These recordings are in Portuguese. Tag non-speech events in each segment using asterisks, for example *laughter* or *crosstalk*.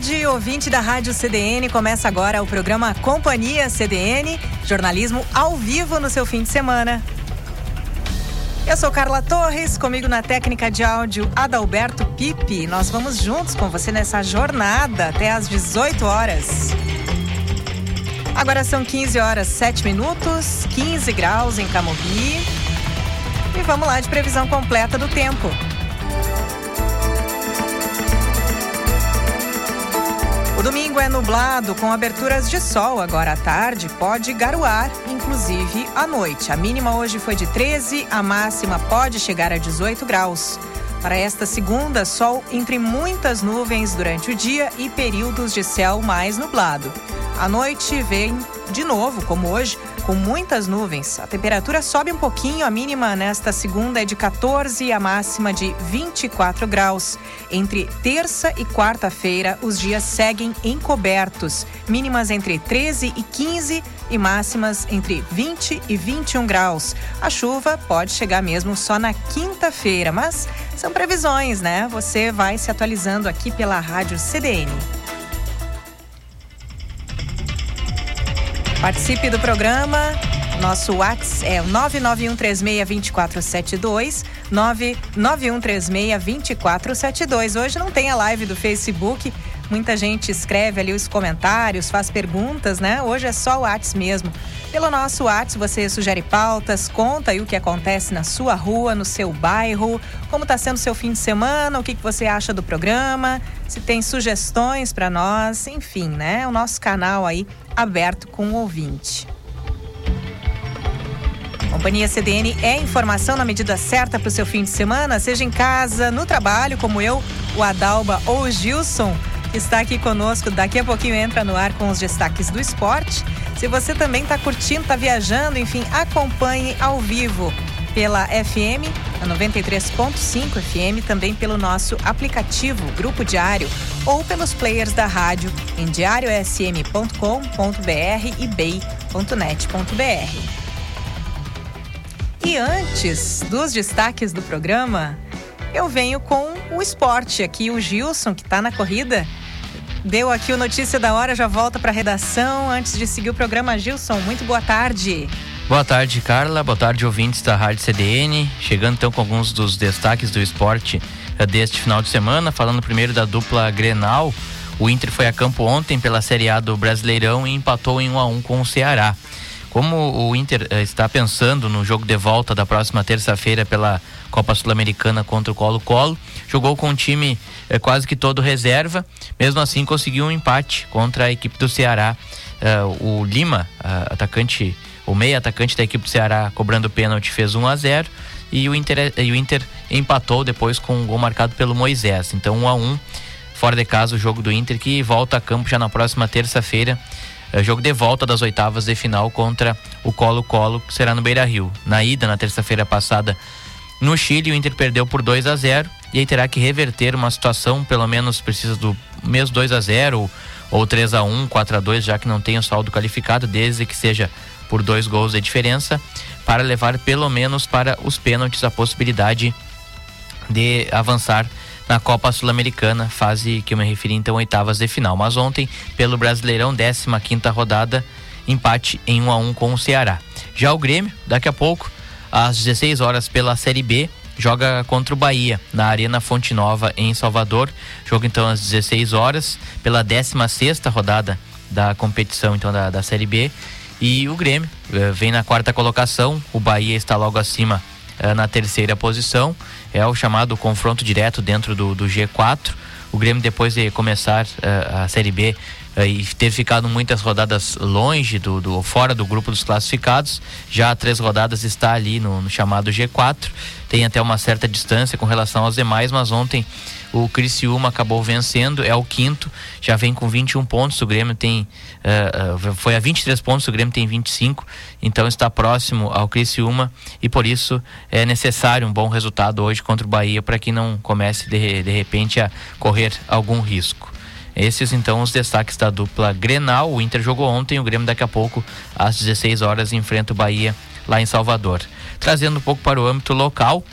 Tarde, ouvinte da Rádio CDN. Começa agora o programa Companhia CDN, jornalismo ao vivo no seu fim de semana. Eu sou Carla Torres, comigo na técnica de áudio Adalberto Pipe. Nós vamos juntos com você nessa jornada até às 18 horas. Agora são 15 horas 7 minutos, 15 graus em Camobi. E vamos lá de previsão completa do tempo. O domingo é nublado, com aberturas de sol agora à tarde, pode garoar, inclusive à noite. A mínima hoje foi de 13, a máxima pode chegar a 18 graus. Para esta segunda, sol entre muitas nuvens durante o dia e períodos de céu mais nublado. À noite vem de novo, como hoje, com muitas nuvens. A temperatura sobe um pouquinho, a mínima nesta segunda é de 14 e a máxima de 24 graus. Entre terça e quarta-feira, os dias seguem encobertos, mínimas entre 13 e 15 e máximas entre 20 e 21 graus. A chuva pode chegar mesmo só na quinta-feira, mas são previsões, né? Você vai se atualizando aqui pela Rádio CDN. Participe do programa. Nosso WhatsApp é o 991362472, 991362472. Hoje não tem a live do Facebook. Muita gente escreve ali os comentários, faz perguntas, né? Hoje é só o WhatsApp mesmo. Pelo nosso WhatsApp você sugere pautas, conta aí o que acontece na sua rua, no seu bairro, como está sendo seu fim de semana, o que, que você acha do programa, se tem sugestões para nós, enfim, né? O nosso canal aí aberto com o ouvinte. Companhia CDN é informação na medida certa para o seu fim de semana, seja em casa, no trabalho, como eu, o Adalba ou o Gilson, está aqui conosco. Daqui a pouquinho entra no ar com os destaques do esporte. Se você também está curtindo, está viajando, enfim, acompanhe ao vivo pela FM, a 93.5 FM, também pelo nosso aplicativo Grupo Diário ou pelos players da rádio em diariosm.com.br e bay.net.br. E antes dos destaques do programa, eu venho com o esporte aqui, o Gilson, que está na corrida. Deu aqui o Notícia da Hora, já volta para a redação. Antes de seguir o programa, Gilson, muito boa tarde. Boa tarde, Carla. Boa tarde, ouvintes da Rádio CDN. Chegando então com alguns dos destaques do esporte eh, deste final de semana. Falando primeiro da dupla Grenal. O Inter foi a campo ontem pela Série A do Brasileirão e empatou em 1 a 1 com o Ceará. Como o Inter eh, está pensando no jogo de volta da próxima terça-feira pela Copa Sul-Americana contra o Colo-Colo, jogou com um time eh, quase que todo reserva, mesmo assim conseguiu um empate contra a equipe do Ceará. o Lima, atacante, o meio atacante da equipe do Ceará, cobrando pênalti, fez 1 a 0 e o Inter, e o Inter empatou depois com um gol marcado pelo Moisés. Então 1 a 1 fora de casa o jogo do Inter que volta a campo já na próxima terça-feira é, jogo de volta das oitavas de final contra o Colo-Colo, que será no Beira Rio. Na ida, na terça-feira passada, no Chile, o Inter perdeu por 2 a 0 e aí terá que reverter uma situação, pelo menos precisa do mesmo 2 a 0 ou 3 a 1 4 a 2 já que não tem o saldo qualificado, desde que seja por dois gols de diferença, para levar pelo menos para os pênaltis a possibilidade de avançar na Copa Sul-Americana, fase que eu me referi então oitavas de final. Mas ontem, pelo Brasileirão, 15 quinta rodada, empate em 1 a 1 com o Ceará. Já o Grêmio, daqui a pouco, às 16 horas pela Série B, joga contra o Bahia na Arena Fonte Nova em Salvador. Jogo então às 16 horas pela 16 sexta rodada da competição então da, da Série B. E o Grêmio eh, vem na quarta colocação, o Bahia está logo acima eh, na terceira posição. É o chamado confronto direto dentro do, do G4. O Grêmio, depois de começar uh, a Série B e ter ficado muitas rodadas longe do, do, fora do grupo dos classificados. Já há três rodadas está ali no, no chamado G4. Tem até uma certa distância com relação aos demais, mas ontem o Criciúma acabou vencendo, é o quinto, já vem com 21 pontos. O Grêmio tem. Uh, uh, foi a 23 pontos, o Grêmio tem 25, então está próximo ao Criciúma e por isso é necessário um bom resultado hoje contra o Bahia para que não comece de, de repente a correr algum risco. Esses então os destaques da dupla Grenal. O Inter jogou ontem, o Grêmio daqui a pouco às 16 horas enfrenta o Bahia lá em Salvador. Trazendo um pouco para o âmbito local,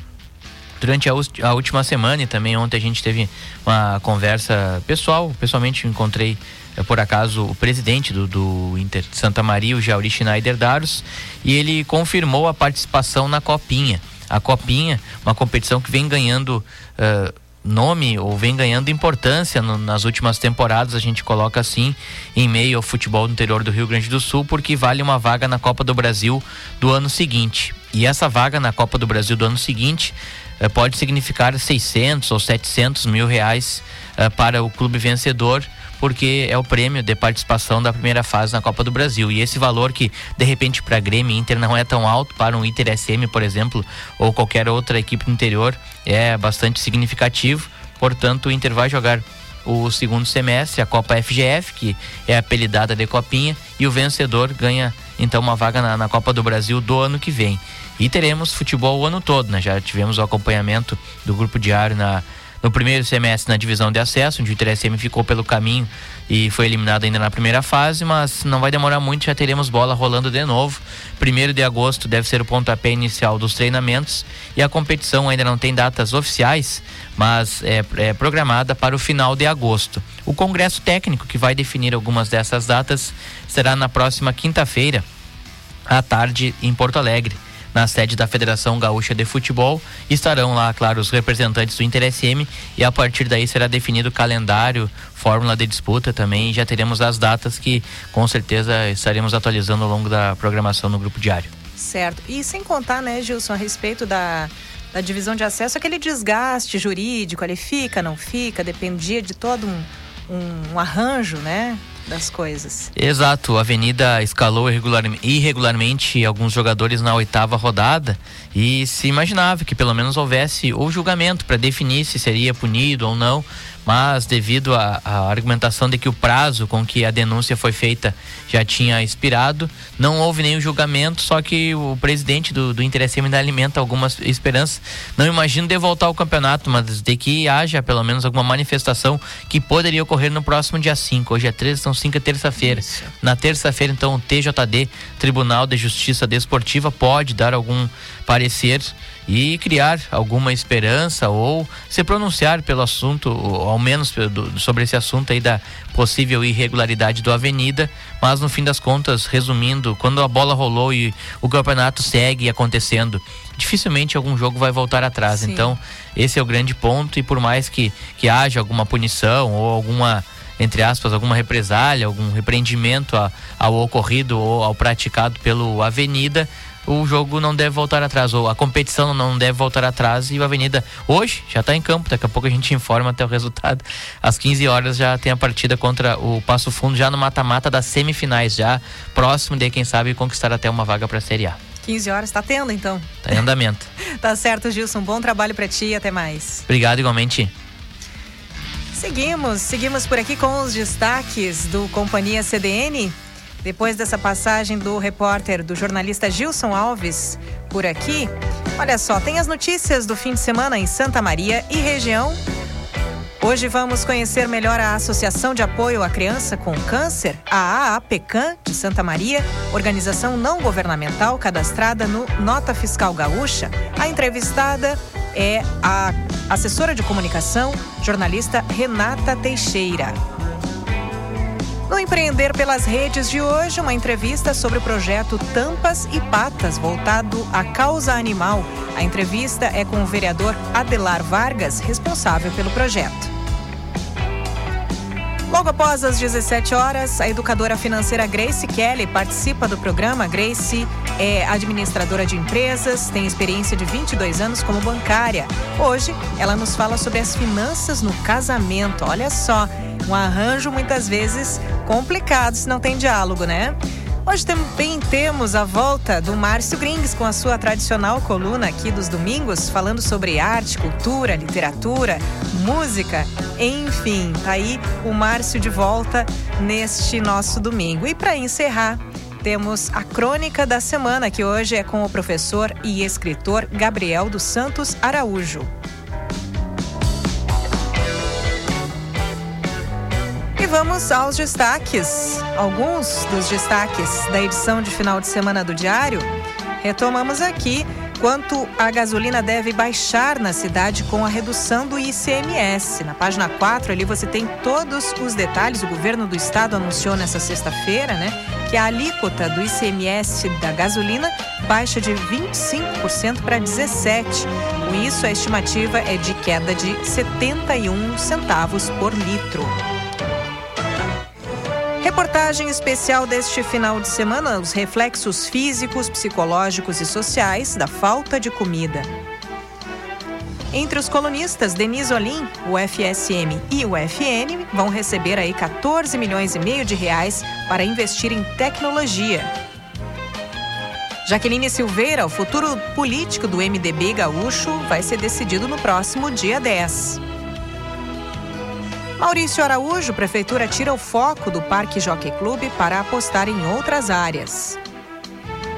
durante a, última semana e também ontem a gente teve uma conversa pessoal. Pessoalmente encontrei por acaso o presidente do, do Inter de Santa Maria, o Jauri Schneider Daros, e ele confirmou a participação na Copinha. A Copinha, uma competição que vem ganhando uh, nome ou vem ganhando importância no, nas últimas temporadas, a gente coloca assim, em meio ao futebol do interior do Rio Grande do Sul, porque vale uma vaga na Copa do Brasil do ano seguinte. E essa vaga na Copa do Brasil do ano seguinte eh, pode significar 600 ou 700 mil reais eh, para o clube vencedor porque é o prêmio de participação da primeira fase na Copa do Brasil. E esse valor que, de repente, para Grêmio e Inter não é tão alto, para um Inter SM, por exemplo, ou qualquer outra equipe do interior, é bastante significativo. Portanto, o Inter vai jogar o segundo semestre, a Copa FGF, que é apelidada de Copinha, e o vencedor ganha então uma vaga na, na Copa do Brasil do ano que vem. E teremos futebol o ano todo, né? Já tivemos o acompanhamento do grupo diário na, no primeiro semestre na divisão de acesso, onde o SM ficou pelo caminho e foi eliminado ainda na primeira fase, mas não vai demorar muito, já teremos bola rolando de novo. Primeiro de agosto deve ser o pontapé inicial dos treinamentos e a competição ainda não tem datas oficiais, mas é, é programada para o final de agosto. O congresso técnico que vai definir algumas dessas datas será na próxima quinta-feira, à tarde, em Porto Alegre na sede da Federação Gaúcha de Futebol. Estarão lá, claro, os representantes do Inter SM e a partir daí será definido o calendário, fórmula de disputa também e já teremos as datas que com certeza estaremos atualizando ao longo da programação no grupo diário. Certo. E sem contar, né, Gilson, a respeito da, da divisão de acesso, aquele desgaste jurídico, ele fica, não fica, dependia de todo um, um, um arranjo, né? Das coisas. Exato, a Avenida escalou irregularmente alguns jogadores na oitava rodada e se imaginava que pelo menos houvesse o julgamento para definir se seria punido ou não mas devido à argumentação de que o prazo com que a denúncia foi feita já tinha expirado, não houve nenhum julgamento, só que o presidente do, do Interesse ainda alimenta algumas esperanças. Não imagino de voltar ao campeonato, mas de que haja pelo menos alguma manifestação que poderia ocorrer no próximo dia 5. Hoje é 13, então 5 é terça-feira. Na terça-feira, então, o TJD, Tribunal de Justiça Desportiva, pode dar algum parecer e criar alguma esperança ou se pronunciar pelo assunto, ou ao menos sobre esse assunto aí da possível irregularidade do Avenida, mas no fim das contas, resumindo, quando a bola rolou e o campeonato segue acontecendo, dificilmente algum jogo vai voltar atrás. Sim. Então, esse é o grande ponto e por mais que, que haja alguma punição ou alguma entre aspas, alguma represália, algum repreendimento ao ocorrido ou ao praticado pelo Avenida, o jogo não deve voltar atrás, ou a competição não deve voltar atrás e o Avenida hoje já está em campo, daqui a pouco a gente informa até o resultado. Às 15 horas já tem a partida contra o Passo Fundo, já no mata-mata das semifinais, já próximo de quem sabe conquistar até uma vaga para a Série A. 15 horas, está tendo então? Está em andamento. *laughs* tá certo, Gilson. Bom trabalho para ti e até mais. Obrigado igualmente. Seguimos, seguimos por aqui com os destaques do Companhia CDN. Depois dessa passagem do repórter, do jornalista Gilson Alves por aqui, olha só, tem as notícias do fim de semana em Santa Maria e região. Hoje vamos conhecer melhor a Associação de Apoio à Criança com Câncer, a AAPCAN de Santa Maria, organização não governamental cadastrada no Nota Fiscal Gaúcha. A entrevistada é a assessora de comunicação, jornalista Renata Teixeira. No Empreender pelas Redes de hoje, uma entrevista sobre o projeto Tampas e Patas, voltado à causa animal. A entrevista é com o vereador Adelar Vargas, responsável pelo projeto. Logo após as 17 horas, a educadora financeira Grace Kelly participa do programa. Grace é administradora de empresas, tem experiência de 22 anos como bancária. Hoje, ela nos fala sobre as finanças no casamento. Olha só, um arranjo muitas vezes complicado se não tem diálogo, né? Hoje também temos a volta do Márcio Grings com a sua tradicional coluna aqui dos domingos, falando sobre arte, cultura, literatura, música, enfim, tá aí o Márcio de volta neste nosso domingo. E para encerrar, temos a crônica da semana, que hoje é com o professor e escritor Gabriel dos Santos Araújo. Vamos aos destaques. Alguns dos destaques da edição de final de semana do Diário. Retomamos aqui quanto a gasolina deve baixar na cidade com a redução do ICMS. Na página 4 ali você tem todos os detalhes. O governo do estado anunciou nessa sexta-feira, né, que a alíquota do ICMS da gasolina baixa de 25% para 17. Com isso, a estimativa é de queda de 71 centavos por litro. Reportagem especial deste final de semana: os reflexos físicos, psicológicos e sociais da falta de comida. Entre os colunistas, Denise Olim, o FSM e o FN vão receber aí 14 milhões e meio de reais para investir em tecnologia. Jaqueline Silveira, o futuro político do MDB gaúcho, vai ser decidido no próximo dia 10. Maurício Araújo, prefeitura tira o foco do Parque Jockey Clube para apostar em outras áreas.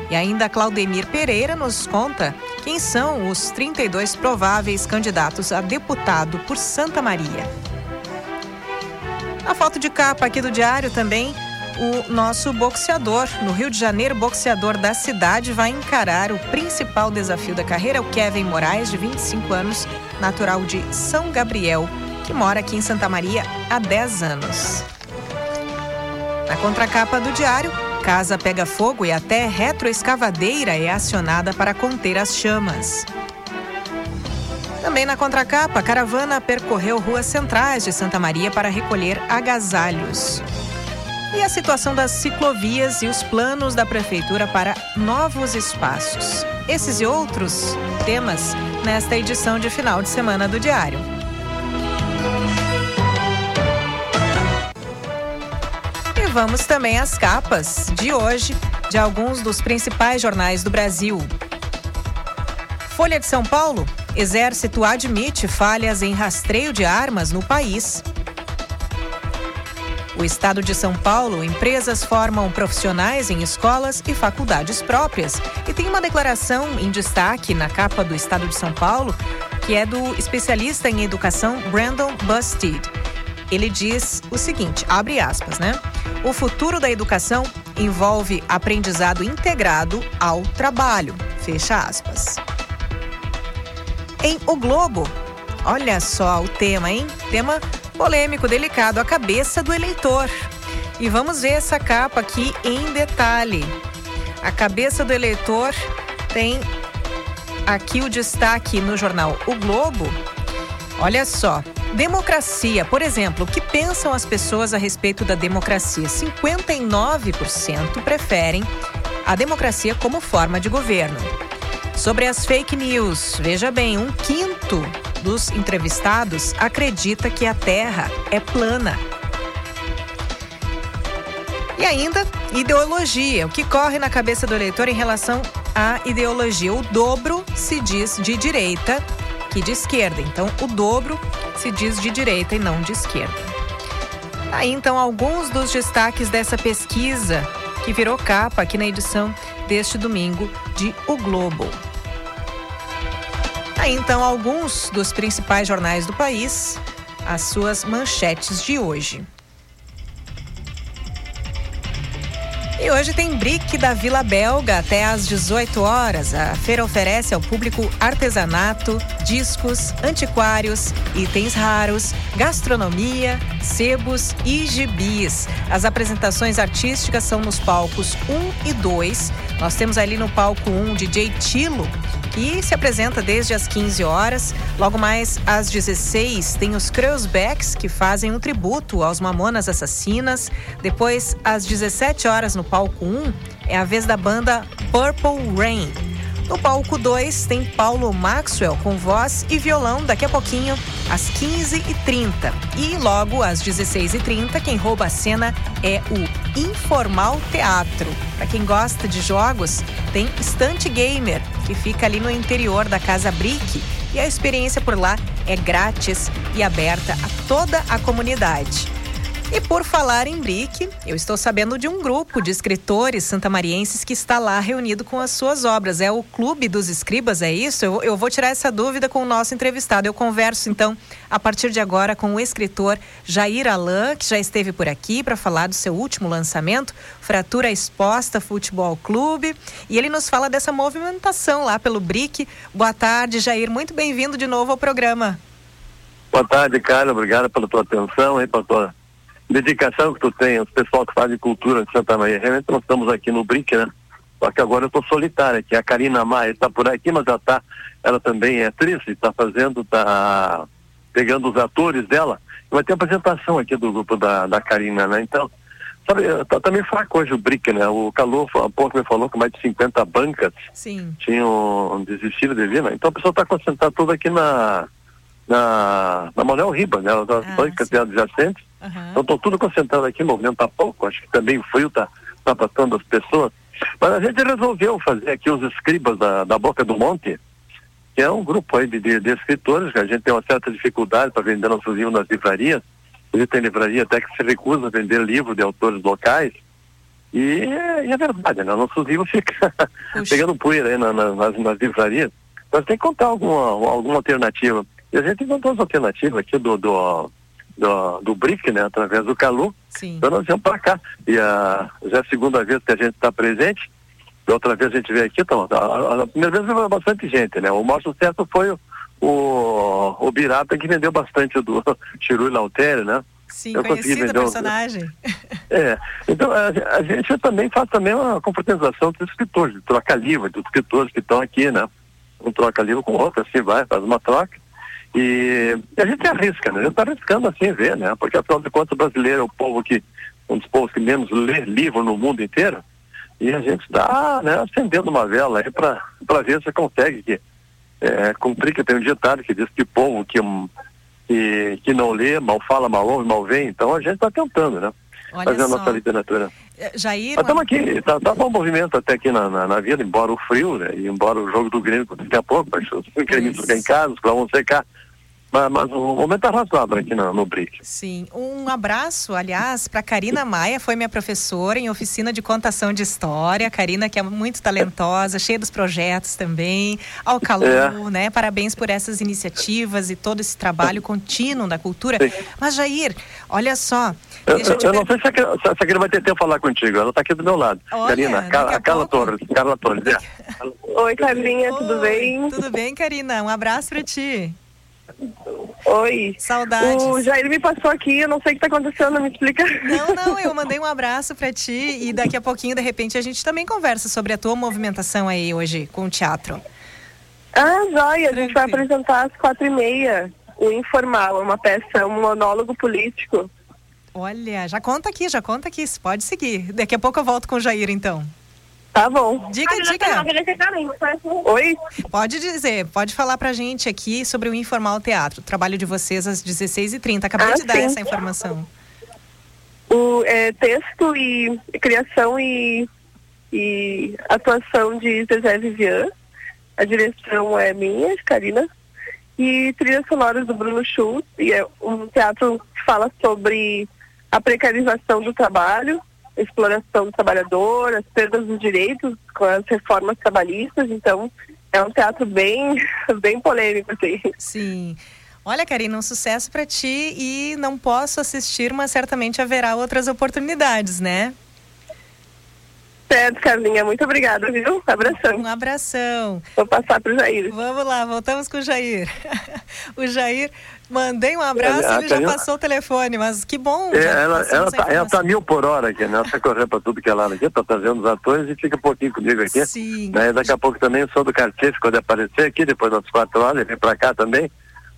E ainda Claudemir Pereira nos conta quem são os 32 prováveis candidatos a deputado por Santa Maria. A foto de capa aqui do diário também, o nosso boxeador. No Rio de Janeiro, boxeador da cidade vai encarar o principal desafio da carreira, o Kevin Moraes, de 25 anos, natural de São Gabriel, que mora aqui em Santa Maria há 10 anos. Na contracapa do diário, casa pega fogo e até retroescavadeira é acionada para conter as chamas. Também na contracapa, a caravana percorreu ruas centrais de Santa Maria para recolher agasalhos. E a situação das ciclovias e os planos da prefeitura para novos espaços. Esses e outros temas nesta edição de final de semana do Diário. Vamos também às capas de hoje de alguns dos principais jornais do Brasil. Folha de São Paulo: Exército admite falhas em rastreio de armas no país. O estado de São Paulo, empresas formam profissionais em escolas e faculdades próprias. E tem uma declaração em destaque na capa do estado de São Paulo, que é do especialista em educação Brandon Busted. Ele diz o seguinte, abre aspas, né? O futuro da educação envolve aprendizado integrado ao trabalho. Fecha aspas. Em O Globo, olha só o tema, hein? Tema polêmico, delicado, a cabeça do eleitor. E vamos ver essa capa aqui em detalhe. A cabeça do eleitor tem aqui o destaque no jornal O Globo. Olha só, Democracia, por exemplo, o que pensam as pessoas a respeito da democracia? 59% preferem a democracia como forma de governo. Sobre as fake news, veja bem, um quinto dos entrevistados acredita que a Terra é plana. E ainda, ideologia. O que corre na cabeça do eleitor em relação à ideologia? O dobro se diz de direita que de esquerda. Então, o dobro se diz de direita e não de esquerda. Aí então alguns dos destaques dessa pesquisa que virou capa aqui na edição deste domingo de O Globo. Aí então alguns dos principais jornais do país, as suas manchetes de hoje. E hoje tem Brick da Vila Belga até às 18 horas. A feira oferece ao público artesanato, discos, antiquários, itens raros, gastronomia, sebos e gibis. As apresentações artísticas são nos palcos 1 e 2. Nós temos ali no palco 1 DJ Tilo que se apresenta desde as 15 horas. Logo mais às 16 tem os Kreuzbecks, que fazem um tributo aos Mamonas Assassinas. Depois, às 17 horas no palco 1, é a vez da banda Purple Rain. No palco 2 tem Paulo Maxwell com voz e violão daqui a pouquinho, às 15h30. E logo às 16h30, quem rouba a cena é o Informal Teatro. Para quem gosta de jogos, tem Estante Gamer, que fica ali no interior da Casa Brick. E a experiência por lá é grátis e aberta a toda a comunidade. E por falar em BRIC, eu estou sabendo de um grupo de escritores santamarienses que está lá reunido com as suas obras. É o Clube dos Escribas, é isso? Eu, eu vou tirar essa dúvida com o nosso entrevistado. Eu converso, então, a partir de agora com o escritor Jair Alain, que já esteve por aqui para falar do seu último lançamento, Fratura Exposta Futebol Clube. E ele nos fala dessa movimentação lá pelo BRIC. Boa tarde, Jair. Muito bem-vindo de novo ao programa. Boa tarde, Carla. Obrigado pela tua atenção e pela tua dedicação que tu tem, os pessoal que fazem cultura de Santa Maria. Realmente nós estamos aqui no Brinque, né? Só que agora eu estou solitária aqui. A Karina Maia está por aqui, mas ela tá, ela também é atriz e está fazendo, está pegando os atores dela. Vai ter apresentação aqui do grupo da, da Karina, né? Então, sabe, tá, tá meio fraco hoje o Brick, né? O Calor há pouco me falou que mais de 50 bancas Sim. tinham desistido de vir, né? Então a pessoa está concentrada toda aqui na, na, na Manuel Riba, né? As Ah, bancas adjacentes. Aham. Então estão tudo concentrado aqui, o movimento tá pouco, acho que também o frio tá, tá passando as pessoas. Mas a gente resolveu fazer aqui os escribas da, da Boca do Monte, que é um grupo aí de, de, de escritores, que a gente tem uma certa dificuldade para vender nossos livros nas livrarias. A gente tem livraria até que se recusa a vender livros de autores locais. E, é- e é verdade, né? Nossos livros *laughs* ficam pegando poeira aí na- na- nas, nas livrarias. Nós tem que contar alguma, alguma alternativa. E a gente encontrou as alternativas aqui do, do, do, do BRIC, né? Através do Calu. Sim. Então nós viemos para cá. E a, já é a segunda vez que a gente está presente. Da outra vez a gente veio aqui, então, a, a- primeira vez veio bastante gente, né? O maior sucesso foi o, o, o Birata que vendeu bastante do *laughs* Chiru e Lautério, né? Sim, Eu consegui conhecida vender personagem. *laughs* É, então a, a gente também faz também uma confraternização dos escritores, de troca livre, dos escritores que estão aqui, né? Um troca livre com o outro, assim vai, faz uma troca. E, a gente arrisca, né? A gente está arriscando assim ver, né? Porque afinal de contas o brasileiro é o povo que, um dos povos que menos lê livro no mundo inteiro. E a gente está né, acendendo uma vela aí para ver se consegue que, é, cumprir, que tem um ditado que diz que povo que, que, que não lê, mal fala, mal ouve, mal vê. Então a gente está tentando, né? Olha fazer a só. nossa literatura. Eh, Jair, Mas estamos aqui, tá, tá bom movimento até aqui na, na, na vila, embora o frio, né? E embora o jogo do Grêmio daqui a pouco, mas os Grêmio Isso. ficar em casa, os vão secar. Mas, mas o momento tá razoável aqui no, no BRIC. Sim, um abraço, aliás, para Karina Maia, foi minha professora em oficina de contação de história. Karina, que é muito talentosa, cheia dos projetos também. Ao Calu, É. né? Parabéns por essas iniciativas e todo esse trabalho contínuo da cultura. Sim. Mas, Jair, olha só. Eu, eu eu não sei se a, se a Karina vai ter tempo de falar contigo, ela está aqui do meu lado. Olha, Karina, Ca- a a Carla pouco. Torres, Carla Torres, é. Oi, Carlinha, tudo Oi, bem? Tudo bem, Karina? Um abraço para ti. Oi. Saudades. O Jair me passou aqui, eu não sei o que está acontecendo, me explica. Não, não, eu mandei um abraço para ti e daqui a pouquinho, de repente, a gente também conversa sobre a tua movimentação aí hoje com o teatro. Ah, joia, a gente vai apresentar às quatro e meia o Informal, é uma peça, um monólogo político. Olha, já conta aqui, já conta aqui, pode seguir. Daqui a pouco eu volto com o Jair, então. Tá bom. Diga, diga. Oi? Pode dizer, pode falar pra gente aqui sobre o Informal Teatro, o trabalho de vocês às 16h30. Acabei Ah, de dar sim. essa informação. O é, texto e criação e, e atuação de Zezé Vivian. A direção é minha, de Karina. E trilhas sonoras do Bruno Schultz. E é um teatro que fala sobre a precarização do trabalho, a exploração do trabalhador, as perdas dos direitos com as reformas trabalhistas. Então, é um teatro bem, *laughs* bem polêmico, assim. Sim. Olha, Karina, um sucesso pra ti e não posso assistir, mas certamente haverá outras oportunidades, né? Certo, Carlinha. Muito obrigada, viu? Abração. Um abração. Vou passar para o Jair. Vamos lá, voltamos com o Jair. *laughs* o Jair, mandei um abraço, É, a ele já passou o telefone, mas que bom. É, ela, ela, tá, ela tá mil por hora aqui, né? Ela tá correndo pra tudo que é lado aqui, tá trazendo os atores e fica um pouquinho comigo aqui. Sim. Né? E daqui a pouco também o som do Cartier, quando aparecer aqui, depois das quatro horas, ele vem pra cá também.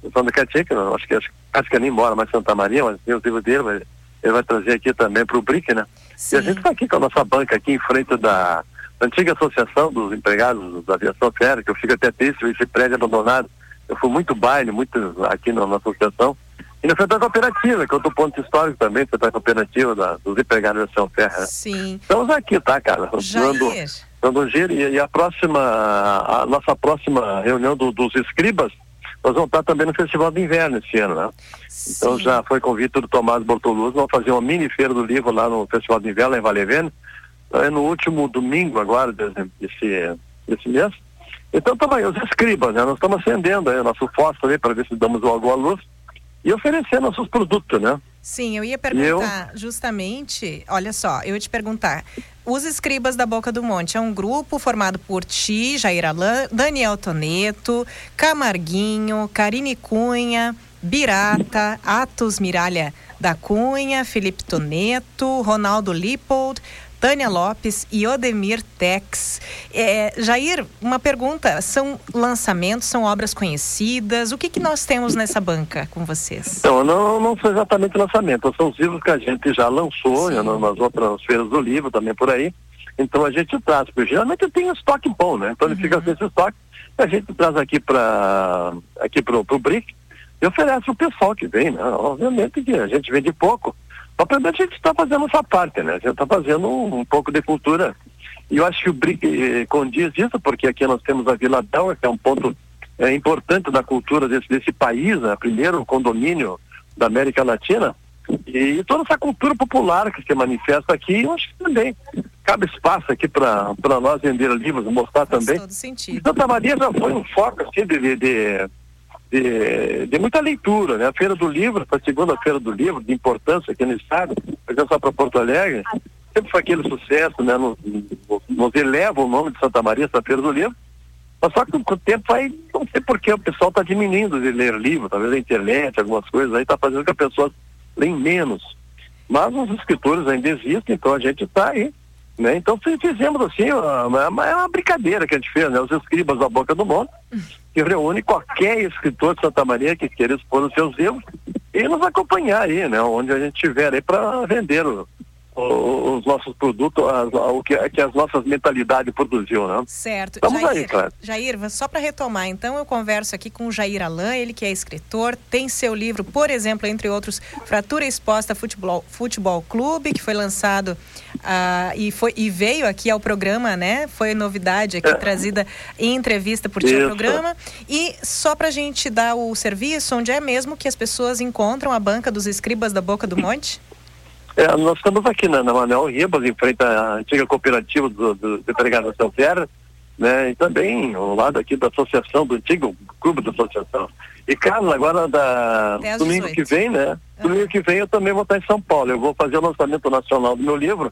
O som do Cartier, que eu acho que acho, acho que ele mora mais em Santa Maria, mas tem o livro dele, mas ele vai trazer aqui também pro BRIC, né? Sim. E a gente tá aqui com a nossa banca aqui em frente da antiga associação dos empregados da aviação férrea, que eu fico até triste, esse prédio abandonado. Eu fui muito baile, muito aqui na, na associação. E na da cooperativa, que é outro ponto histórico também, da cooperativa da, dos empregados da aviação férrea. Sim. Estamos aqui, tá, cara? Dando, dando um giro. E, e a próxima, a nossa próxima reunião do- dos escribas, nós vamos estar também no Festival de Inverno esse ano, né? Então Sim. já foi convite do Tomás Bortoluzzi, vamos fazer uma mini feira do livro lá no Festival de Inverno, lá em Valevene, é no último domingo agora desse, desse, mês. Então estamos aí, os escribas, né? Nós estamos acendendo aí o nosso fósforo para ver se damos alguma luz e oferecer nossos produtos, né? Sim, eu ia perguntar justamente, olha só, eu ia te perguntar. Os Escribas da Boca do Monte é um grupo formado por ti, Jair Alain, Daniel Toneto, Camarguinho, Karine Cunha, Birata, Atos Miralha da Cunha, Felipe Toneto, Ronaldo Lipold, Tânia Lopes e Odemir Tex. É, Jair, uma pergunta: são lançamentos, são obras conhecidas? O que, que nós temos nessa banca com vocês? Então, não, não foi exatamente lançamento, são os livros que a gente já lançou Sim. né, nas outras feiras do livro, também por aí. Então a gente traz, porque geralmente tem um estoque bom, né? Então ele fica com esse estoque, a gente traz aqui para aqui pro, pro BRIC e oferece o pessoal que vem, né? Obviamente que a gente vende pouco. Obviamente a gente está fazendo essa parte, né? A gente está fazendo um, um pouco de cultura. E eu acho que o BRIC eh, condiz isso, porque aqui nós temos a Vila Bela, que é um ponto é, importante da cultura desse, desse país, né? Primeiro condomínio da América Latina. E toda essa cultura popular que se manifesta aqui, eu acho que também cabe espaço aqui para nós vender livros, mostrar Faz também. todo E sentido. Santa Maria já foi um foco assim, de, de, de, de- de muita leitura, né? A Feira do Livro, a segunda Feira do Livro, de importância aqui no estado, exemplo, só para Porto Alegre, sempre foi aquele sucesso, né? Nos, nos eleva o nome de Santa Maria, essa Feira do Livro. Mas só que com o tempo vai, não sei porquê, o pessoal está diminuindo de ler livro, talvez a internet, algumas coisas aí, está fazendo que as pessoas leem menos. Mas os escritores ainda existem, então a gente está aí. Né? Então fi- fizemos assim, uma, uma, uma brincadeira que a gente fez, né? Os escribas da boca do mundo, que reúne qualquer escritor de Santa Maria que queira expor os seus livros e nos acompanhar aí, né? Onde a gente estiver aí para vender o- os nossos produtos, o que, que as nossas mentalidades produziu, né? Certo. Estamos Jair, aí, claro. Jair, só para retomar, então eu converso aqui com o Jair Alain, ele que é escritor, tem seu livro, por exemplo, entre outros, Fratura Exposta Futebol, Futebol Clube, que foi lançado ah, e, foi, e veio aqui ao programa, né? Foi novidade aqui, É. trazida em entrevista por ti ao Isso. programa. E só para a gente dar o serviço, onde é mesmo que as pessoas encontram a banca dos escribas da Boca do Monte? É, nós estamos aqui na, na Manuel Ribas, em frente à antiga cooperativa do, do, do Empregado da Terra, né? E também ao lado aqui da associação, do antigo clube da associação. E, Carla, agora da, domingo 18. que vem, né? Domingo que vem eu também vou estar em São Paulo. Eu vou fazer o lançamento nacional do meu livro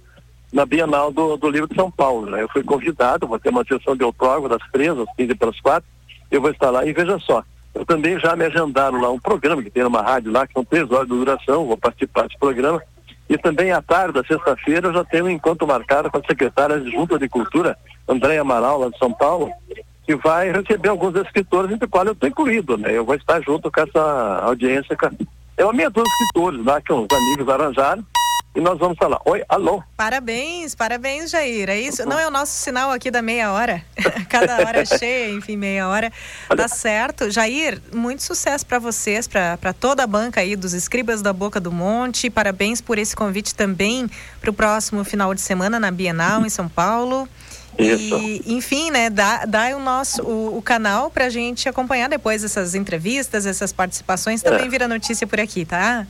na Bienal do, do Livro de São Paulo, né? Eu fui convidado, vou ter uma sessão de autógrafo das três às 15 para as quatro. Eu vou estar lá e veja só. Eu também já me agendaram lá um programa que tem numa rádio lá, que são três horas de duração, vou participar desse programa. E também à tarde, sexta-feira, eu já tenho um encontro marcado com a secretária de Junta de Cultura, Andréia Amaral, lá de São Paulo, que vai receber alguns escritores, entre os quais eu estou incluído, né? Eu vou estar junto com essa audiência. É uma meia dúzia de escritores lá que os amigos arranjaram. E nós vamos falar, oi, alô. Parabéns, parabéns, Jair. É isso? Não é o nosso sinal aqui da meia hora. *laughs* Cada hora é *laughs* cheia, enfim, meia hora. Tá certo. Jair, muito sucesso para vocês, para toda a banca aí dos Escribas da Boca do Monte. Parabéns por esse convite também para o próximo final de semana na Bienal em São Paulo. Isso. E, enfim, né, dá, dá o nosso o, o canal pra gente acompanhar depois essas entrevistas, essas participações, também É. vira notícia por aqui, tá?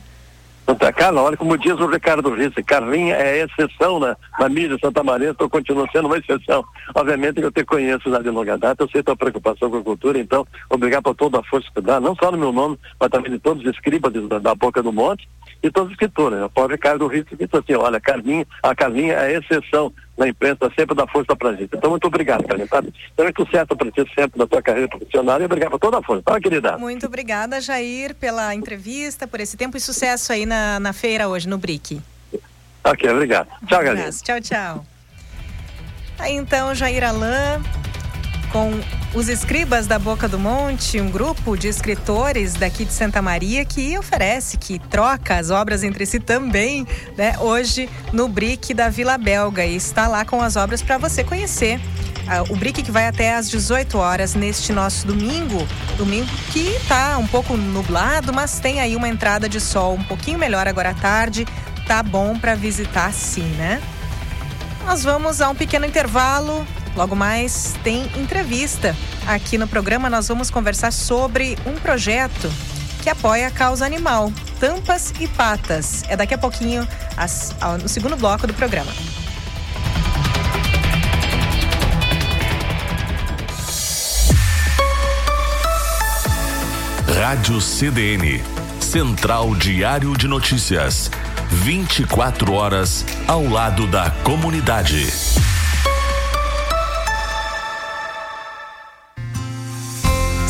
Santa Carla, olha como diz o Ricardo Risse, Carlinha é exceção na, na mídia Santa Maria, estou continuando sendo uma exceção. Obviamente que eu te conheço já de longa data, eu sei tua preocupação com a cultura, então, obrigado por toda a força que dá, não só no meu nome, mas também de todos os escribas da, da Boca do Monte. E todos os escritores. Né? O Paulo Ricardo Rio disse assim, olha, a Carlinha, a Carlinha é exceção na imprensa, sempre dá força pra gente. Então, muito obrigado, Carlinha. Tá? Então, muito sucesso para ti sempre na tua carreira profissional e obrigado por toda a força. Tá, querida? Muito obrigada, Jair, pela entrevista, por esse tempo e sucesso aí na, na feira hoje, no BRIC. Ok, obrigado. Tchau, um Tchau, tchau. Aí então, Jair Alain, com os Escribas da Boca do Monte, um grupo de escritores daqui de Santa Maria que oferece, que troca as obras entre si também, né? Hoje no BRIC da Vila Belga e está lá com as obras para você conhecer. o BRIC que vai até às 18 horas neste nosso domingo, domingo que está um pouco nublado, mas tem aí uma entrada de sol um pouquinho melhor agora à tarde, tá bom para visitar sim, né? Nós vamos a um pequeno intervalo. Logo mais tem entrevista. Aqui no programa nós vamos conversar sobre um projeto que apoia a causa animal, Tampas e Patas. É daqui a pouquinho, no segundo bloco do programa. Rádio CDN, Central Diário de Notícias. 24 horas ao lado da comunidade.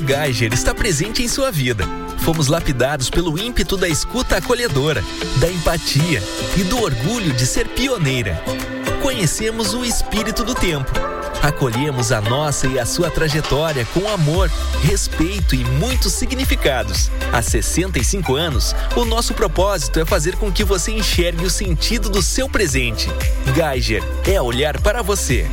A Geiger está presente em sua vida. Fomos lapidados pelo ímpeto da escuta acolhedora, da empatia e do orgulho de ser pioneira. Conhecemos o espírito do tempo. Acolhemos a nossa e a sua trajetória com amor, respeito e muitos significados. Há 65 anos, o nosso propósito é fazer com que você enxergue o sentido do seu presente. Geiger é olhar para você.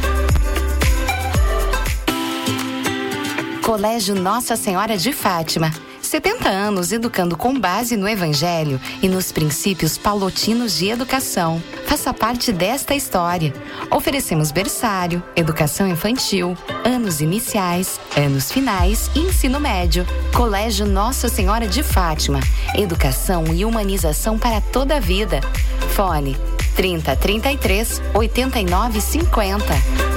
Colégio Nossa Senhora de Fátima. 70 anos educando com base no Evangelho e nos princípios paulotinos de educação. Faça parte desta história. Oferecemos berçário, educação infantil, anos iniciais, anos finais e ensino médio. Colégio Nossa Senhora de Fátima. Educação e humanização para toda a vida. Fone 30 33 89 50.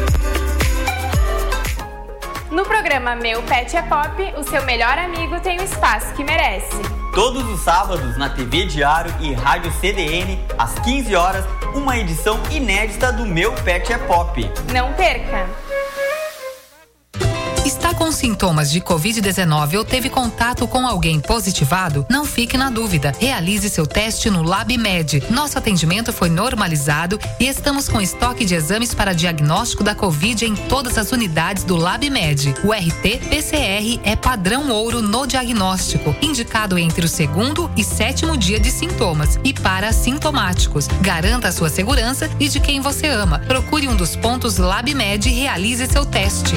No programa Meu Pet é Pop, o seu melhor amigo tem o espaço que merece. Todos os sábados na TV Diário e Rádio CDN, às 15 horas, uma edição inédita do Meu Pet é Pop. Não perca! Está com sintomas de Covid-19 ou teve contato com alguém positivado? Não fique na dúvida. Realize seu teste no LabMed. Nosso atendimento foi normalizado e estamos com estoque de exames para diagnóstico da Covid em todas as unidades do LabMed. O RT-PCR é padrão ouro no diagnóstico, indicado entre o segundo e sétimo dia de sintomas e para sintomáticos. Garanta a sua segurança e de quem você ama. Procure um dos pontos LabMed e realize seu teste.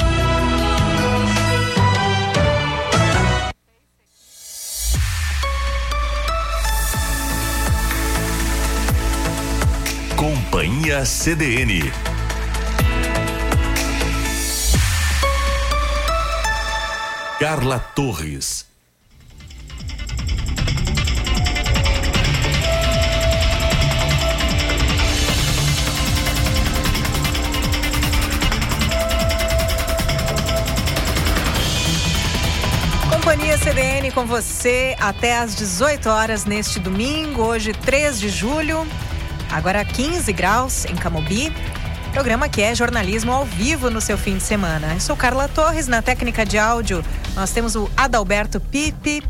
Companhia CDN. Carla Torres. Companhia CDN com você até às 18 horas neste domingo, hoje 3 de julho. Agora 15 graus em Camobi. Programa que é jornalismo ao vivo no seu fim de semana. Eu sou Carla Torres, na técnica de áudio nós temos o Adalberto Pipe.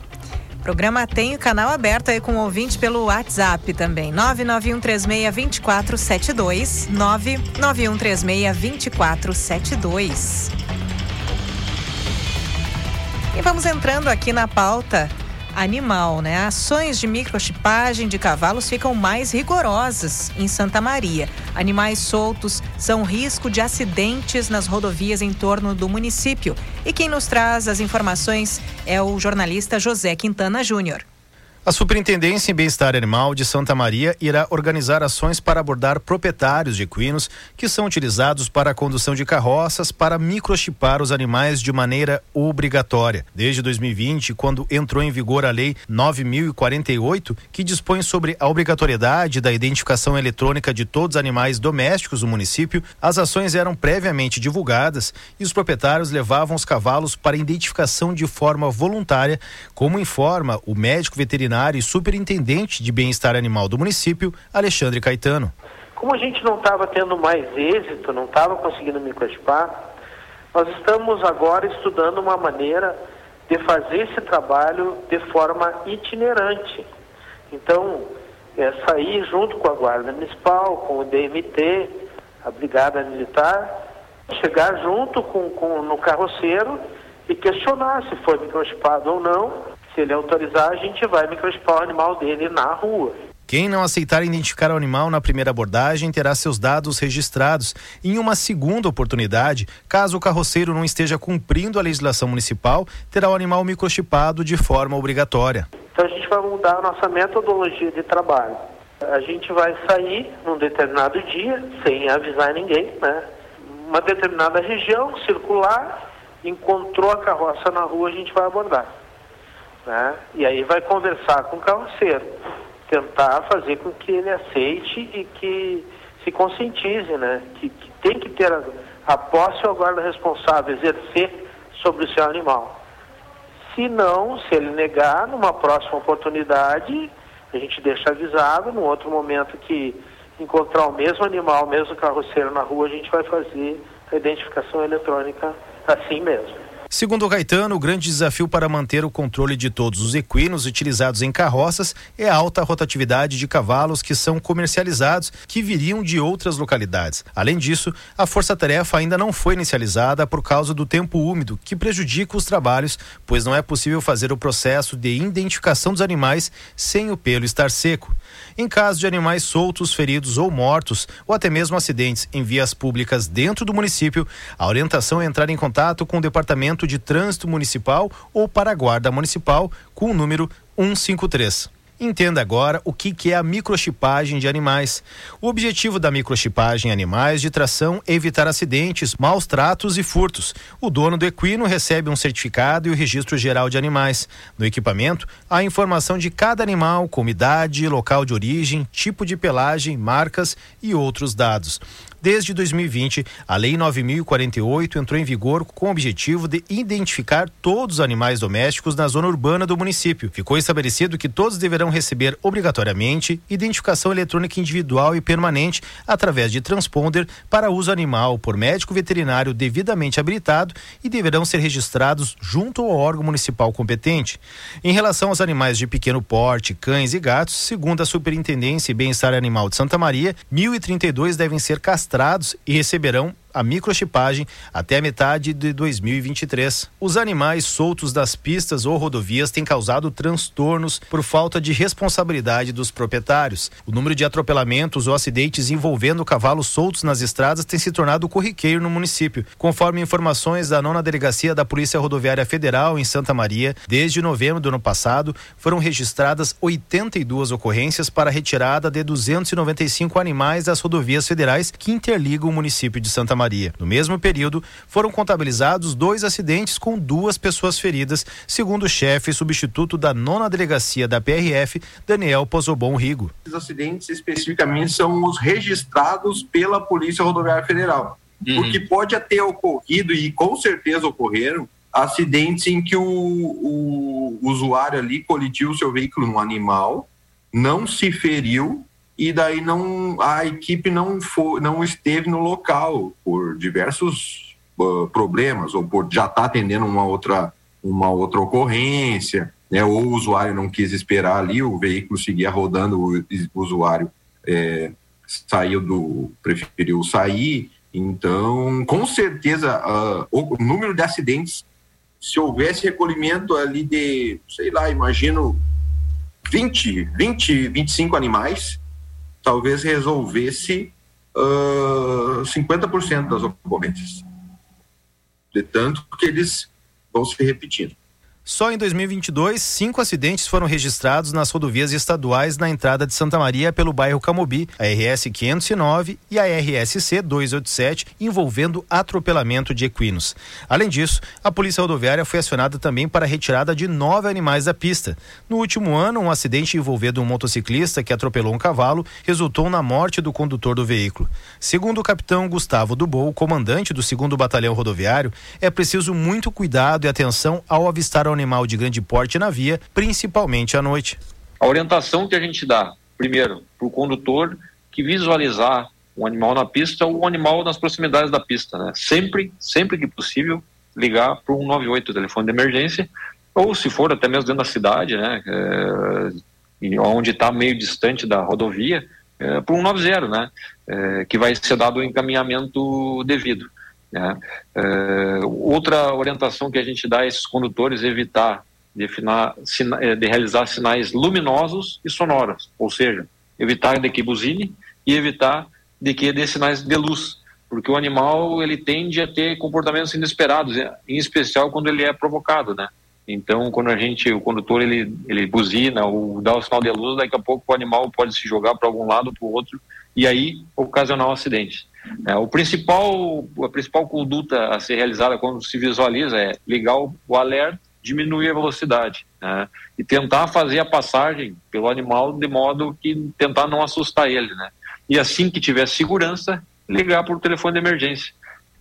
O programa tem o canal aberto aí com o ouvinte pelo WhatsApp também. 991362472. 991362472. E vamos entrando aqui na pauta animal, né? Ações de microchipagem de cavalos ficam mais rigorosas em Santa Maria. Animais soltos são risco de acidentes nas rodovias em torno do município. E quem nos traz as informações é o jornalista José Quintana Júnior. A Superintendência em Bem-Estar Animal de Santa Maria irá organizar ações para abordar proprietários de equinos que são utilizados para a condução de carroças para microchipar os animais de maneira obrigatória. Desde 2020, quando entrou em vigor a Lei 9048, que dispõe sobre a obrigatoriedade da identificação eletrônica de todos os animais domésticos do município, as ações eram previamente divulgadas e os proprietários levavam os cavalos para identificação de forma voluntária, como informa o médico veterinário veterinário e superintendente de bem-estar animal do município, Alexandre Caetano. Como a gente não estava tendo mais êxito, não estava conseguindo microchipar, nós estamos agora estudando uma maneira de fazer esse trabalho de forma itinerante. Então, é sair junto com a Guarda Municipal, com o DMT, a Brigada Militar, chegar junto com, com no carroceiro e questionar se foi microchipado ou não se ele autorizar, a gente vai microchipar o animal dele na rua. Quem não aceitar identificar o animal na primeira abordagem terá seus dados registrados em uma segunda oportunidade. Caso o carroceiro não esteja cumprindo a legislação municipal, terá o animal microchipado de forma obrigatória. Então a gente vai mudar a nossa metodologia de trabalho. A gente vai sair num determinado dia, sem avisar ninguém, né? Uma determinada região, circular, encontrou a carroça na rua, a gente vai abordar. Né? E aí vai conversar com o carroceiro, tentar fazer com que ele aceite e que se conscientize, né? Que, que tem que ter a, a posse ou guarda responsável, exercer sobre o seu animal. Se não, se ele negar, numa próxima oportunidade, a gente deixa avisado, num outro momento que encontrar o mesmo animal, o mesmo carroceiro na rua, a gente vai fazer a identificação eletrônica assim mesmo. Segundo o Caetano, o grande desafio para manter o controle de todos os equinos utilizados em carroças é a alta rotatividade de cavalos que são comercializados que viriam de outras localidades. Além disso, a força-tarefa ainda não foi inicializada por causa do tempo úmido, que prejudica os trabalhos, pois não é possível fazer o processo de identificação dos animais sem o pelo estar seco. Em caso de animais soltos, feridos ou mortos, ou até mesmo acidentes em vias públicas dentro do município, a orientação é entrar em contato com o Departamento de Trânsito Municipal ou para a Guarda Municipal com o número 153. Entenda agora o que, que é a microchipagem de animais. O objetivo da microchipagem em animais de tração é evitar acidentes, maus tratos e furtos. O dono do equino recebe um certificado e o registro geral de animais. No equipamento, há informação de cada animal, como idade, local de origem, tipo de pelagem, marcas e outros dados. Desde 2020, a Lei 9048 entrou em vigor com o objetivo de identificar todos os animais domésticos na zona urbana do município. Ficou estabelecido que todos deverão receber obrigatoriamente identificação eletrônica individual e permanente através de transponder para uso animal por médico veterinário devidamente habilitado e deverão ser registrados junto ao órgão municipal competente. Em relação aos animais de pequeno porte, cães e gatos, segundo a Superintendência e Bem-Estar Animal de Santa Maria, 1.032 devem ser castrados cadastrados e receberão a microchipagem até a metade de 2023. Os animais soltos das pistas ou rodovias têm causado transtornos por falta de responsabilidade dos proprietários. O número de atropelamentos ou acidentes envolvendo cavalos soltos nas estradas tem se tornado corriqueiro no município. Conforme informações da nona delegacia da Polícia Rodoviária Federal em Santa Maria, desde novembro do ano passado, foram registradas 82 ocorrências para retirada de 295 animais das rodovias federais que interligam o município de Santa Maria. Maria. No mesmo período, foram contabilizados dois acidentes com duas pessoas feridas, segundo o chefe substituto da nona delegacia da PRF, Daniel Pozobon Rigo. Os acidentes especificamente são os registrados pela Polícia Rodoviária Federal. Uhum. Porque pode ter ocorrido, e com certeza ocorreram, acidentes em que o, o usuário ali colidiu o seu veículo num animal, não se feriu e daí não a equipe não for, não esteve no local por diversos uh, problemas ou por já estar tá atendendo uma outra uma outra ocorrência né, ou o usuário não quis esperar ali, o veículo seguia rodando, o usuário é, saiu do, preferiu sair. Então, com certeza, uh, o número de acidentes, se houvesse recolhimento ali de, sei lá, imagino 20, 20, 25 animais, talvez resolvesse uh, 50% das ocorrências. De tanto que eles vão se repetindo. Só em 2022, cinco acidentes foram registrados nas rodovias estaduais na entrada de Santa Maria pelo bairro Camobi, a RS 509 e a RSC 287, envolvendo atropelamento de equinos. Além disso, a Polícia Rodoviária foi acionada também para a retirada de nove animais da pista. No último ano, um acidente envolvendo um motociclista que atropelou um cavalo resultou na morte do condutor do veículo. Segundo o capitão Gustavo Dubou, comandante do 2 Batalhão Rodoviário, é preciso muito cuidado e atenção ao avistar o animal de grande porte na via, principalmente à noite. A orientação que a gente dá, primeiro, para o condutor que visualizar um animal na pista ou um animal nas proximidades da pista, né? Sempre, sempre que possível, ligar para o 198, telefone de emergência, ou se for até mesmo dentro da cidade, né? É, onde está meio distante da rodovia, é, para o 190, né? É, que vai ser dado o encaminhamento devido. Né? É, outra orientação que a gente dá a esses condutores é evitar de, finar, sina, é, de realizar sinais luminosos e sonoros, ou seja, evitar de que buzine e evitar de que dê sinais de luz, porque o animal ele tende a ter comportamentos inesperados, em especial quando ele é provocado, né? Então, quando a gente, o condutor ele ele buzina ou dá o sinal de luz, daqui a pouco o animal pode se jogar para algum lado para o outro e aí ocasionar um acidente. É, o principal, a principal conduta a ser realizada quando se visualiza é ligar o, o alerta, diminuir a velocidade né, e tentar fazer a passagem pelo animal de modo que tentar não assustar ele, né? E assim que tiver segurança, ligar por telefone de emergência.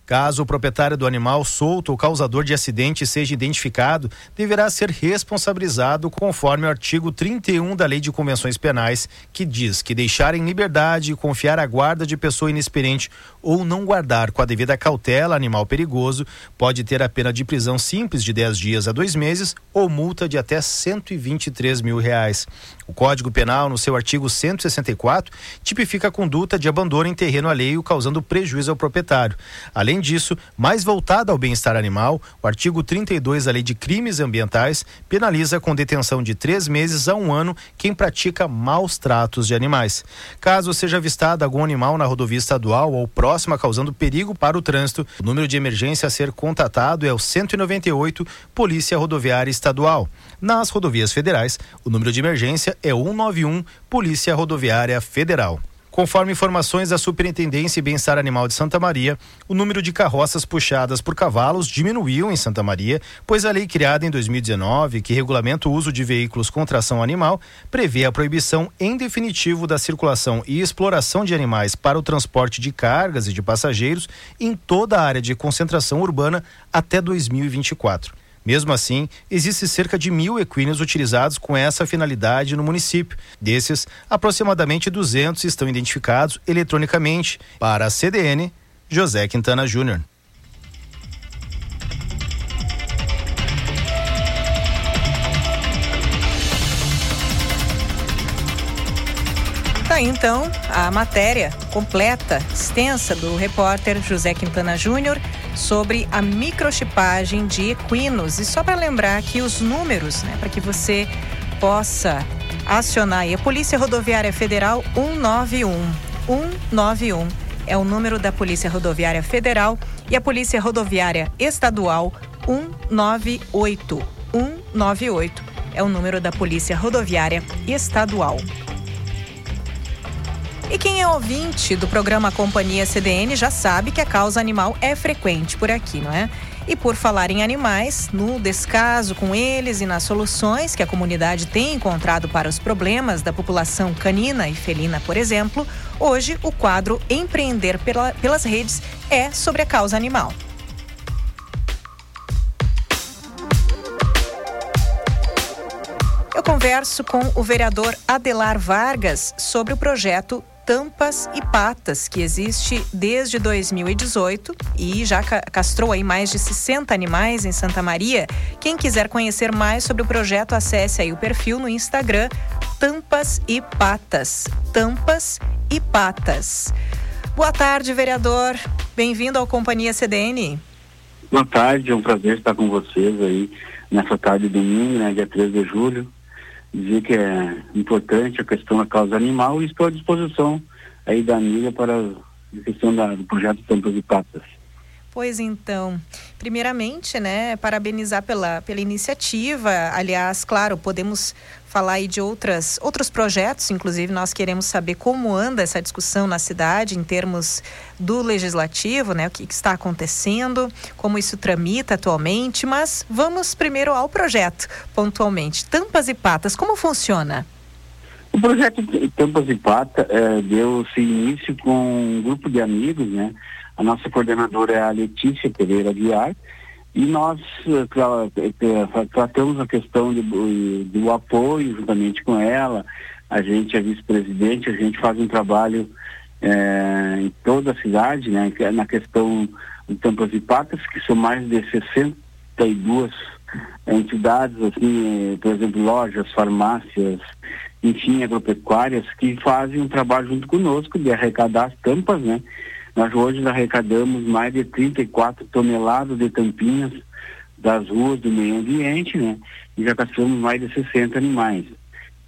Caso o proprietário do animal solto ou causador de acidente seja identificado, deverá ser responsabilizado conforme o artigo 31 da Lei de Convenções Penais, que diz que deixar em liberdade e confiar a guarda de pessoa inexperiente ou não guardar com a devida cautela animal perigoso pode ter a pena de prisão simples de 10 dias a dois meses ou multa de até 123 mil reais. O Código Penal, no seu artigo 164, tipifica a conduta de abandono em terreno alheio causando prejuízo ao proprietário. Além disso, mais voltada ao bem-estar animal, o artigo 32 da Lei de Crimes Ambientais penaliza com detenção de três meses a um ano quem pratica maus tratos de animais. Caso seja avistado algum animal na rodovia estadual ou próxima causando perigo para o trânsito, o número de emergência a ser contatado é o 198 Polícia Rodoviária Estadual. Nas rodovias federais, o número de emergência é 191 Polícia Rodoviária Federal. Conforme informações da Superintendência e Bem-Estar Animal de Santa Maria, o número de carroças puxadas por cavalos diminuiu em Santa Maria, pois a lei criada em 2019, que regulamenta o uso de veículos com tração animal, prevê a proibição em definitivo da circulação e exploração de animais para o transporte de cargas e de passageiros em toda a área de concentração urbana até 2024. Mesmo assim, existe cerca de mil equinos utilizados com essa finalidade no município. Desses, aproximadamente 200 estão identificados eletronicamente. Para a CDN, José Quintana Júnior. Tá aí, então a matéria completa, extensa do repórter José Quintana Júnior sobre a microchipagem de equinos. E só para lembrar aqui os números, né, para que você possa acionar aí a Polícia Rodoviária Federal 191. 191 é o número da Polícia Rodoviária Federal e a Polícia Rodoviária Estadual 198. 198 é o número da Polícia Rodoviária Estadual. E quem é ouvinte do programa Companhia CDN já sabe que a causa animal é frequente por aqui, não é? E por falar em animais, no descaso com eles e nas soluções que a comunidade tem encontrado para os problemas da população canina e felina, por exemplo, hoje o quadro Empreender pela, pelas Redes é sobre a causa animal. Eu converso com o vereador Adelar Vargas sobre o projeto Tampas e Patas, que existe desde 2018 e já castrou aí mais de 60 animais em Santa Maria. Quem quiser conhecer mais sobre o projeto, acesse aí o perfil no Instagram Tampas e Patas. Tampas e Patas. Boa tarde, vereador. Bem-vindo ao Companhia CDN. Boa tarde, é um prazer estar com vocês aí nessa tarde de domingo, né, dia 13 de julho dizer que é importante a questão da causa animal e estou à disposição aí da amiga para a questão da, do projeto Tampas e Patas. Pois então, primeiramente, né, parabenizar pela, pela iniciativa. Aliás, claro, podemos falar aí de outras, outros projetos, inclusive nós queremos saber como anda essa discussão na cidade em termos do legislativo, né, o que, que está acontecendo, como isso tramita atualmente, mas vamos primeiro ao projeto, pontualmente. Tampas e Patas, como funciona? O projeto Tampas e Patas é, deu-se início com um grupo de amigos, né, a nossa coordenadora é a Letícia Pereira Guiar e nós uh, tratamos a questão do, do apoio juntamente com ela. A gente é vice-presidente, a gente faz um trabalho é, em toda a cidade, né, é na questão de Tampas e Patas, que são mais de 62 entidades, assim, por exemplo, lojas, farmácias, enfim, agropecuárias, que fazem um trabalho junto conosco de arrecadar as tampas, né? Nós hoje arrecadamos mais de 34 toneladas de tampinhas das ruas do meio ambiente, né? E já caçamos mais de 60 animais.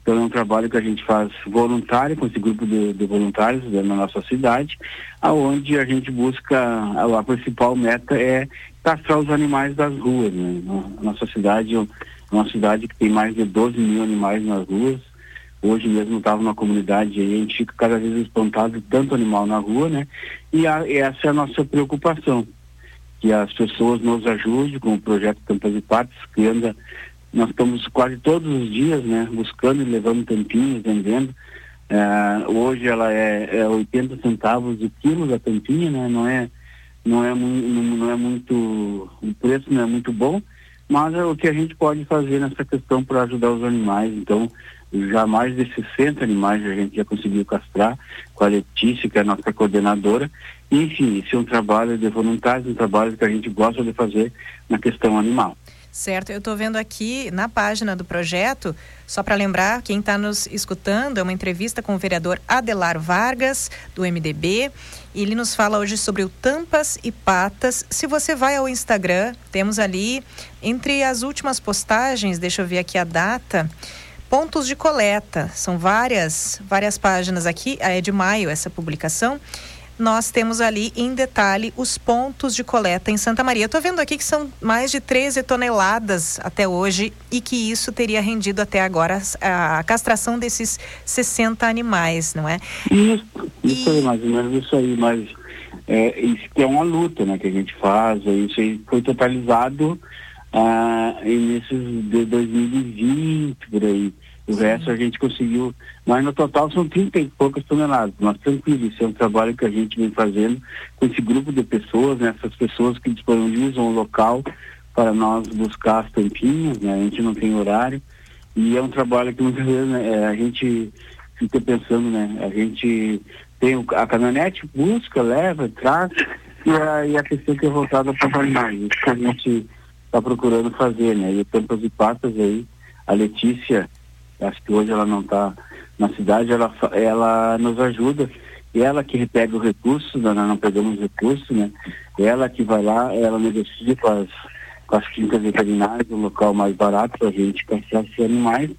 Então é um trabalho que a gente faz voluntário com esse grupo de, de voluntários né, na nossa cidade, aonde a gente busca a, a, principal meta é castrar os animais das ruas. Né? A nossa cidade é uma cidade que tem mais de 12 mil animais nas ruas, Hoje mesmo estava numa comunidade e a gente fica cada vez espantado de tanto animal na rua, né? E, a, essa é a nossa preocupação, que as pessoas nos ajudem com o projeto Tampas e Patos, que anda, nós estamos quase todos os dias, né? Buscando e levando tampinhas, vendendo. É, hoje ela é, é 80 centavos o quilo da tampinha, né? Não é, não é, não, não é muito, o preço não é muito bom, mas é o que a gente pode fazer nessa questão para ajudar os animais. Então, já mais de 60 animais a gente já conseguiu castrar com a Letícia, que é a nossa coordenadora. Enfim, isso é um trabalho de voluntários, um trabalho que a gente gosta de fazer na questão animal. Certo, eu estou vendo aqui na página do projeto, só para lembrar, quem está nos escutando, é uma entrevista com o vereador Adelar Vargas, do MDB, e ele nos fala hoje sobre o Tampas e Patas. Se você vai ao Instagram, temos ali, entre as últimas postagens, deixa eu ver aqui a data, pontos de coleta. São várias, várias páginas aqui, é de maio essa publicação. Nós temos ali em detalhe os pontos de coleta em Santa Maria. Estou vendo aqui que são mais de 13 toneladas até hoje e que isso teria rendido até agora a, a castração desses 60 animais, não é? Isso, isso e... aí, mais ou menos isso aí, mas é, isso é uma luta né, que a gente faz, isso aí foi totalizado ah, inícios de 2020, por aí. O resto a gente conseguiu, mas no total são 30 e poucas toneladas. Mas tranquilo, isso é um trabalho que a gente vem fazendo com esse grupo de pessoas, né, essas pessoas que disponibilizam o local para nós buscar as tampinhas, né, a gente não tem horário. E é um trabalho que muitas vezes né, é, a gente fica pensando, né, a gente tem a caminhonete, busca, leva, traz, e a, e a pessoa que é voltada para trabalhar. Isso que a gente está procurando fazer, né? E o Tampas e Patas aí, a Letícia acho que hoje ela não está na cidade, ela, ela nos ajuda. Ela que pega o recurso, nós não pegamos recurso, né? Ela que vai lá, ela negocia com as, com as clínicas veterinárias, o local mais barato para a gente castrar esses animais.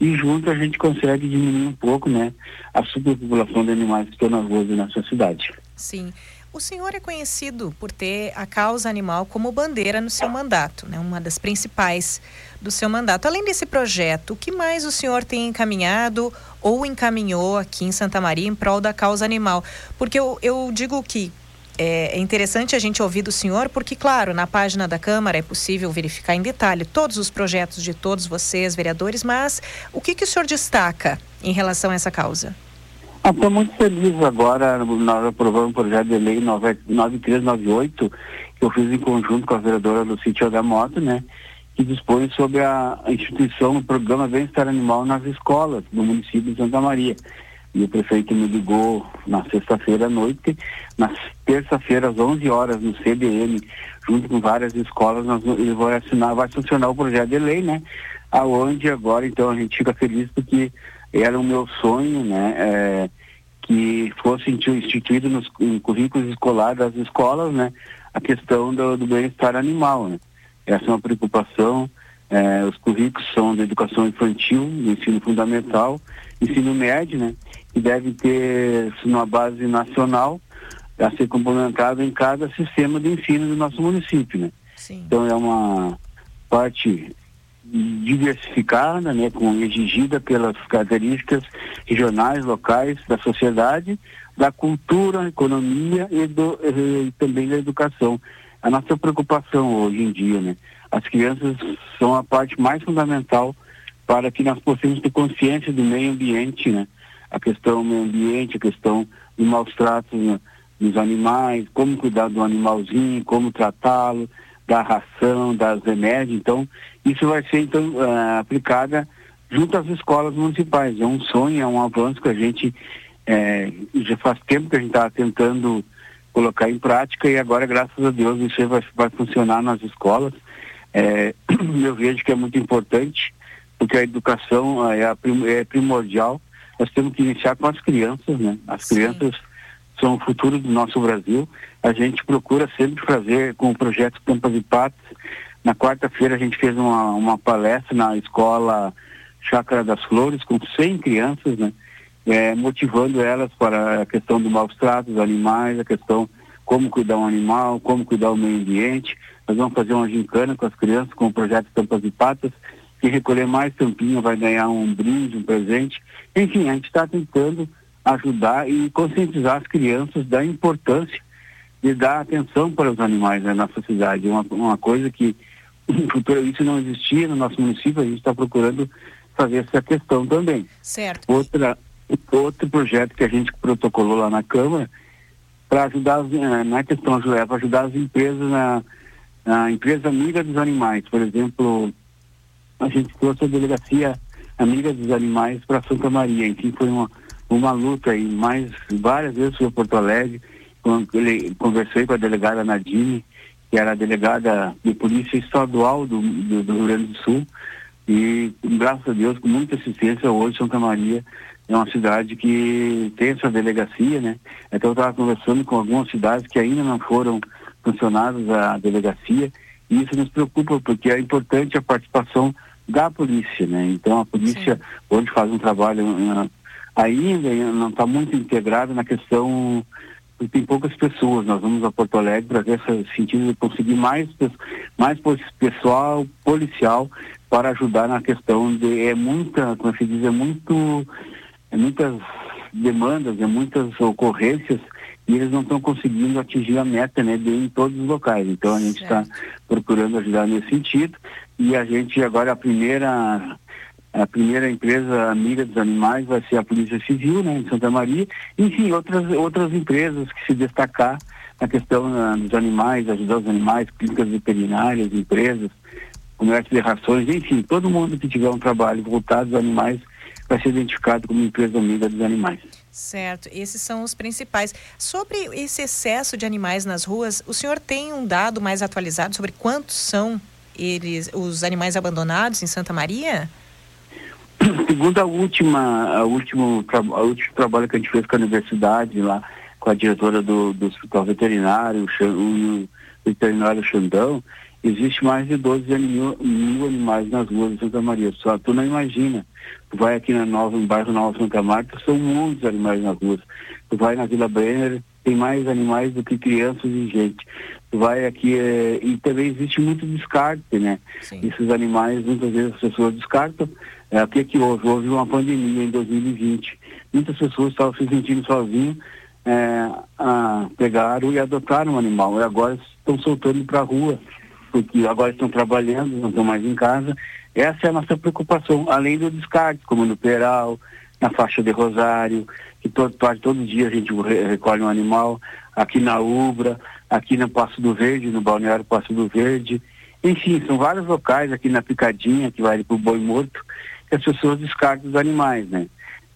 E junto a gente consegue diminuir um pouco, né? A superpopulação de animais que estão nas ruas da nossa cidade. Sim. O senhor é conhecido por ter a causa animal como bandeira no seu mandato, né? uma das principais do seu mandato. Além desse projeto, o que mais o senhor tem encaminhado ou encaminhou aqui em Santa Maria em prol da causa animal? Porque eu, eu digo que é, é interessante a gente ouvir do senhor, porque, claro, na página da Câmara é possível verificar em detalhe todos os projetos de todos vocês, vereadores, mas o que, que o senhor destaca em relação a essa causa? Estou muito feliz agora, nós aprovamos um projeto de lei 9398, que eu fiz em conjunto com a vereadora do sítio da Moto, né? Que dispõe sobre a instituição do programa Bem-Estar Animal nas escolas do município de Santa Maria. E o prefeito me ligou na sexta-feira à noite, na terça-feira às 11 horas no CDN, junto com várias escolas, nós, ele vai assinar, vai funcionar o projeto de lei, né? Aonde agora, então, a gente fica feliz porque era o meu sonho, né? É, que fosse instituído nos currículos escolares das escolas, né? A questão do, do bem-estar animal, né? Essa é uma preocupação. É, os currículos são da educação infantil, do ensino fundamental, ensino médio, né? Que deve ter uma base nacional a ser complementado em cada sistema de ensino do nosso município, né? Sim. Então é uma parte diversificada, né, com exigida pelas características regionais, locais da sociedade, da cultura, economia e, do, e também da educação. A nossa preocupação hoje em dia, né, as crianças são a parte mais fundamental para que nós possamos ter consciência do meio ambiente, né, a questão do meio ambiente, a questão dos maus tratos né, dos animais, como cuidar do animalzinho, como tratá-lo, da ração, das remédios. Então, isso vai ser então uh, aplicada junto às escolas municipais. É um sonho, é um avanço que a gente é, já faz tempo que a gente está tentando colocar em prática e agora, graças a Deus, isso vai, vai funcionar nas escolas. É, *clears throat* eu vejo que é muito importante, porque a educação é, a, é primordial. Nós temos que iniciar com as crianças, né? As Sim. crianças são o futuro do nosso Brasil. A gente procura sempre fazer com o projeto Tampas e Patos. Na quarta-feira a gente fez uma, uma palestra na escola Chácara das Flores com 100 crianças, né? É, motivando elas para a questão do maus tratos dos animais, a questão como cuidar um animal, como cuidar o meio ambiente. Nós vamos fazer uma gincana com as crianças com o projeto Tampas e Patas. Quem recolher mais tampinha vai ganhar um brinde, um presente. Enfim, a gente está tentando ajudar e conscientizar as crianças da importância de dar atenção para os animais né, na sociedade. Uma, uma coisa que *laughs* isso não existia no nosso município, a gente está procurando fazer essa questão também. Certo. Outra, outro projeto que a gente protocolou lá na Câmara para ajudar eh, na questão é para ajudar as empresas na, na empresa amiga dos animais. Por exemplo, a gente trouxe a delegacia amiga dos animais para Santa Maria. Enfim, foi uma uma luta aí, mais várias vezes fui a Porto Alegre, conversei com a delegada Nadine, que era a delegada de polícia estadual do, do, do Rio Grande do Sul, e graças a Deus, com muita assistência, hoje Santa Maria é uma cidade que tem essa delegacia, né? Então eu estava conversando com algumas cidades que ainda não foram funcionadas a delegacia, e isso nos preocupa, porque é importante a participação da polícia, né? Então a polícia Sim. hoje faz um trabalho uh, ainda não está muito integrado na questão tem poucas pessoas. Nós vamos a Porto Alegre para ver esse sentido de conseguir mais, mais pessoal policial para ajudar na questão de é muita, como se diz, é muito, é muitas demandas, é muitas ocorrências e eles não estão conseguindo atingir a meta, né, de em todos os locais. Então a gente está procurando ajudar nesse sentido e a gente agora a primeira a primeira empresa amiga dos animais vai ser a Polícia Civil, né, em Santa Maria. Enfim, outras, outras empresas que se destacar na questão uh, dos animais, ajudar os animais, clínicas veterinárias, empresas, comércio de rações, enfim, todo mundo que tiver um trabalho voltado aos animais vai ser identificado como empresa amiga dos animais. Certo, esses são os principais. Sobre esse excesso de animais nas ruas, o senhor tem um dado mais atualizado sobre quantos são eles, os animais abandonados em Santa Maria? *clears throat* Segundo a última, a último, a último trabalho que a gente fez com a universidade lá, com a diretora do, do hospital veterinário, o, o veterinário Xandão, existe mais de 12 mil, mil, animais nas ruas de Santa Maria. Só tu não imagina. Tu vai aqui na Nova, no bairro Nova Santa Marta, são muitos animais nas ruas. Tu vai na Vila Brenner, tem mais animais do que crianças e gente. Tu vai aqui é, e também existe muito descarte, né? Sim. Esses animais muitas vezes as pessoas descartam é, o que que houve? Houve uma pandemia em 2020. Muitas pessoas estavam se sentindo sozinhas, é, a, pegaram e adotaram um animal. E agora estão soltando para a rua, porque agora estão trabalhando, não estão mais em casa. Essa é a nossa preocupação, além do descarte, como no Peral, na faixa de Rosário, que todo, todo dia a gente recolhe um animal, aqui na Ubra, aqui no Passo do Verde, no Balneário Passo do Verde. Enfim, são vários locais aqui na Picadinha, que vai para o Boi Morto, que as pessoas descartam os animais, né?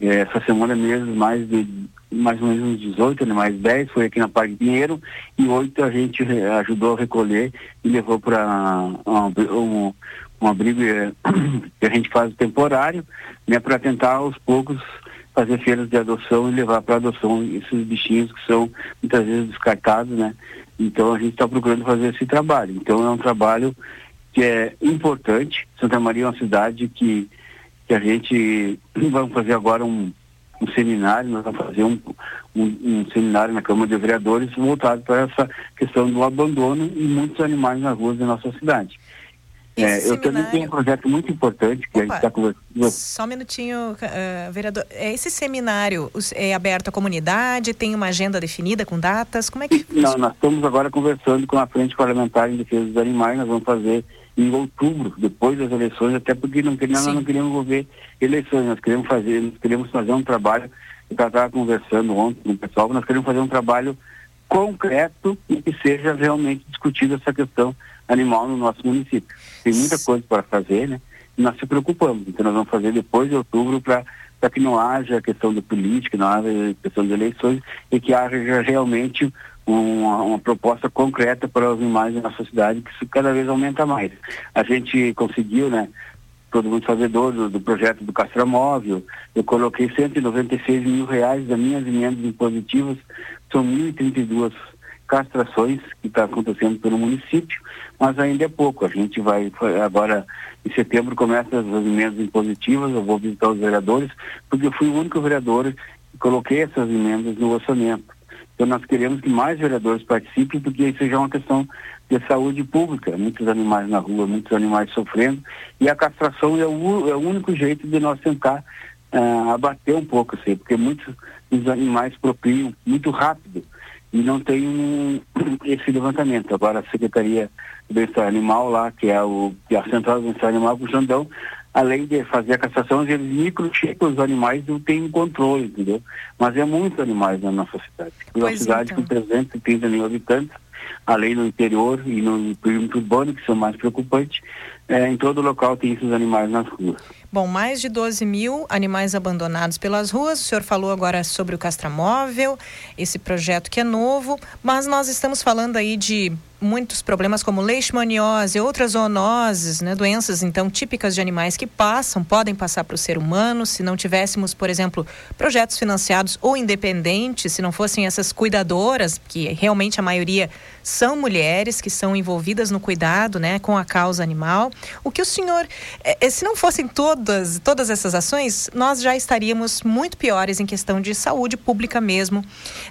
É, essa semana mesmo, mais de mais ou menos uns 18 animais, 10 foi aqui na Parque Pinheiro e oito a gente ajudou a recolher e levou para um, um, um, abrigo é, *clears throat* que a gente faz temporário, né, para tentar aos poucos fazer feiras de adoção e levar para adoção esses bichinhos que são muitas vezes descartados, né? Então a gente está procurando fazer esse trabalho. Então é um trabalho que é importante. Santa Maria é uma cidade que, que a gente *clears throat* vamos fazer agora um, um seminário, nós vamos fazer um, um, um, seminário na Câmara de Vereadores voltado para essa questão do abandono e muitos animais nas ruas da nossa cidade. É, eu também tenho um projeto muito importante que Opa, a gente está conversando. Só um minutinho, uh, vereador. É, esse seminário é aberto à comunidade? Tem uma agenda definida com datas? Como é que. Não, nós estamos agora conversando com a Frente Parlamentar em Defesa dos Animais. Nós vamos fazer em outubro, depois das eleições, até porque não queríamos, nós não queríamos envolver eleições, nós queremos fazer, nós queremos fazer um trabalho, eu estava conversando ontem com o pessoal, nós queremos fazer um trabalho concreto e que seja realmente discutida essa questão animal no nosso município. Tem muita coisa para fazer, né? E nós se preocupamos. Então nós vamos fazer depois de outubro para que não haja questão de política, não haja questão de eleições e que haja realmente uma, uma, proposta concreta para os animais da nossa cidade, que isso cada vez aumenta mais. A gente conseguiu, né, todo mundo sabedor do, do projeto do Castramóvel, eu coloquei 196 mil reais das minhas emendas impositivas, são 1.032 castrações que está acontecendo pelo município, mas ainda é pouco. A gente vai, agora em setembro começa as emendas impositivas, eu vou visitar os vereadores, porque eu fui o único vereador que coloquei essas emendas no orçamento. Então nós queremos que mais vereadores participem, porque isso já é uma questão de saúde pública. Muitos animais na rua, muitos animais sofrendo, e a castração é o, é o único jeito de nós tentar uh, abater um pouco, assim, porque muitos dos animais procriam muito rápido e não tem um, *clears throat* esse levantamento. Agora a Secretaria do Bem-Estar Animal lá, que é, o, que a Central do Bem-Estar Animal do Jandão, além de fazer a castração, eles microchipam os animais não tem controle, entendeu? Mas é muitos animais na nossa cidade. Uma cidade então. com 330 mil habitantes, além no interior e no perímetro urbano, que são mais preocupantes, é, em todo local tem esses animais nas ruas. Bom, mais de 12 mil animais abandonados pelas ruas. O senhor falou agora sobre o castramóvel, esse projeto que é novo, mas nós estamos falando aí de muitos problemas como leishmaniose e outras zoonoses, né, doenças então típicas de animais que passam, podem passar para o ser humano, se não tivéssemos, por exemplo, projetos financiados ou independentes, se não fossem essas cuidadoras, que realmente a maioria são mulheres que são envolvidas no cuidado, né, com a causa animal. O que o senhor, eh, se não fossem todas todas essas ações, nós já estaríamos muito piores em questão de saúde pública mesmo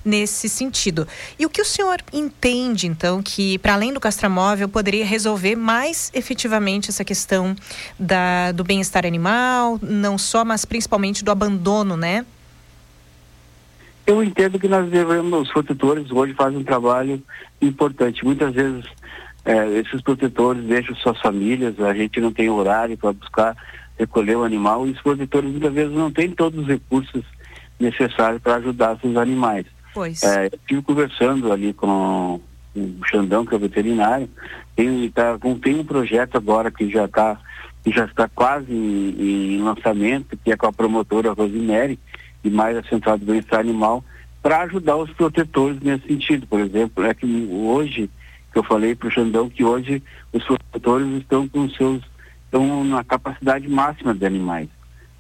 nesse sentido. E o que o senhor entende então que para além do castramóvel, poderia resolver mais efetivamente essa questão da, do bem-estar animal, não só, mas principalmente do abandono, né? Eu entendo que nós devemos, os protetores hoje fazem um trabalho importante. Muitas vezes é, esses protetores deixam suas famílias, a gente não tem horário para buscar recolher o animal e os protetores muitas vezes não têm todos os recursos necessários para ajudar seus animais. Pois. É, eu estive conversando ali com o Xandão, que é veterinário, tem, tá, tem um projeto agora que já está já está quase em, em, lançamento, que é com a promotora Rosemary e mais a Central do Bem-Estar Animal, para ajudar os protetores nesse sentido. Por exemplo, é que hoje, que eu falei para o Xandão, que hoje os protetores estão com seus, estão na capacidade máxima de animais.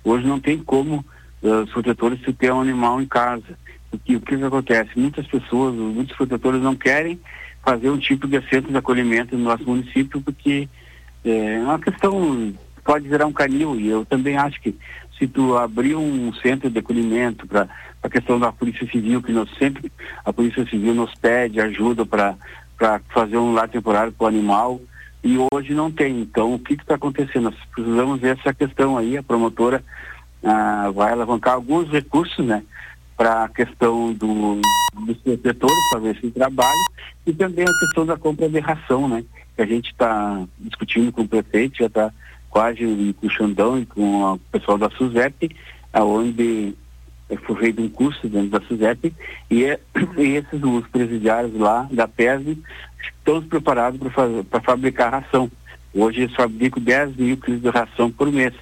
Hoje não tem como uh, os protetores se ter um animal em casa. O que, que acontece? Muitas pessoas, muitos protetores não querem fazer um tipo de centro de acolhimento no nosso município, porque é uma questão, pode virar um canil, e eu também acho que se tu abrir um centro de acolhimento para a questão da Polícia Civil, que nós sempre, a Polícia Civil nos pede ajuda para fazer um lar temporário para o animal, e hoje não tem. Então, o que está acontecendo? Nós precisamos ver essa questão aí, a promotora ah, vai alavancar alguns recursos, né? Para a questão do, dos protetores fazer esse trabalho e também a questão da compra de ração, né? Que a gente está discutindo com o prefeito, já está quase com o Xandão e com o pessoal da SUSEP, aonde foi feito um curso dentro da SUSEP e, é, *clears throat* e esses os presidiários lá da PES estão preparados para fabricar ração. Hoje eles fabricam 10 mil quilos de ração por mês.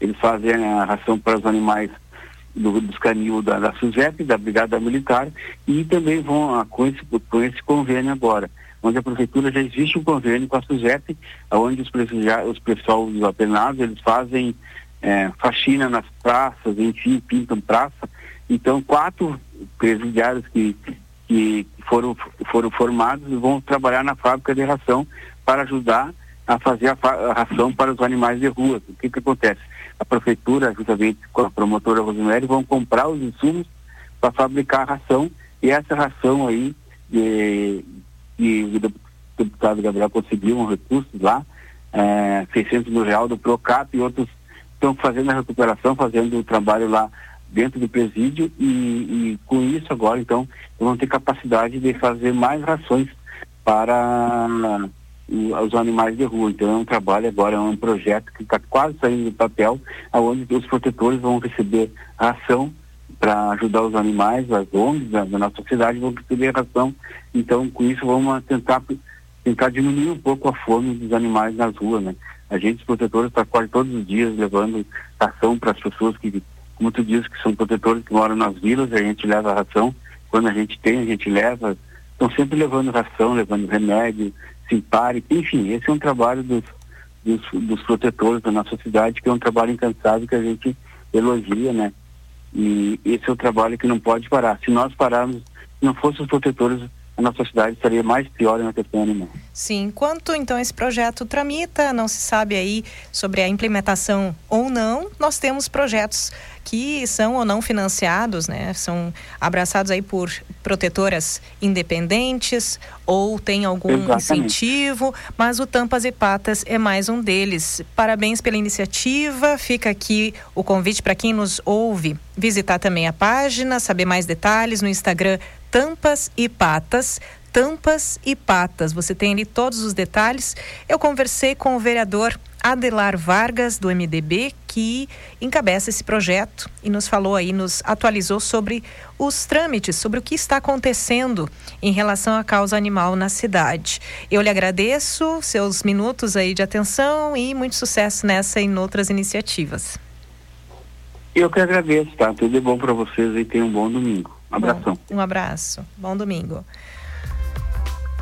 Eles fazem a ração para os animais do, dos canil da, da SUSEP, da Brigada Militar, e também vão a, com, esse, com esse convênio agora, onde a prefeitura já existe um convênio com a SUSEP, onde os, os pessoal dos apenados, eles fazem é, faxina nas praças, enfim, pintam praça. Então, quatro presidiários que, que foram, foram formados vão trabalhar na fábrica de ração para ajudar a fazer a, a ração para os animais de rua. O que que acontece? A prefeitura, juntamente com a promotora Rosemary, vão comprar os insumos para fabricar a ração. E essa ração aí, de, de, o deputado Gabriel conseguiu um recurso lá, é, 600 mil reais do Procap e outros estão fazendo a recuperação, fazendo o trabalho lá dentro do presídio. E, e com isso agora então vão ter capacidade de fazer mais rações para os animais de rua. Então é um trabalho agora, é um projeto que está quase saindo do papel, onde os protetores vão receber ração para ajudar os animais, as ONGs da, da, nossa cidade vão receber ração. Então com isso vamos tentar tentar diminuir um pouco a fome dos animais nas ruas, né? A gente, os protetores, está quase todos os dias levando ração para as pessoas que, como tu disse, que são protetores que moram nas vilas, a gente leva ração. Quando a gente tem, a gente leva. Estão sempre levando ração, levando remédio, simpare, enfim, esse é um trabalho dos, dos, dos, protetores da nossa cidade, que é um trabalho incansável que a gente elogia, né? E esse é o trabalho que não pode parar. Se nós pararmos, se não fossem os protetores, a nossa cidade estaria mais pior na questão animal. Sim, enquanto então esse projeto tramita, não se sabe aí sobre a implementação ou não, nós temos projetos que são ou não financiados, né? São abraçados aí por protetoras independentes ou tem algum Exatamente. incentivo, mas o Tampas e Patas é mais um deles. Parabéns pela iniciativa. Fica aqui o convite para quem nos ouve visitar também a página, saber mais detalhes no Instagram Tampas e Patas tampas e patas. Você tem ali todos os detalhes. Eu conversei com o vereador Adelar Vargas, do MDB, que encabeça esse projeto e nos falou aí, nos atualizou sobre os trâmites, sobre o que está acontecendo em relação à causa animal na cidade. Eu lhe agradeço seus minutos aí de atenção e muito sucesso nessa e em outras iniciativas. Eu que agradeço, tá? Tudo bom para vocês e tenham um bom domingo. Um abração. um abraço. Bom domingo.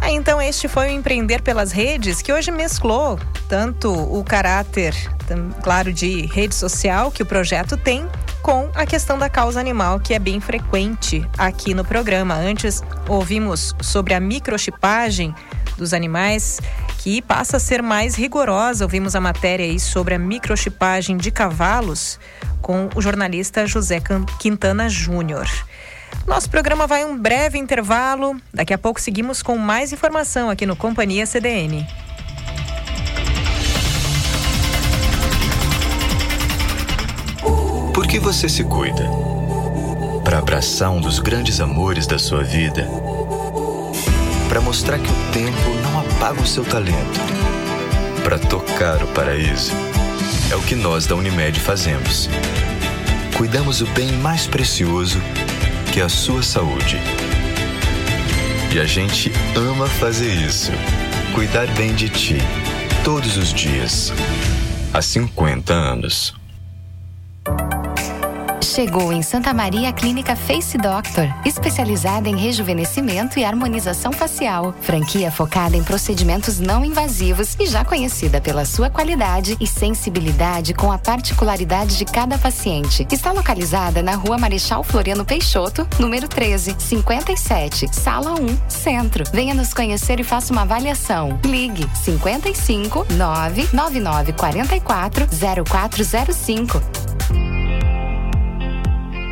Ah, então este foi o Empreender pelas Redes, que hoje mesclou tanto o caráter, claro, de rede social que o projeto tem, com a questão da causa animal, que é bem frequente aqui no programa. Antes ouvimos sobre a microchipagem dos animais, que passa a ser mais rigorosa. Ouvimos a matéria aí sobre a microchipagem de cavalos com o jornalista José Quintana Júnior. Nosso programa vai um breve intervalo. Daqui a pouco seguimos com mais informação aqui no Companhia CDN. Por que você se cuida? Para abraçar um dos grandes amores da sua vida? Para mostrar que o tempo não apaga o seu talento? Para tocar o paraíso? É o que nós da Unimed fazemos. Cuidamos do bem mais precioso que a sua saúde. E a gente ama fazer isso. Cuidar bem de ti, todos os dias. Há 50 anos. Chegou em Santa Maria a clínica Face Doctor, especializada em rejuvenescimento e harmonização facial. Franquia focada em procedimentos não invasivos e já conhecida pela sua qualidade e sensibilidade com a particularidade de cada paciente. Está localizada na Rua Marechal Floriano Peixoto, número 13, 57, Sala 1, Centro. Venha nos conhecer e faça uma avaliação. Ligue 55 999 44 0405.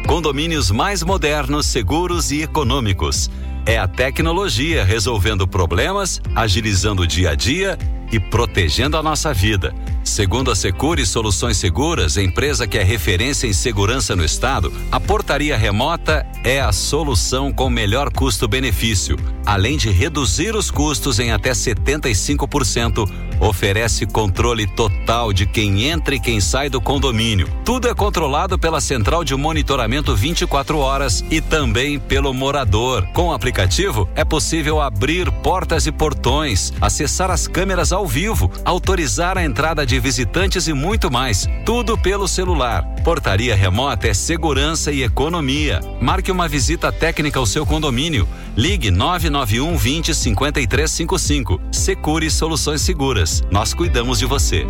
Condomínios mais modernos, seguros e econômicos. É a tecnologia resolvendo problemas, agilizando o dia a dia e protegendo a nossa vida. Segundo a Secure Soluções Seguras, empresa que é referência em segurança no estado, a portaria remota é a solução com melhor custo-benefício, além de reduzir os custos em até 75% oferece controle total de quem entra e quem sai do condomínio. Tudo é controlado pela central de monitoramento 24 horas e também pelo morador. Com o aplicativo é possível abrir portas e portões, acessar as câmeras ao vivo, autorizar a entrada de visitantes e muito mais. Tudo pelo celular. Portaria remota é segurança e economia. Marque uma visita técnica ao seu condomínio. Ligue 991 20 5355. Secure Soluções Seguras. Nós cuidamos de você.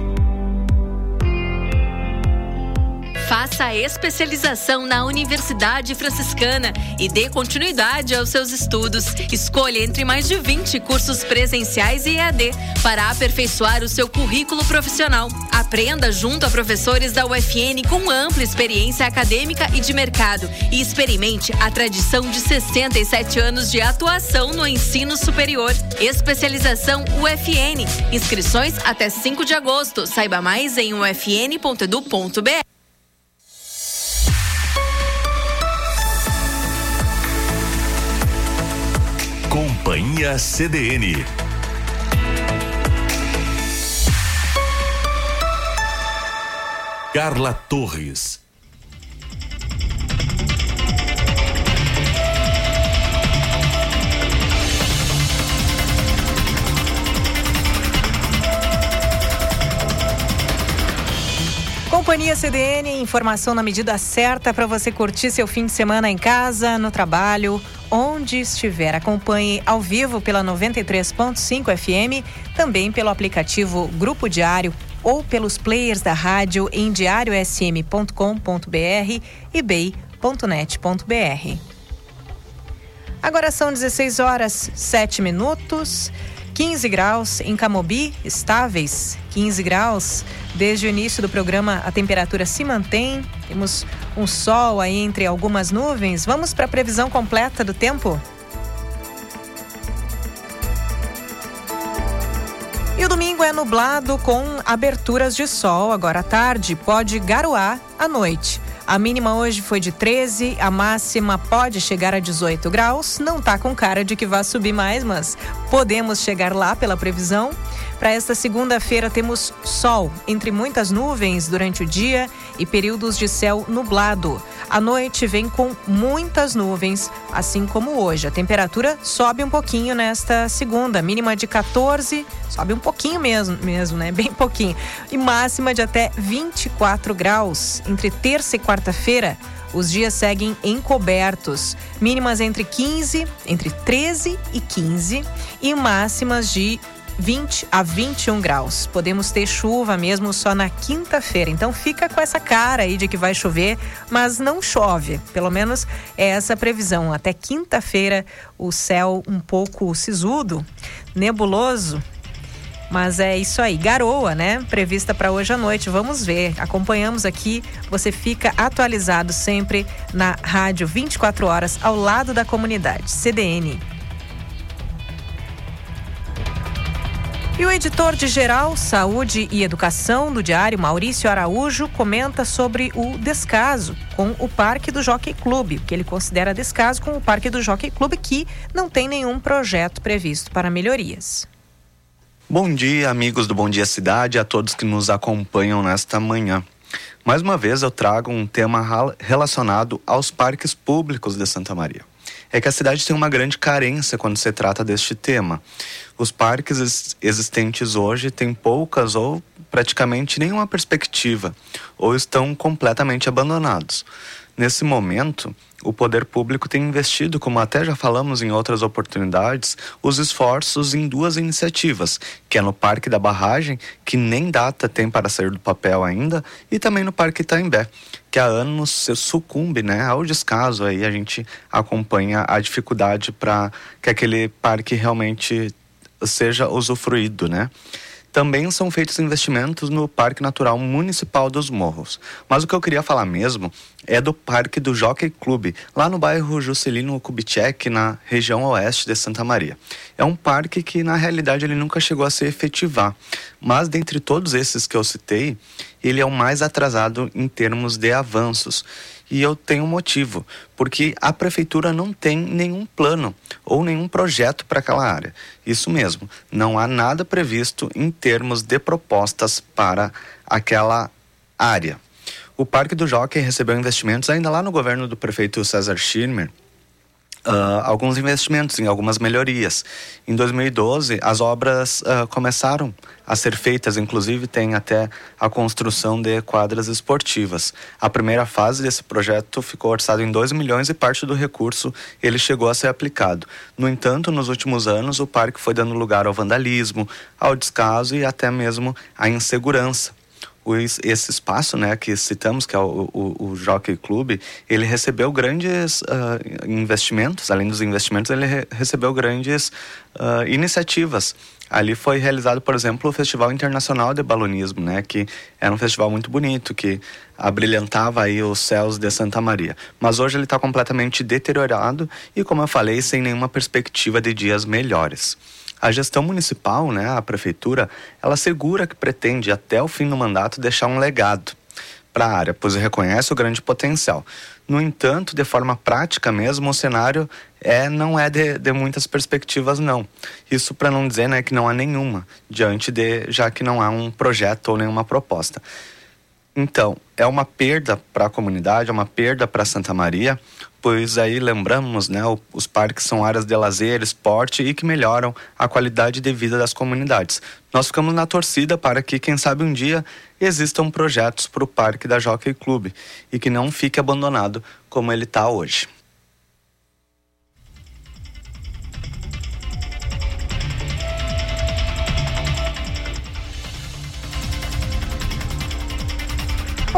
Faça a especialização na Universidade Franciscana e dê continuidade aos seus estudos. Escolha entre mais de 20 cursos presenciais e EAD para aperfeiçoar o seu currículo profissional. Aprenda junto a professores da UFN com ampla experiência acadêmica e de mercado e experimente a tradição de 67 anos de atuação no ensino superior. Especialização UFN. Inscrições até 5 de agosto. Saiba mais em ufn.edu.br. Companhia CDN. Carla Torres. Companhia CDN, informação na medida certa para você curtir seu fim de semana em casa, no trabalho, onde estiver. Acompanhe ao vivo pela 93.5 FM, também pelo aplicativo Grupo Diário ou pelos players da rádio em diariosm.com.br e bay.net.br. Agora são 16 horas 7 minutos. 15 graus em Camobi, estáveis, 15 graus. Desde o início do programa, a temperatura se mantém. Temos um sol aí entre algumas nuvens. Vamos para a previsão completa do tempo? E o domingo é nublado com aberturas de sol agora à tarde. Pode garoar à noite. A mínima hoje foi de 13, a máxima pode chegar a 18 graus. Não tá com cara de que vai subir mais, mas podemos chegar lá pela previsão. Para esta segunda-feira temos sol entre muitas nuvens durante o dia e períodos de céu nublado. A noite vem com muitas nuvens, assim como hoje. A temperatura sobe um pouquinho nesta segunda, mínima de 14, sobe um pouquinho mesmo, mesmo, né? *laughs* Bem pouquinho. E máxima de até 24 graus entre terça e quarta-feira. Os dias seguem encobertos, mínimas entre 15, entre 13 e 15 e máximas de 20 a 21 graus. Podemos ter chuva mesmo só na quinta-feira. Então fica com essa cara aí de que vai chover, mas não chove. Pelo menos é essa a previsão. Até quinta-feira o céu um pouco sisudo, nebuloso. Mas é isso aí, garoa, né? Prevista para hoje à noite. Vamos ver. Acompanhamos aqui. Você fica atualizado sempre na rádio 24 horas ao lado da comunidade. CDN. E o editor de geral, Saúde e Educação do Diário, Maurício Araújo, comenta sobre o descaso com o Parque do Jockey Clube, que ele considera descaso com o Parque do Jockey Clube, que não tem nenhum projeto previsto para melhorias. Bom dia, amigos do Bom Dia Cidade, a todos que nos acompanham nesta manhã. Mais uma vez eu trago um tema relacionado aos parques públicos de Santa Maria é que a cidade tem uma grande carência quando se trata deste tema. Os parques existentes hoje têm poucas ou praticamente nenhuma perspectiva, ou estão completamente abandonados. Nesse momento, o poder público tem investido, como até já falamos em outras oportunidades, os esforços em duas iniciativas, que é no Parque da Barragem, que nem data tem para sair do papel ainda, e também no Parque Itaimbé, que há anos sucumbe né, ao descaso. Aí a gente acompanha a dificuldade para que aquele parque realmente seja usufruído, né? Também são feitos investimentos no Parque Natural Municipal dos Morros. Mas o que eu queria falar mesmo é do Parque do Jockey Clube, lá no bairro Juscelino Kubitschek, na região oeste de Santa Maria. É um parque que, na realidade, ele nunca chegou a se efetivar. Mas, dentre todos esses que eu citei, ele é o mais atrasado em termos de avanços. E eu tenho um motivo, porque a prefeitura não tem nenhum plano ou nenhum projeto para aquela área. Isso mesmo, não há nada previsto em termos de propostas para aquela área. O Parque do Jockey recebeu investimentos ainda lá no governo do prefeito César Schirmer, Uh, alguns investimentos em algumas melhorias. Em 2012, as obras uh, começaram a ser feitas, inclusive tem até a construção de quadras esportivas. A primeira fase desse projeto ficou orçado em 2 milhões e parte do recurso ele chegou a ser aplicado. No entanto, nos últimos anos, o parque foi dando lugar ao vandalismo, ao descaso e até mesmo à insegurança esse espaço né, que citamos, que é o, o, o Jockey Club, ele recebeu grandes uh, investimentos, além dos investimentos, ele re recebeu grandes uh, iniciativas. Ali foi realizado, por exemplo, o Festival Internacional de Balonismo, né, que era um festival muito bonito, que abrilhantava aí os céus de Santa Maria. Mas hoje ele está completamente deteriorado e, como eu falei, sem nenhuma perspectiva de dias melhores. A gestão municipal, né, a prefeitura, ela assegura que pretende até o fim do mandato deixar um legado para a área, pois reconhece o grande potencial. No entanto, de forma prática mesmo, o cenário é não é de, de muitas perspectivas não. Isso para não dizer, né, que não há nenhuma diante de já que não há um projeto ou nenhuma proposta. Então, é uma perda para a comunidade, é uma perda para Santa Maria, pois aí lembramos, né, os parques são áreas de lazer, esporte e que melhoram a qualidade de vida das comunidades. Nós ficamos na torcida para que, quem sabe um dia, existam projetos para o parque da Jockey Club e que não fique abandonado como ele está hoje.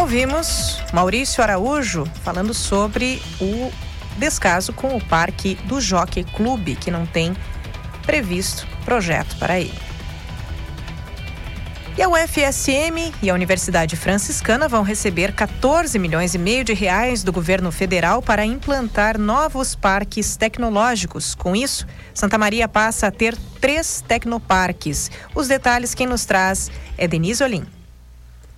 Ouvimos Maurício Araújo falando sobre o descaso com o parque do Jockey Clube, que não tem previsto projeto para ele. E a UFSM e a Universidade Franciscana vão receber 14 milhões e meio de reais do governo federal para implantar novos parques tecnológicos. Com isso, Santa Maria passa a ter três tecnoparques. Os detalhes quem nos traz é Denise Olim.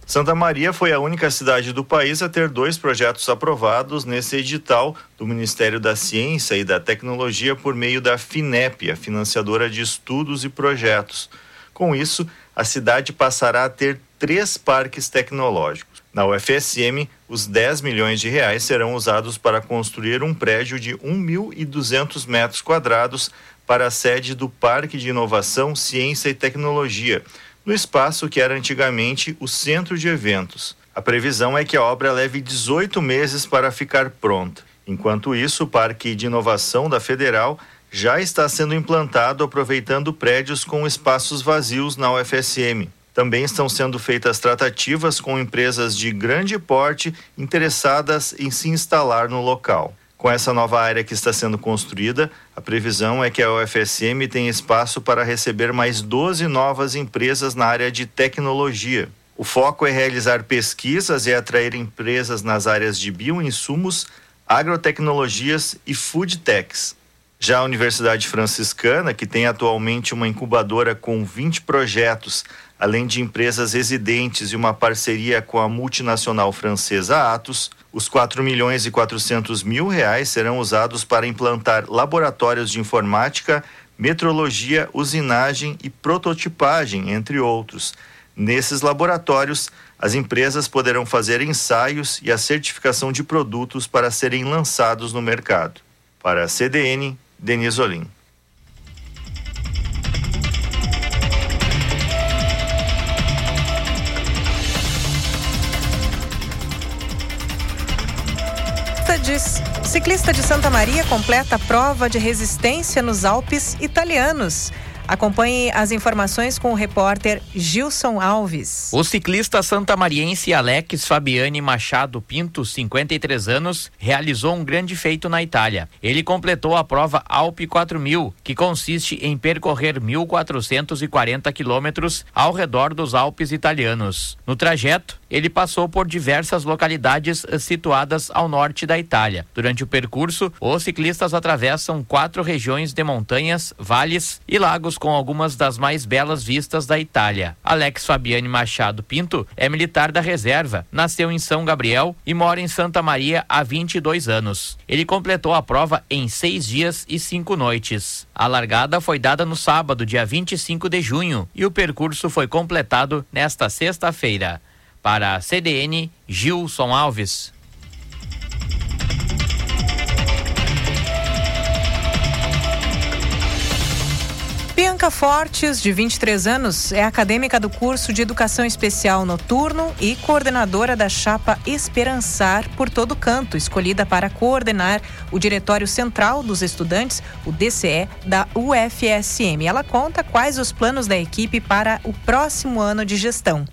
Santa Maria foi a única cidade do país a ter dois projetos aprovados nesse edital do Ministério da Ciência e da Tecnologia por meio da FINEP, a financiadora de estudos e projetos. Com isso, a cidade passará a ter três parques tecnológicos. Na UFSM, os 10 milhões de reais serão usados para construir um prédio de 1.200 metros quadrados para a sede do Parque de Inovação, Ciência e Tecnologia, no espaço que era antigamente o centro de eventos. A previsão é que a obra leve 18 meses para ficar pronta. Enquanto isso, o Parque de Inovação da Federal já está sendo implantado aproveitando prédios com espaços vazios na UFSM. Também estão sendo feitas tratativas com empresas de grande porte interessadas em se instalar no local. Com essa nova área que está sendo construída, a previsão é que a UFSM tenha espaço para receber mais 12 novas empresas na área de tecnologia. O foco é realizar pesquisas e atrair empresas nas áreas de bioinsumos, agrotecnologias e food techs. Já a Universidade Franciscana, que tem atualmente uma incubadora com 20 projetos, além de empresas residentes e uma parceria com a multinacional francesa Atos, os 4 milhões e 400 mil reais serão usados para implantar laboratórios de informática, metrologia, usinagem e prototipagem, entre outros. Nesses laboratórios, as empresas poderão fazer ensaios e a certificação de produtos para serem lançados no mercado. Para a CDN, Denis Olim. Ciclista de Santa Maria completa prova de resistência nos Alpes italianos. Acompanhe as informações com o repórter Gilson Alves. O ciclista santamariense Alex Fabiani Machado Pinto, 53 anos, realizou um grande feito na Itália. Ele completou a prova Alpe 4000, que consiste em percorrer 1.440 quilômetros ao redor dos Alpes italianos. No trajeto, ele passou por diversas localidades situadas ao norte da Itália. Durante o percurso, os ciclistas atravessam quatro regiões de montanhas, vales e lagos com algumas das mais belas vistas da Itália. Alex Fabiani Machado Pinto é militar da reserva, nasceu em São Gabriel e mora em Santa Maria há 22 anos. Ele completou a prova em seis dias e cinco noites. A largada foi dada no sábado, dia 25 de junho, e o percurso foi completado nesta sexta-feira. Para a CDN, Gilson Alves. Bianca Fortes, de 23 anos, é acadêmica do curso de Educação Especial Noturno e coordenadora da chapa Esperançar por Todo Canto, escolhida para coordenar o Diretório Central dos Estudantes, o DCE, da UFSM. Ela conta quais os planos da equipe para o próximo ano de gestão.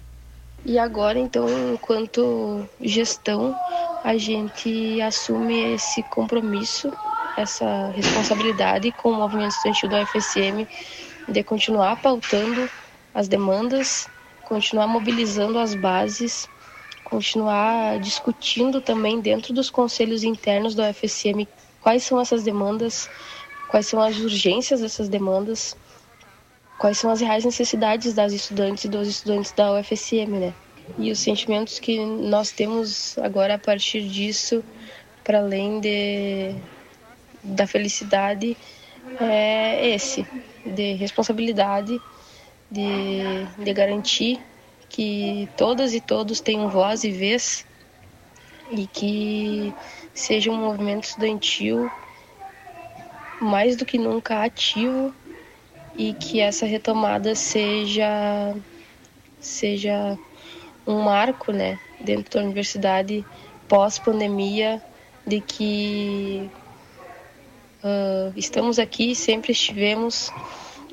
E agora, então, enquanto gestão, a gente assume esse compromisso essa responsabilidade com o movimento estudantil da UFSM de continuar pautando as demandas, continuar mobilizando as bases, continuar discutindo também dentro dos conselhos internos da UFSM quais são essas demandas, quais são as urgências dessas demandas, quais são as reais necessidades das estudantes e dos estudantes da UFSM, né? E os sentimentos que nós temos agora a partir disso, para além de da felicidade é esse, de responsabilidade, de, de garantir que todas e todos tenham voz e vez e que seja um movimento estudantil mais do que nunca ativo e que essa retomada seja seja um marco, né, dentro da universidade pós pandemia de que Uh, estamos aqui, sempre estivemos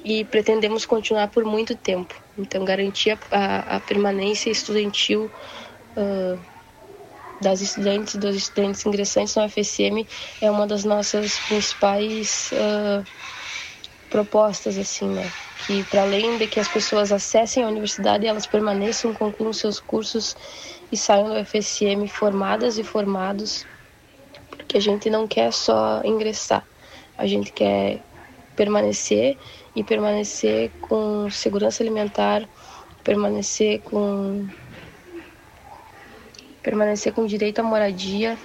e pretendemos continuar por muito tempo. Então, garantir a, a permanência estudantil uh, das estudantes dos estudantes ingressantes na UFSM é uma das nossas principais uh, propostas, assim, né? Que para além de que as pessoas acessem a universidade, elas permaneçam, concluam seus cursos e saiam da UFSM formadas e formados, porque a gente não quer só ingressar, a gente quer permanecer e permanecer com segurança alimentar, permanecer com permanecer com direito à moradia,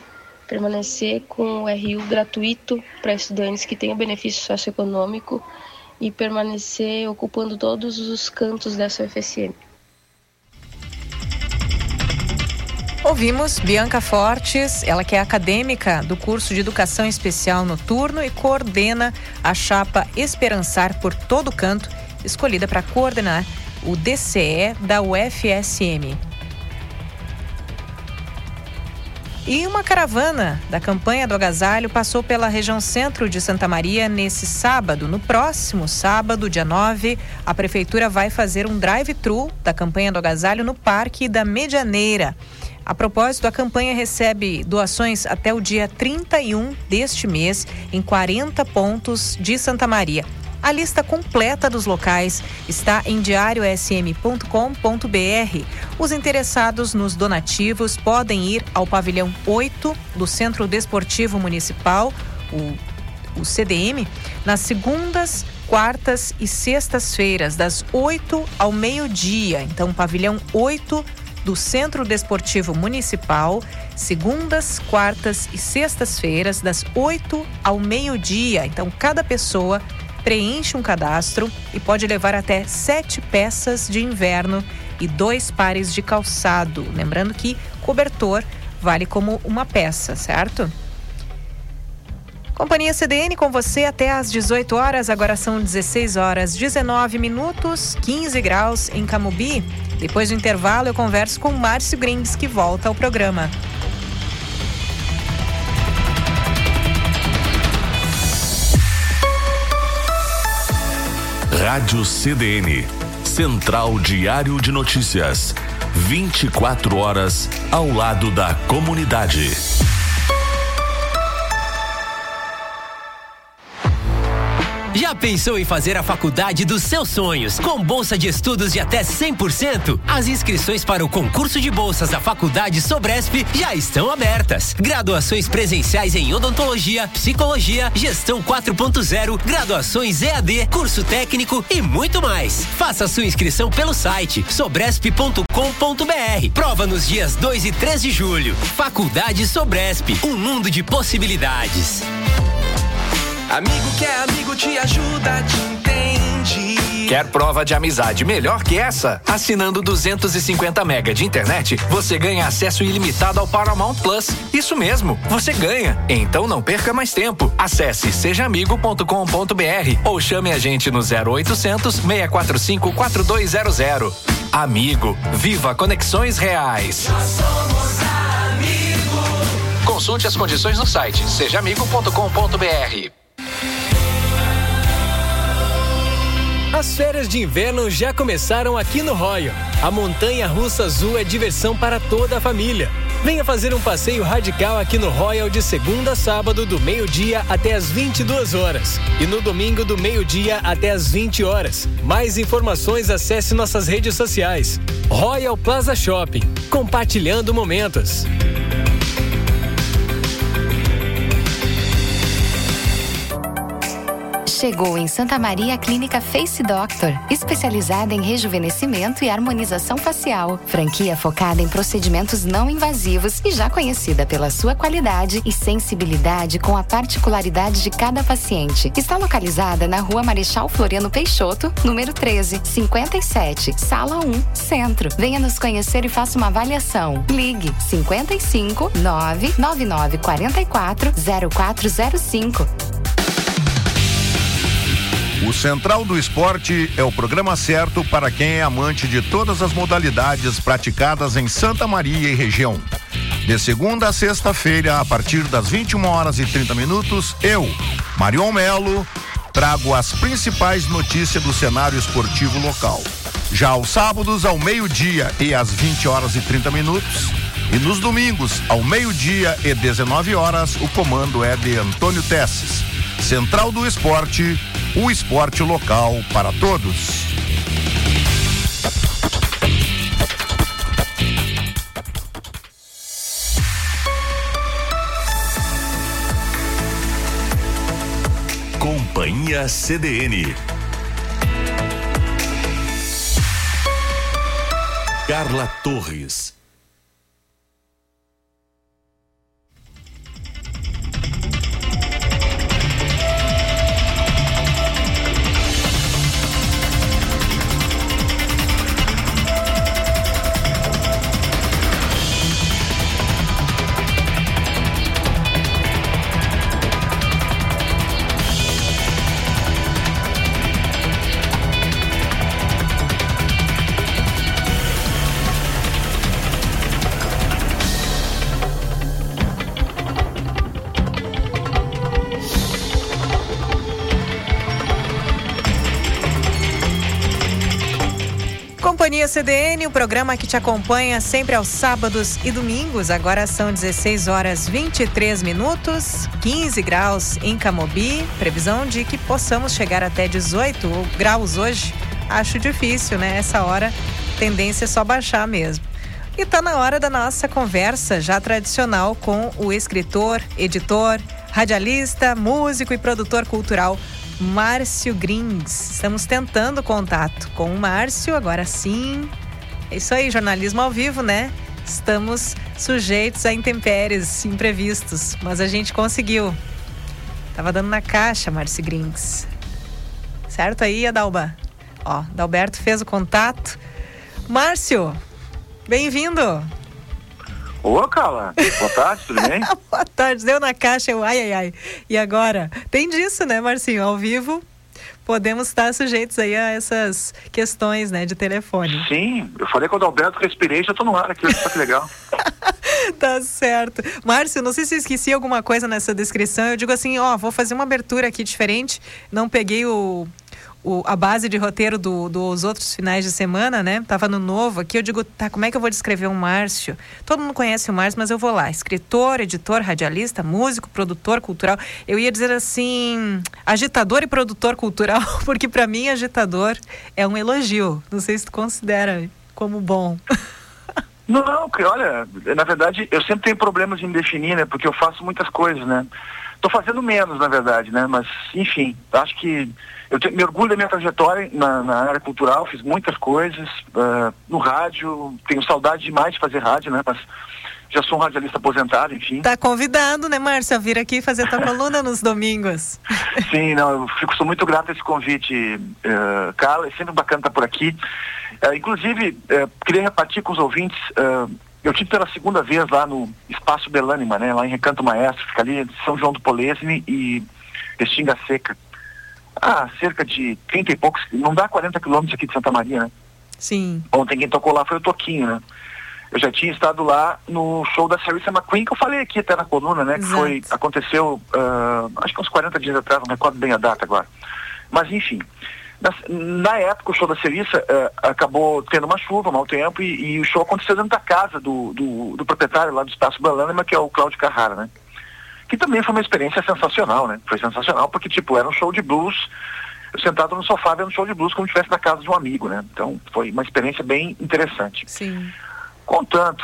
permanecer com o RU gratuito para estudantes que tenham benefício socioeconômico e permanecer ocupando todos os cantos dessa UFSM. Ouvimos Bianca Fortes, ela que é acadêmica do curso de Educação Especial Noturno e coordena a chapa Esperançar por Todo Canto, escolhida para coordenar o DCE da UFSM. E uma caravana da campanha do agasalho passou pela região centro de Santa Maria nesse sábado. No próximo sábado, dia 9, a prefeitura vai fazer um drive-thru da campanha do agasalho no Parque da Medianeira. A propósito, a campanha recebe doações até o dia 31 deste mês em 40 pontos de Santa Maria. A lista completa dos locais está em diariosm.com.br. Os interessados nos donativos podem ir ao pavilhão 8 do Centro Desportivo Municipal, o, o CDM, nas segundas, quartas e sextas-feiras, das 8 ao meio-dia. Então, pavilhão 8 do Centro Desportivo Municipal, segundas, quartas e sextas-feiras, das 8 ao meio-dia. Então, cada pessoa preenche um cadastro e pode levar até sete peças de inverno e dois pares de calçado. Lembrando que cobertor vale como uma peça, certo? Companhia CDN com você até às 18 horas, agora são 16 horas 19 minutos, 15 graus em Camubi. Depois do intervalo, eu converso com Márcio Grings, que volta ao programa. Rádio CDN, Central Diário de Notícias. 24 horas ao lado da comunidade. Já pensou em fazer a faculdade dos seus sonhos com bolsa de estudos de até 100%? As inscrições para o concurso de bolsas da Faculdade Sobresp já estão abertas. Graduações presenciais em odontologia, psicologia, gestão 4.0, graduações EAD, curso técnico e muito mais. Faça sua inscrição pelo site sobresp.com.br. Prova nos dias 2 e 3 de julho. Faculdade Sobresp, um mundo de possibilidades. Amigo que é amigo te ajuda, te entende. Quer prova de amizade melhor que essa? Assinando 250 mega de internet, você ganha acesso ilimitado ao Paramount Plus. Isso mesmo, você ganha. Então não perca mais tempo. Acesse sejaamigo.com.br ou chame a gente no 0800 645 4200. Amigo, viva conexões reais. Nós somos amigos. Consulte as condições no site sejaamigo.com.br. As férias de inverno já começaram aqui no Royal. A montanha russa azul é diversão para toda a família. Venha fazer um passeio radical aqui no Royal de segunda a sábado, do meio-dia até as 22 horas. E no domingo, do meio-dia até as 20 horas. Mais informações, acesse nossas redes sociais. Royal Plaza Shopping. Compartilhando momentos. Chegou em Santa Maria a Clínica Face Doctor, especializada em rejuvenescimento e harmonização facial. Franquia focada em procedimentos não invasivos e já conhecida pela sua qualidade e sensibilidade com a particularidade de cada paciente. Está localizada na Rua Marechal Floriano Peixoto, número 13, 57, Sala 1, Centro. Venha nos conhecer e faça uma avaliação. Ligue 55 999 44 0405. O Central do Esporte é o programa certo para quem é amante de todas as modalidades praticadas em Santa Maria e região. De segunda a sexta-feira, a partir das 21 horas e 30 minutos, eu, Marion Melo, trago as principais notícias do cenário esportivo local. Já aos sábados, ao meio-dia e às 20 horas e 30 minutos, e nos domingos, ao meio-dia e 19 horas, o comando é de Antônio Tesses. Central do Esporte, o esporte local para todos. Companhia CDN. Carla Torres. Programa que te acompanha sempre aos sábados e domingos. Agora são 16 horas 23 minutos, 15 graus em Camobi. Previsão de que possamos chegar até 18 graus hoje. Acho difícil, né? Essa hora, tendência é só baixar mesmo. E tá na hora da nossa conversa já tradicional com o escritor, editor, radialista, músico e produtor cultural Márcio Grins. Estamos tentando contato com o Márcio, agora sim. Isso aí, jornalismo ao vivo, né? Estamos sujeitos a intempéries, imprevistos, mas a gente conseguiu. Tava dando na caixa, Márcio Grins. Certo aí, Adalba? Ó, Dalberto fez o contato. Márcio, bem-vindo. Ô, Carla, boa tarde, tudo bem? *laughs* Boa tarde, deu na caixa, eu ai, ai, ai. E agora? Tem disso, né, Marcinho? Ao vivo, podemos estar sujeitos aí a essas questões, né, de telefone. Sim, eu falei com o Adalberto, respirei, já tô no ar aqui, olha só que legal. *laughs* tá certo. Márcio, não sei se eu esqueci alguma coisa nessa descrição. Eu digo assim, ó, vou fazer uma abertura aqui diferente. Não peguei o, o, a base de roteiro do, dos outros finais de semana, né? Tava no novo aqui, eu digo, tá, como é que eu vou descrever o Márcio? Todo mundo conhece o Márcio, mas eu vou lá. Escritor, editor, radialista, músico, produtor cultural. Eu ia dizer assim, agitador e produtor cultural, *laughs* porque para mim agitador é um elogio. Não sei se tu considera como bom. Não, não, olha, na verdade, eu sempre tenho problemas em definir, né? Porque eu faço muitas coisas, né? Tô fazendo menos, na verdade, né? Mas, enfim, acho que eu te, me orgulho da minha trajetória na, na área cultural, fiz muitas coisas, uh, no rádio, tenho saudade demais de fazer rádio, né? Mas já sou um radialista aposentado, enfim. Tá convidado, né, Márcio, a vir aqui fazer tua coluna nos domingos. *laughs* Sim, não, eu fico, sou muito grato a esse convite, uh, Carla, é sempre bacana estar por aqui. Uh, inclusive, queria repartir com os ouvintes, eu tive pela segunda vez lá no Espaço Belânima, né, lá em Recanto Maestro, fica ali São João do Polesne e Restinga Seca. Ah, cerca de 30 e poucos, não dá 40 quilômetros aqui de Santa Maria, né? Sim. Ontem quem tocou lá foi o Toquinho, né? Eu já tinha estado lá no show da Sarissa McQueen, que eu falei aqui até na coluna, né? Exato. Que foi, aconteceu, uh, acho que uns 40 dias atrás, não recordo bem a data agora. Mas enfim, na, na época o show da Sarissa uh, acabou tendo uma chuva, mau tempo, e, e, o show aconteceu dentro da casa do, do, do proprietário lá do Espaço Balânima, que é o Cláudio Carrara, né? Que também foi uma experiência sensacional, né? Foi sensacional porque, tipo, era um show de blues, eu sentado no sofá vendo um show de blues como se estivesse na casa de um amigo, né? Então foi uma experiência bem interessante. Sim. Contanto,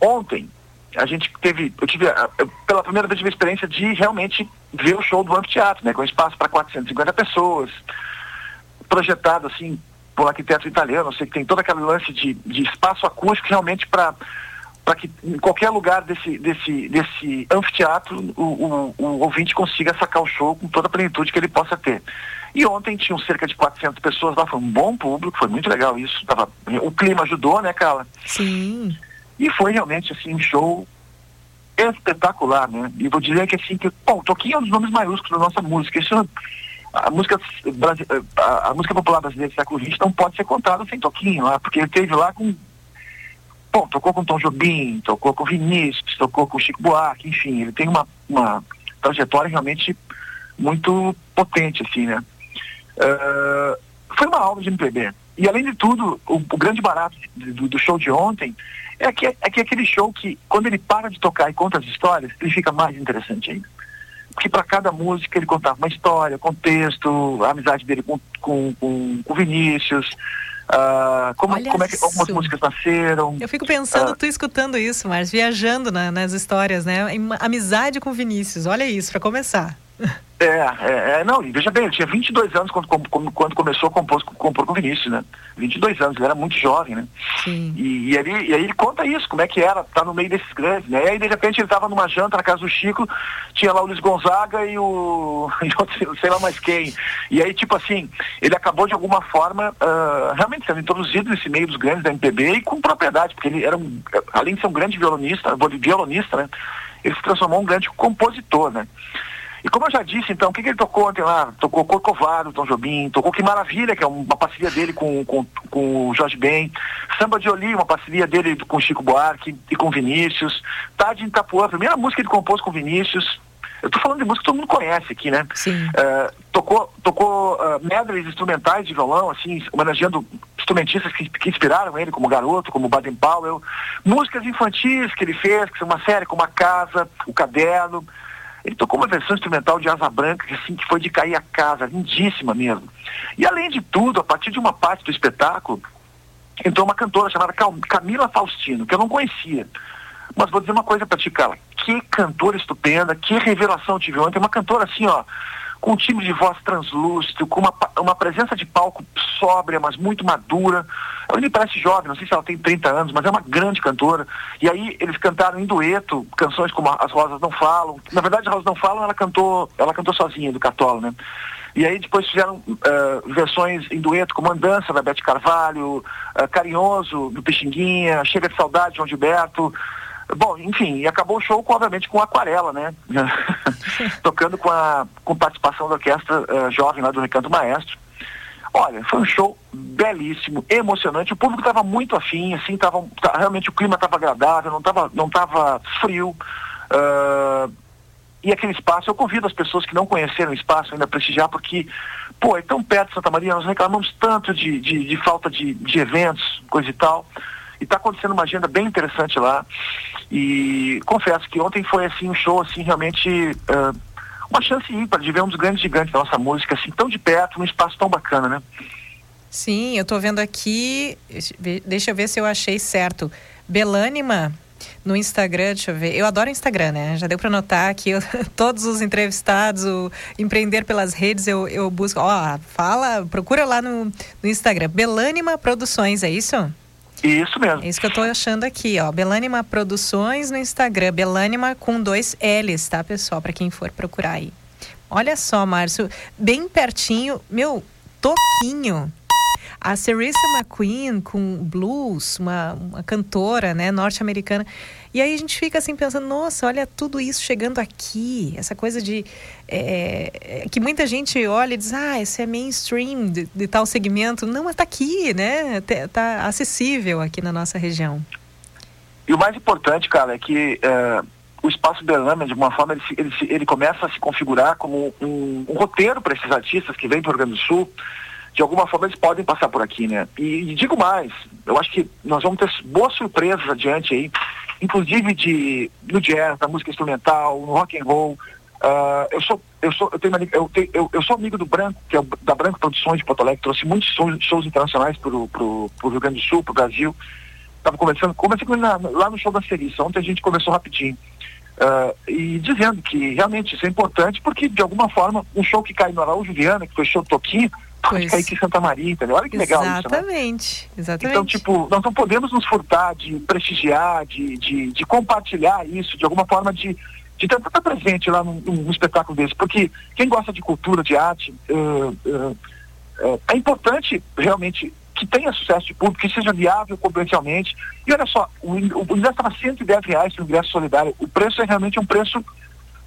ontem a gente teve, eu tive, eu, pela primeira vez tive a experiência de realmente ver o show do anfiteatro, né? Com espaço para 450 pessoas, projetado assim por um arquiteto italiano, eu sei que tem todo aquele lance de, de espaço acústico realmente para para que em qualquer lugar desse, desse, desse anfiteatro o, o, o, ouvinte consiga sacar o show com toda a plenitude que ele possa ter. E ontem tinham cerca de 400 pessoas lá, foi um bom público, foi muito legal isso. Tava, o clima ajudou, né, Carla? Sim. E foi realmente assim um show espetacular, né? E vou dizer que assim, que, bom, o Toquinho é um dos nomes maiúsculos da nossa música. Isso, a música, a, a música popular brasileira do século XX não pode ser contada sem Toquinho lá, porque ele esteve lá com Bom, tocou com Tom Jobim, tocou com Vinícius, tocou com Chico Buarque, enfim, ele tem uma, uma trajetória realmente muito potente, assim, né? Uh, foi uma aula de MPB. E além de tudo, o, o grande barato do, do, show de ontem é que, é que aquele show que, quando ele para de tocar e conta as histórias, ele fica mais interessante ainda. Porque para cada música ele contava uma história, contexto, a amizade dele com, com, com, com Vinícius, Uh, como, como é que algumas músicas nasceram. Eu fico pensando, uh, tu escutando isso, mas viajando na, nas histórias, né? Amizade com Vinícius, olha isso, para começar. *laughs* É, é, é, não, veja bem, ele tinha 22 anos quando, quando, quando começou a compor, compor com o Vinícius, né? 22 anos, ele era muito jovem, né? Sim. E, e, ele, e aí ele conta isso, como é que era, tá no meio desses grandes, né? E aí de repente ele tava numa janta na casa do Chico, tinha lá o Luiz Gonzaga e o. *laughs* e outro, sei lá mais quem. E aí, tipo assim, ele acabou de alguma forma uh, realmente sendo introduzido nesse meio dos grandes da MPB e com propriedade, porque ele era um, além de ser um grande violonista, violonista, né? Ele se transformou um grande compositor, né? E como eu já disse, então, o que, que ele tocou ontem lá? Tocou Corcovado, Tom Jobim, tocou Que Maravilha, que é uma parceria dele com, com, com o Jorge Ben, Samba de Oli, uma parceria dele com Chico Buarque e com Vinícius, Tarde em Itapuã, a primeira música que ele compôs com Vinícius, eu estou falando de música que todo mundo conhece aqui, né? Sim. Uh, tocou tocou uh, medleys instrumentais de violão, assim, homenageando instrumentistas que, que inspiraram ele, como Garoto, como Baden Powell. Músicas infantis que ele fez, que são uma série como A Casa, O Caderno. Ele tocou uma versão instrumental de Asa Branca, que, assim, que foi de cair a casa, lindíssima mesmo. E além de tudo, a partir de uma parte do espetáculo, entrou uma cantora chamada Camila Faustino, que eu não conhecia. Mas vou dizer uma coisa pra ti, cara. Que cantora estupenda, que revelação tive ontem. Uma cantora assim, ó, com um timbre de voz translúcido, com uma, uma presença de palco sóbria, mas muito madura. Ela me parece jovem, não sei se ela tem 30 anos, mas é uma grande cantora. E aí eles cantaram em dueto canções como As Rosas Não Falam. Na verdade, As Rosas Não Falam, ela cantou, ela cantou sozinha do Cartola, né? E aí depois fizeram uh, versões em dueto como Andança da Bete Carvalho, uh, Carinhoso do Pixinguinha, Chega de Saudade de João Gilberto. Bom, enfim, e acabou o show, com, obviamente, com aquarela, né? *laughs* Tocando com a com participação da orquestra uh, jovem lá do Recanto Maestro. Olha, foi um show belíssimo, emocionante. O público estava muito afim, assim, tava, tá, realmente o clima estava agradável, não estava não tava frio. Uh, e aquele espaço, eu convido as pessoas que não conheceram o espaço ainda a prestigiar, porque pô, é tão perto de Santa Maria, nós reclamamos tanto de, de, de falta de, de eventos, coisa e tal. E está acontecendo uma agenda bem interessante lá. E confesso que ontem foi assim um show assim realmente uh, uma chance ímpar de ver um dos grandes gigantes da nossa música assim tão de perto, num espaço tão bacana, né? Sim, eu estou vendo aqui, deixa eu ver se eu achei certo. Belânima no Instagram, deixa eu ver. Eu adoro Instagram, né? Já deu para notar que eu, *laughs* todos os entrevistados, o empreender pelas redes, eu, eu busco. Ó, fala, procura lá no, no Instagram. Belânima Produções, é isso? Isso mesmo. É isso que eu estou achando aqui, ó. Belânima Produções no Instagram. Belânima com dois L's, tá, pessoal? Para quem for procurar aí. Olha só, Márcio, bem pertinho, meu, Toquinho a Cerissa McQueen com blues, uma, uma cantora né, norte-americana. E aí a gente fica assim pensando, nossa, olha tudo isso chegando aqui, essa coisa de é, que muita gente olha e diz, ah, esse é mainstream de, de tal segmento. Não, mas está aqui, né? Está acessível aqui na nossa região. E o mais importante, cara, é que é, o espaço Belâmia, de uma forma, ele, ele, ele começa a se configurar como um, um roteiro para esses artistas que vêm para o Rio Grande do Sul de alguma forma eles podem passar por aqui, né? E, e, digo mais, eu acho que nós vamos ter boas surpresas adiante aí, inclusive de no jazz, na música instrumental, no rock and roll. Uh, eu sou eu sou eu tenho, eu, tenho eu, eu, sou amigo do Branco, que é da Branco Produções de Porto Alegre, trouxe muitos shows, shows internacionais para o Rio Grande do Sul, para o Brasil. Estava conversando, comecei com ele lá no show da Seriça. Ontem a gente conversou rapidinho. Uh, e dizendo que realmente isso é importante, porque de alguma forma um show que cai no Araújo Viana, que foi show Toquinho, pode cair aqui em Santa Maria, entendeu? Olha que legal exatamente, isso, né? Exatamente. Então, tipo, nós não podemos nos furtar de prestigiar, de, de, de compartilhar isso, de alguma forma de, de tentar estar presente lá num, num, espetáculo desse, porque quem gosta de cultura, de arte, uh, uh, uh, é importante realmente que tenha sucesso de público, que seja viável comercialmente. E olha só, o, o ingresso estava 110 reais para o ingresso solidário. O preço é realmente um preço.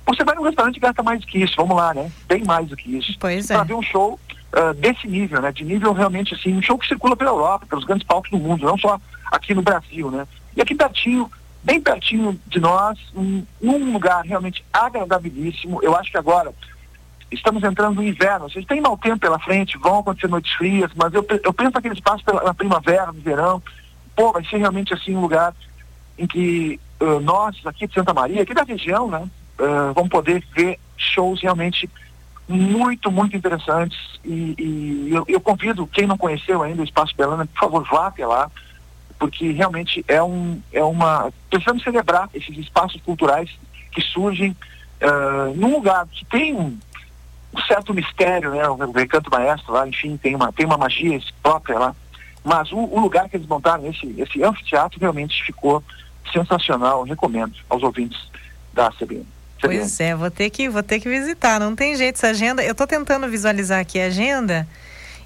Você vai no restaurante e gasta mais do que isso, vamos lá, né? Bem mais do que isso. Pois é. Para ver um show uh, desse nível, né? De nível realmente assim, um show que circula pela Europa, pelos grandes palcos do mundo, não só aqui no Brasil, né? E aqui pertinho, bem pertinho de nós, um, num lugar realmente agradabilíssimo. Eu acho que agora estamos entrando no inverno, vocês têm mau tempo pela frente, vão acontecer noites frias, mas eu, eu penso aquele espaço pela, na primavera, no verão, pô, vai ser realmente assim um lugar em que uh, nós, aqui de Santa Maria, aqui da região, né, uh, vamos poder ver shows realmente muito, muito interessantes. E, e eu, eu, convido quem não conheceu ainda o Espaço Belana, por favor, vá até lá, porque realmente é um, é uma, precisamos celebrar esses espaços culturais que surgem uh, num lugar que tem um, um certo mistério, né, o, recanto maestro lá, enfim, tem uma, tem uma magia própria lá, mas o, o lugar que eles montaram, esse, esse anfiteatro realmente ficou sensacional, recomendo aos ouvintes da CBN. Pois é, vou ter que vou ter que visitar. Não tem jeito essa agenda. Eu estou tentando visualizar aqui a agenda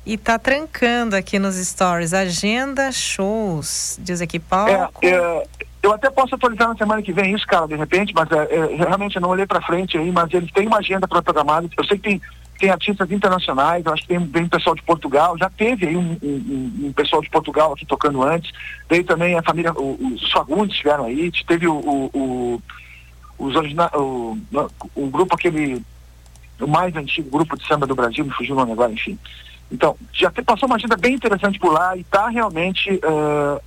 e tá trancando aqui nos stories. Agenda shows. Diz aqui palco. É, é, eu até posso atualizar na semana que vem isso, cara, de repente, mas é, é realmente eu não olhei para frente aí, mas eles têm uma agenda programada. Eu sei que tem tem artistas internacionais, eu acho que tem, tem pessoal de Portugal, já teve aí um, um, um, pessoal de Portugal aqui tocando antes, veio também a família, o, os Fagundes estiveram aí, teve o, o, os o, o grupo aquele, o mais antigo grupo de samba do Brasil, me fugiu o nome agora, enfim. Então, já passou uma agenda bem interessante por lá e está realmente. Uh,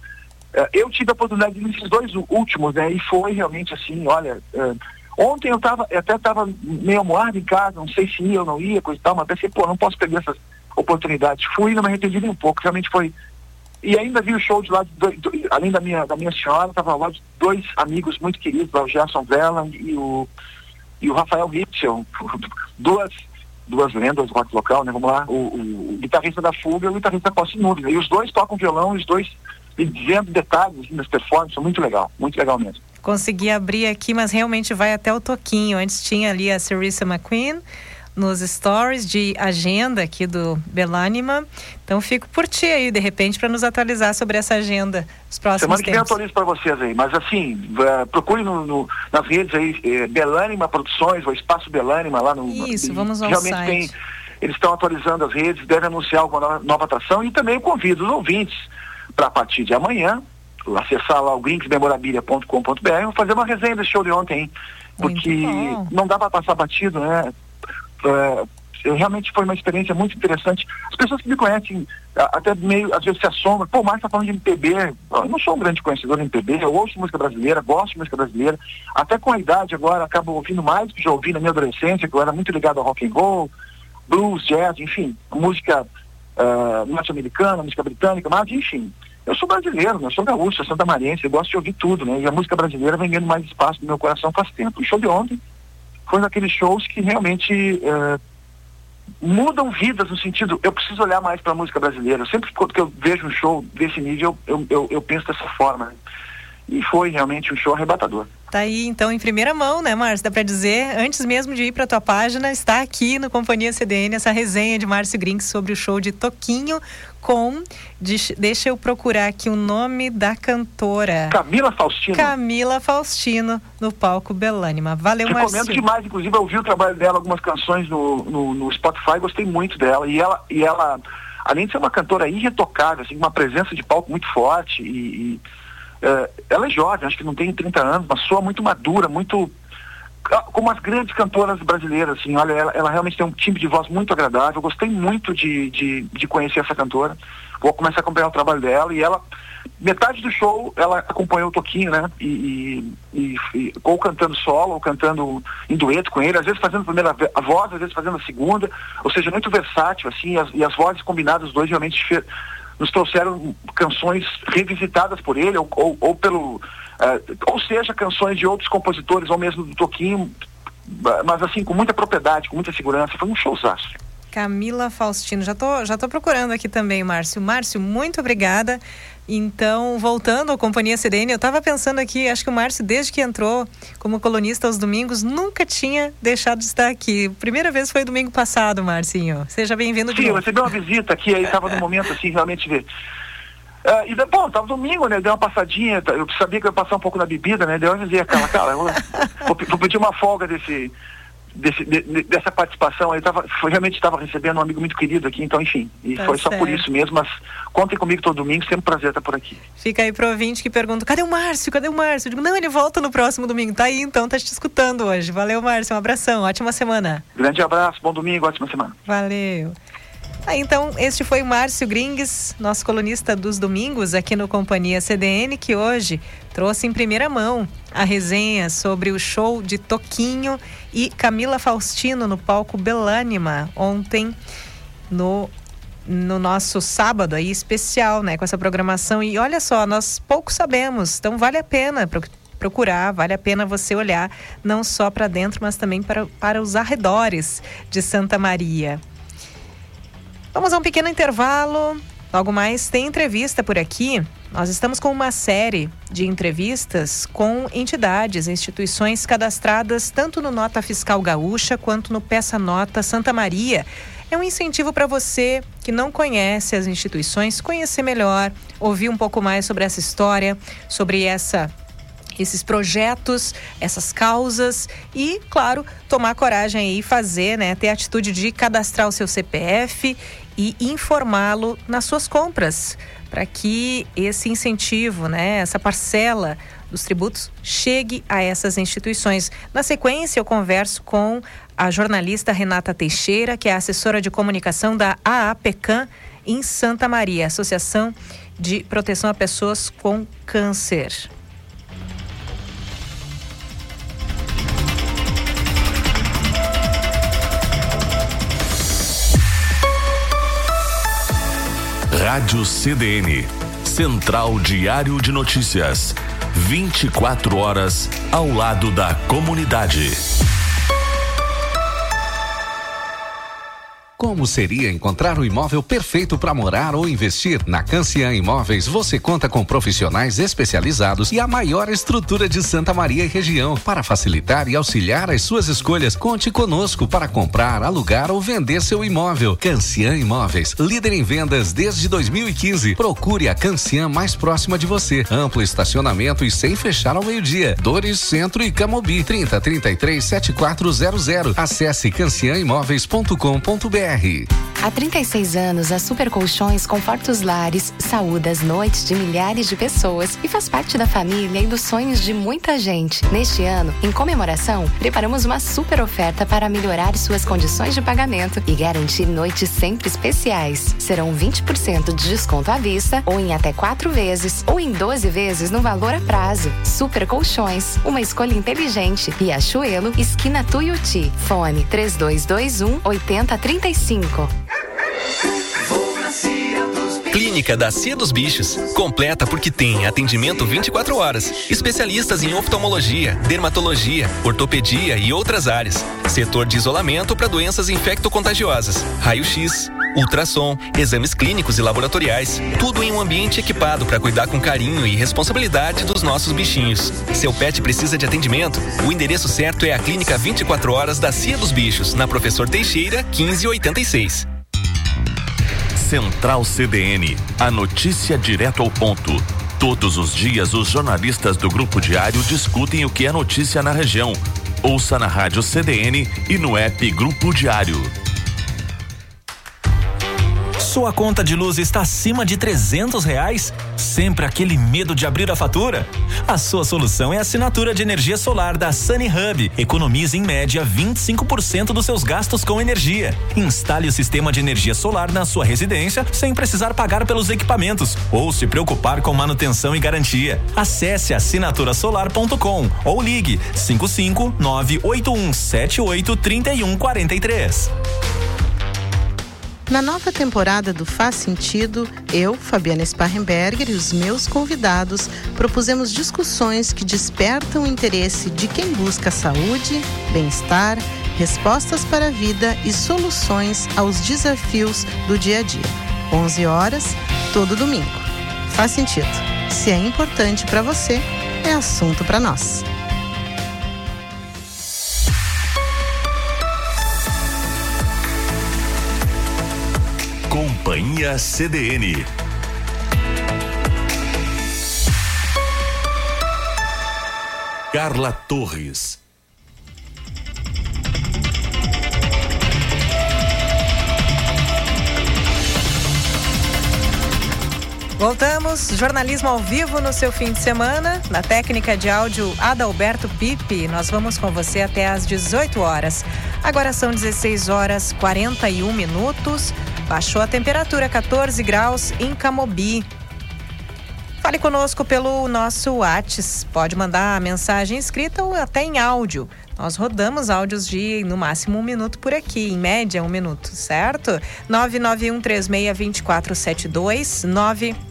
eu tive a oportunidade nesses dois últimos, né? E foi realmente assim, olha. Uh, ontem eu tava, eu até estava meio amoado em casa, não sei se ia ou não ia, coisa e tal, mas pensei, pô, não posso perder essas oportunidades. Fui, não me arrependi nem um pouco, realmente foi e ainda vi o show de lá, de dois, dois, além da minha, da minha senhora, estava lá de dois amigos muito queridos, o Gerson Vela e o, e o Rafael Ritchell, *laughs* duas, duas lendas do rock local, né? Vamos lá, o, o, o guitarrista da Fuga e o guitarrista da Posse Nuvem. E os dois tocam violão, os dois dizendo detalhes das performances, muito legal, muito legal mesmo. Consegui abrir aqui, mas realmente vai até o toquinho. Antes tinha ali a Cerissa McQueen, nos stories de agenda aqui do Belânima. Então fico por ti aí, de repente, para nos atualizar sobre essa agenda os próximos Semana que vem eu atualizo para vocês aí. Mas assim, uh, procure no, no, nas redes aí, eh, Belânima Produções, o Espaço Belânima lá no. Isso, vamos ao realmente site. Tem, eles estão atualizando as redes, devem anunciar alguma nova, nova atração e também convido os ouvintes para a partir de amanhã acessar lá o grinksmemorabilia.com.br fazer uma resenha desse show de ontem, hein? porque não dá para passar batido, né? É, realmente foi uma experiência muito interessante. As pessoas que me conhecem até meio, às vezes se assombram, pô, Márcio tá falando de MPB. Eu não sou um grande conhecedor de MPB, eu ouço música brasileira, gosto de música brasileira. Até com a idade agora acabo ouvindo mais do que já ouvi na minha adolescência, que eu era muito ligado ao rock and roll, blues, jazz, enfim, música uh, norte-americana, música britânica, mas enfim. Eu sou brasileiro, né? eu sou gaúcho, sou santa mariense, eu gosto de ouvir tudo, né? E a música brasileira vem ganhando mais espaço no meu coração faz tempo. O show de ontem foi um daqueles shows que realmente uh, mudam vidas no sentido, eu preciso olhar mais para a música brasileira. Sempre que eu vejo um show desse nível, eu, eu, eu penso dessa forma. Né? E foi realmente um show arrebatador. Tá aí então em primeira mão, né, Márcio? Dá para dizer, antes mesmo de ir para tua página, está aqui no Companhia CDN essa resenha de Márcio Grinks sobre o show de Toquinho com deixa eu procurar aqui o nome da cantora. Camila Faustino. Camila Faustino no palco Belânima. Valeu, Recomendo Márcio. demais, inclusive eu ouvi o trabalho dela, algumas canções no, no, no Spotify, gostei muito dela e ela e ela além de ser uma cantora irretocável, assim, uma presença de palco muito forte e, e é, ela é jovem, acho que não tem 30 anos, mas soa muito madura, muito como as grandes cantoras brasileiras, assim, olha, ela, ela, realmente tem um timbre de voz muito agradável. Eu gostei muito de, de, de, conhecer essa cantora. Vou começar a acompanhar o trabalho dela e ela, metade do show, ela acompanhou o Toquinho, né? E, e, e, ou cantando solo, ou cantando em dueto com ele, às vezes fazendo a primeira a voz, às vezes fazendo a segunda, ou seja, muito versátil, assim, as, e as vozes combinadas, dois realmente nos trouxeram canções revisitadas por ele ou, ou, ou pelo uh, ou seja canções de outros compositores ou mesmo do Toquinho mas assim com muita propriedade com muita segurança foi um showzaço Camila Faustino. Já tô, já tô procurando aqui também, Márcio. Márcio, muito obrigada. Então, voltando à Companhia CDN, eu estava pensando aqui, acho que o Márcio, desde que entrou como colunista aos domingos, nunca tinha deixado de estar aqui. Primeira vez foi domingo passado, Marcinho. Seja bem-vindo de Sim, eu recebi uma visita aqui, aí estava *laughs* no momento, assim, realmente ver. Uh, e bom, tava domingo, né? Dei uma passadinha, eu sabia que eu ia passar um pouco na bebida, né? Daí eu avisei aquela, cara, vou, vou pedir uma folga desse, desse, de, dessa participação. Eu tava, foi, realmente estava recebendo um amigo muito querido aqui, então, enfim. E tá foi certo. só por isso mesmo, mas contem comigo todo domingo, sempre um prazer estar por aqui. Fica aí pro ouvinte que pergunta: cadê o Márcio? Cadê o Márcio? Eu digo, não, ele volta no próximo domingo. Tá aí então, tá te escutando hoje. Valeu, Márcio. Um abração, ótima semana. Grande abraço, bom domingo, ótima semana. Valeu. Ah, então, este foi Márcio Gringues, nosso colunista dos domingos aqui no Companhia CDN, que hoje trouxe em primeira mão a resenha sobre o show de Toquinho e Camila Faustino no palco Belânima, ontem no no nosso sábado aí especial, né, com essa programação. E olha só, nós pouco sabemos, então vale a pena procurar, vale a pena você olhar não só para dentro, mas também para, para os arredores de Santa Maria. Vamos a um pequeno intervalo. Logo mais tem entrevista por aqui. Nós estamos com uma série de entrevistas com entidades, instituições cadastradas tanto no Nota Fiscal Gaúcha quanto no Peça Nota Santa Maria. É um incentivo para você que não conhece as instituições conhecer melhor, ouvir um pouco mais sobre essa história, sobre essa esses projetos, essas causas e, claro, tomar coragem e fazer, né, ter a atitude de cadastrar o seu CPF e informá-lo nas suas compras, para que esse incentivo, né, essa parcela dos tributos chegue a essas instituições. Na sequência, eu converso com a jornalista Renata Teixeira, que é assessora de comunicação da AAPCAM em Santa Maria, Associação de Proteção a Pessoas com Câncer. Rádio CDN, Central Diário de Notícias. 24 horas ao lado da comunidade. Como seria encontrar o imóvel perfeito para morar ou investir? Na Cancian Imóveis você conta com profissionais especializados e a maior estrutura de Santa Maria e região. Para facilitar e auxiliar as suas escolhas, conte conosco para comprar, alugar ou vender seu imóvel. Cancian Imóveis, líder em vendas desde 2015. Procure a Cancian mais próxima de você. Amplo estacionamento e sem fechar ao meio-dia. Dores Centro e Camobi 30 33 7400. Acesse cancianimóveis.com.br. BR. Há 36 anos, a Super Colchões conforta os lares, saúda as noites de milhares de pessoas e faz parte da família e dos sonhos de muita gente. Neste ano, em comemoração, preparamos uma super oferta para melhorar suas condições de pagamento e garantir noites sempre especiais. Serão 20% de desconto à vista, ou em até quatro vezes, ou em 12 vezes no valor a prazo. Super Colchões, uma escolha inteligente. Riachuelo, esquina Tuiuti. Fone 3221 8035. Clínica da Cia dos Bichos. Completa porque tem atendimento 24 horas. Especialistas em oftalmologia, dermatologia, ortopedia e outras áreas. Setor de isolamento para doenças infecto-contagiosas. Raio-X, ultrassom, exames clínicos e laboratoriais. Tudo em um ambiente equipado para cuidar com carinho e responsabilidade dos nossos bichinhos. Seu pet precisa de atendimento? O endereço certo é a Clínica 24 Horas da Cia dos Bichos, na Professor Teixeira, 1586. Central CDN, a notícia direto ao ponto. Todos os dias, os jornalistas do Grupo Diário discutem o que é notícia na região. Ouça na Rádio CDN e no app Grupo Diário. Sua conta de luz está acima de trezentos reais? Sempre aquele medo de abrir a fatura? A sua solução é a assinatura de energia solar da Sunny Hub. Economize em média 25% dos seus gastos com energia. Instale o sistema de energia solar na sua residência sem precisar pagar pelos equipamentos ou se preocupar com manutenção e garantia. Acesse assinaturasolar.com ou ligue 55 98178 3143. Na nova temporada do Faz Sentido, eu, Fabiana Sparrenberger e os meus convidados propusemos discussões que despertam o interesse de quem busca saúde, bem-estar, respostas para a vida e soluções aos desafios do dia a dia. 11 horas, todo domingo. Faz sentido. Se é importante para você, é assunto para nós. Companhia CDN. Carla Torres. Voltamos, jornalismo ao vivo no seu fim de semana. Na técnica de áudio Adalberto Pipe, nós vamos com você até às 18 horas. Agora são 16 horas 41 minutos. Baixou a temperatura 14 graus em Camobi. Fale conosco pelo nosso WhatsApp. Pode mandar a mensagem escrita ou até em áudio. Nós rodamos áudios de no máximo um minuto por aqui, em média um minuto, certo? 991362472,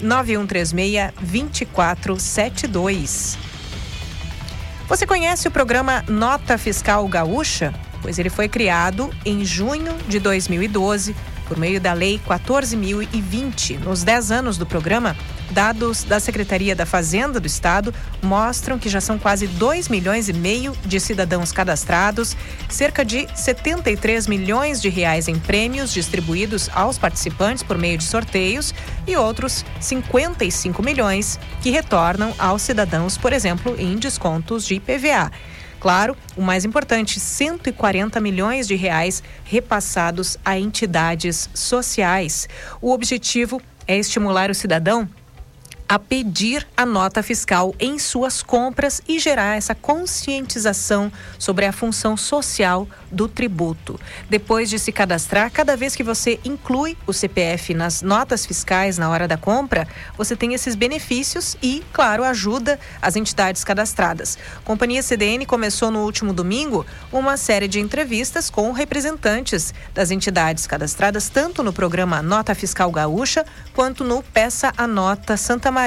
991362472. Você conhece o programa Nota Fiscal Gaúcha? Pois ele foi criado em junho de 2012 por meio da Lei 14.020. Nos 10 anos do programa, dados da Secretaria da Fazenda do Estado mostram que já são quase 2 milhões e meio de cidadãos cadastrados, cerca de 73 milhões de reais em prêmios distribuídos aos participantes por meio de sorteios e outros 55 milhões que retornam aos cidadãos, por exemplo, em descontos de IPVA. Claro, o mais importante, 140 milhões de reais repassados a entidades sociais. O objetivo é estimular o cidadão a pedir a nota fiscal em suas compras e gerar essa conscientização sobre a função social do tributo. Depois de se cadastrar, cada vez que você inclui o CPF nas notas fiscais na hora da compra, você tem esses benefícios e, claro, ajuda as entidades cadastradas. A Companhia CDN começou no último domingo uma série de entrevistas com representantes das entidades cadastradas, tanto no programa Nota Fiscal Gaúcha quanto no Peça a Nota Santa Maria.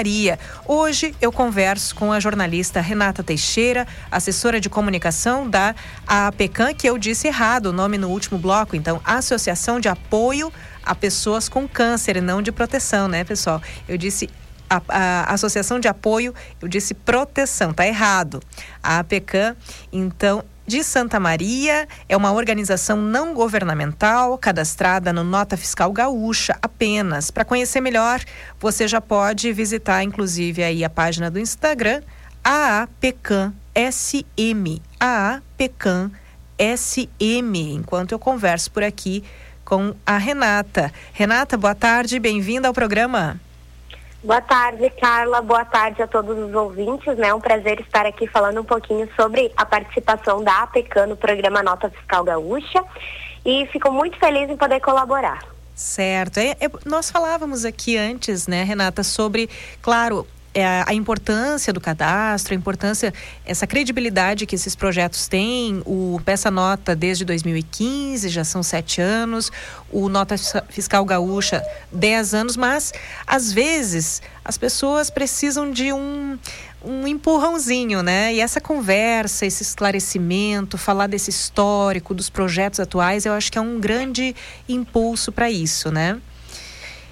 Hoje eu converso com a jornalista Renata Teixeira, assessora de comunicação da APECAM, que eu disse errado o nome no último bloco, então Associação de Apoio a Pessoas com Câncer, não de proteção, né, pessoal? Eu disse a, a, Associação de Apoio, eu disse proteção, tá errado. A APECAM, então, de Santa Maria é uma organização não governamental cadastrada no Nota Fiscal Gaúcha apenas. Para conhecer melhor, você já pode visitar inclusive aí a página do Instagram AAPCAM SM. AAPCAM SM. Enquanto eu converso por aqui com a Renata. Renata, boa tarde, bem-vinda ao programa. Boa tarde, Carla. Boa tarde a todos os ouvintes. É né? um prazer estar aqui falando um pouquinho sobre a participação da APECAN no programa Nota Fiscal Gaúcha e fico muito feliz em poder colaborar. Certo. É, é, nós falávamos aqui antes, né, Renata, sobre, claro, é, a importância do cadastro, a importância, essa credibilidade que esses projetos têm. O Peça Nota desde 2015, já são sete anos. O Nota Fiscal Gaúcha, dez anos. Mas, às vezes, as pessoas precisam de um, um empurrãozinho, né? E essa conversa, esse esclarecimento, falar desse histórico, dos projetos atuais, eu acho que é um grande impulso para isso, né?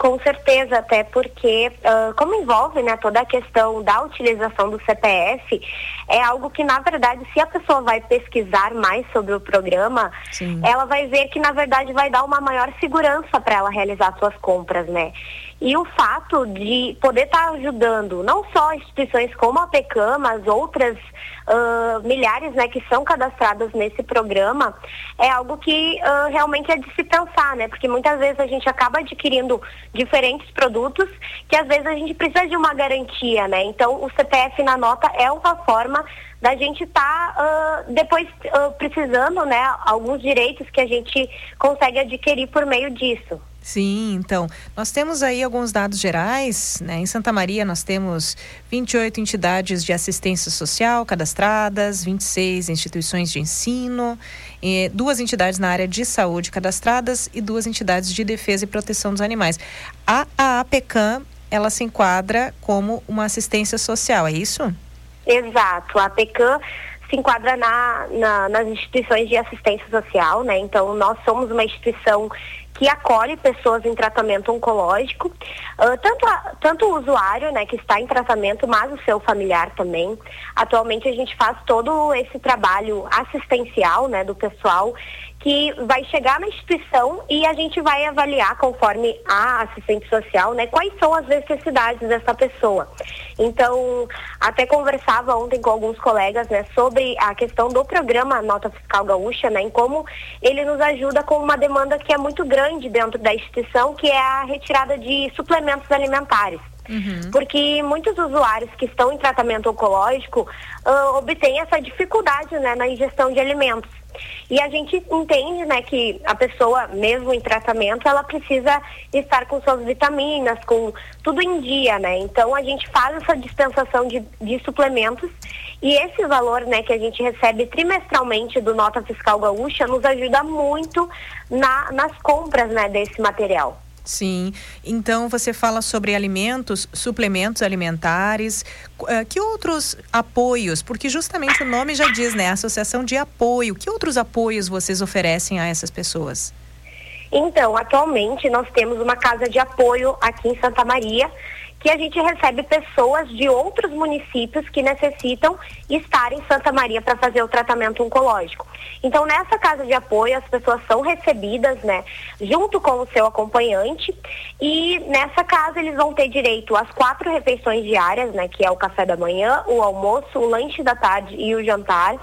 Com certeza, até porque, uh, como envolve né, toda a questão da utilização do CPF, é algo que, na verdade, se a pessoa vai pesquisar mais sobre o programa, Sim. ela vai ver que, na verdade, vai dar uma maior segurança para ela realizar suas compras, né? E o fato de poder estar ajudando não só instituições como a PECAM, mas outras uh, milhares né, que são cadastradas nesse programa, é algo que uh, realmente é de se pensar, né? Porque muitas vezes a gente acaba adquirindo diferentes produtos que às vezes a gente precisa de uma garantia, né? Então o CPF na nota é uma forma da gente estar tá, uh, depois precisando, né, alguns direitos que a gente consegue adquirir por meio disso. Sim, então, nós temos aí alguns dados gerais, né? Em Santa Maria nós temos 28 entidades de assistência social cadastradas, 26 instituições de ensino, duas entidades na área de saúde cadastradas e duas entidades de defesa e proteção dos animais. A, APECAM, ela se enquadra como uma assistência social, é isso? Exato, a APECAM se enquadra na, na, nas instituições de assistência social, né? Então, nós somos uma instituição que acolhe pessoas em tratamento oncológico, uh, tanto, a, tanto o usuário, né, que está em tratamento, mas o seu familiar também. Atualmente a gente faz todo esse trabalho assistencial, né, do pessoal que vai chegar na instituição e a gente vai avaliar conforme a assistente social, né, quais são as necessidades dessa pessoa. Então, até conversava ontem com alguns colegas, né, sobre a questão do programa Nota Fiscal Gaúcha, né, em como ele nos ajuda com uma demanda que é muito grande dentro da instituição, que é a retirada de suplementos alimentares. Uhum. Porque muitos usuários que estão em tratamento oncológico uh, obtêm essa dificuldade né, na ingestão de alimentos. E a gente entende, né, que a pessoa, mesmo em tratamento, ela precisa estar com suas vitaminas, com tudo em dia, né? Então a gente faz essa dispensação de, de suplementos e esse valor, né, que a gente recebe trimestralmente do Nota Fiscal Gaúcha nos ajuda muito na, nas compras, né, desse material. Sim. Então você fala sobre alimentos, suplementos alimentares. Uh, que outros apoios? Porque justamente o nome já diz, né? Associação de apoio. Que outros apoios vocês oferecem a essas pessoas? Então, atualmente nós temos uma casa de apoio aqui em Santa Maria que a gente recebe pessoas de outros municípios que necessitam estar em Santa Maria para fazer o tratamento oncológico. Então, nessa casa de apoio, as pessoas são recebidas, né, junto com o seu acompanhante, e nessa casa eles vão ter direito às quatro refeições diárias, né, que é o café da manhã, o almoço, o lanche da tarde e o jantar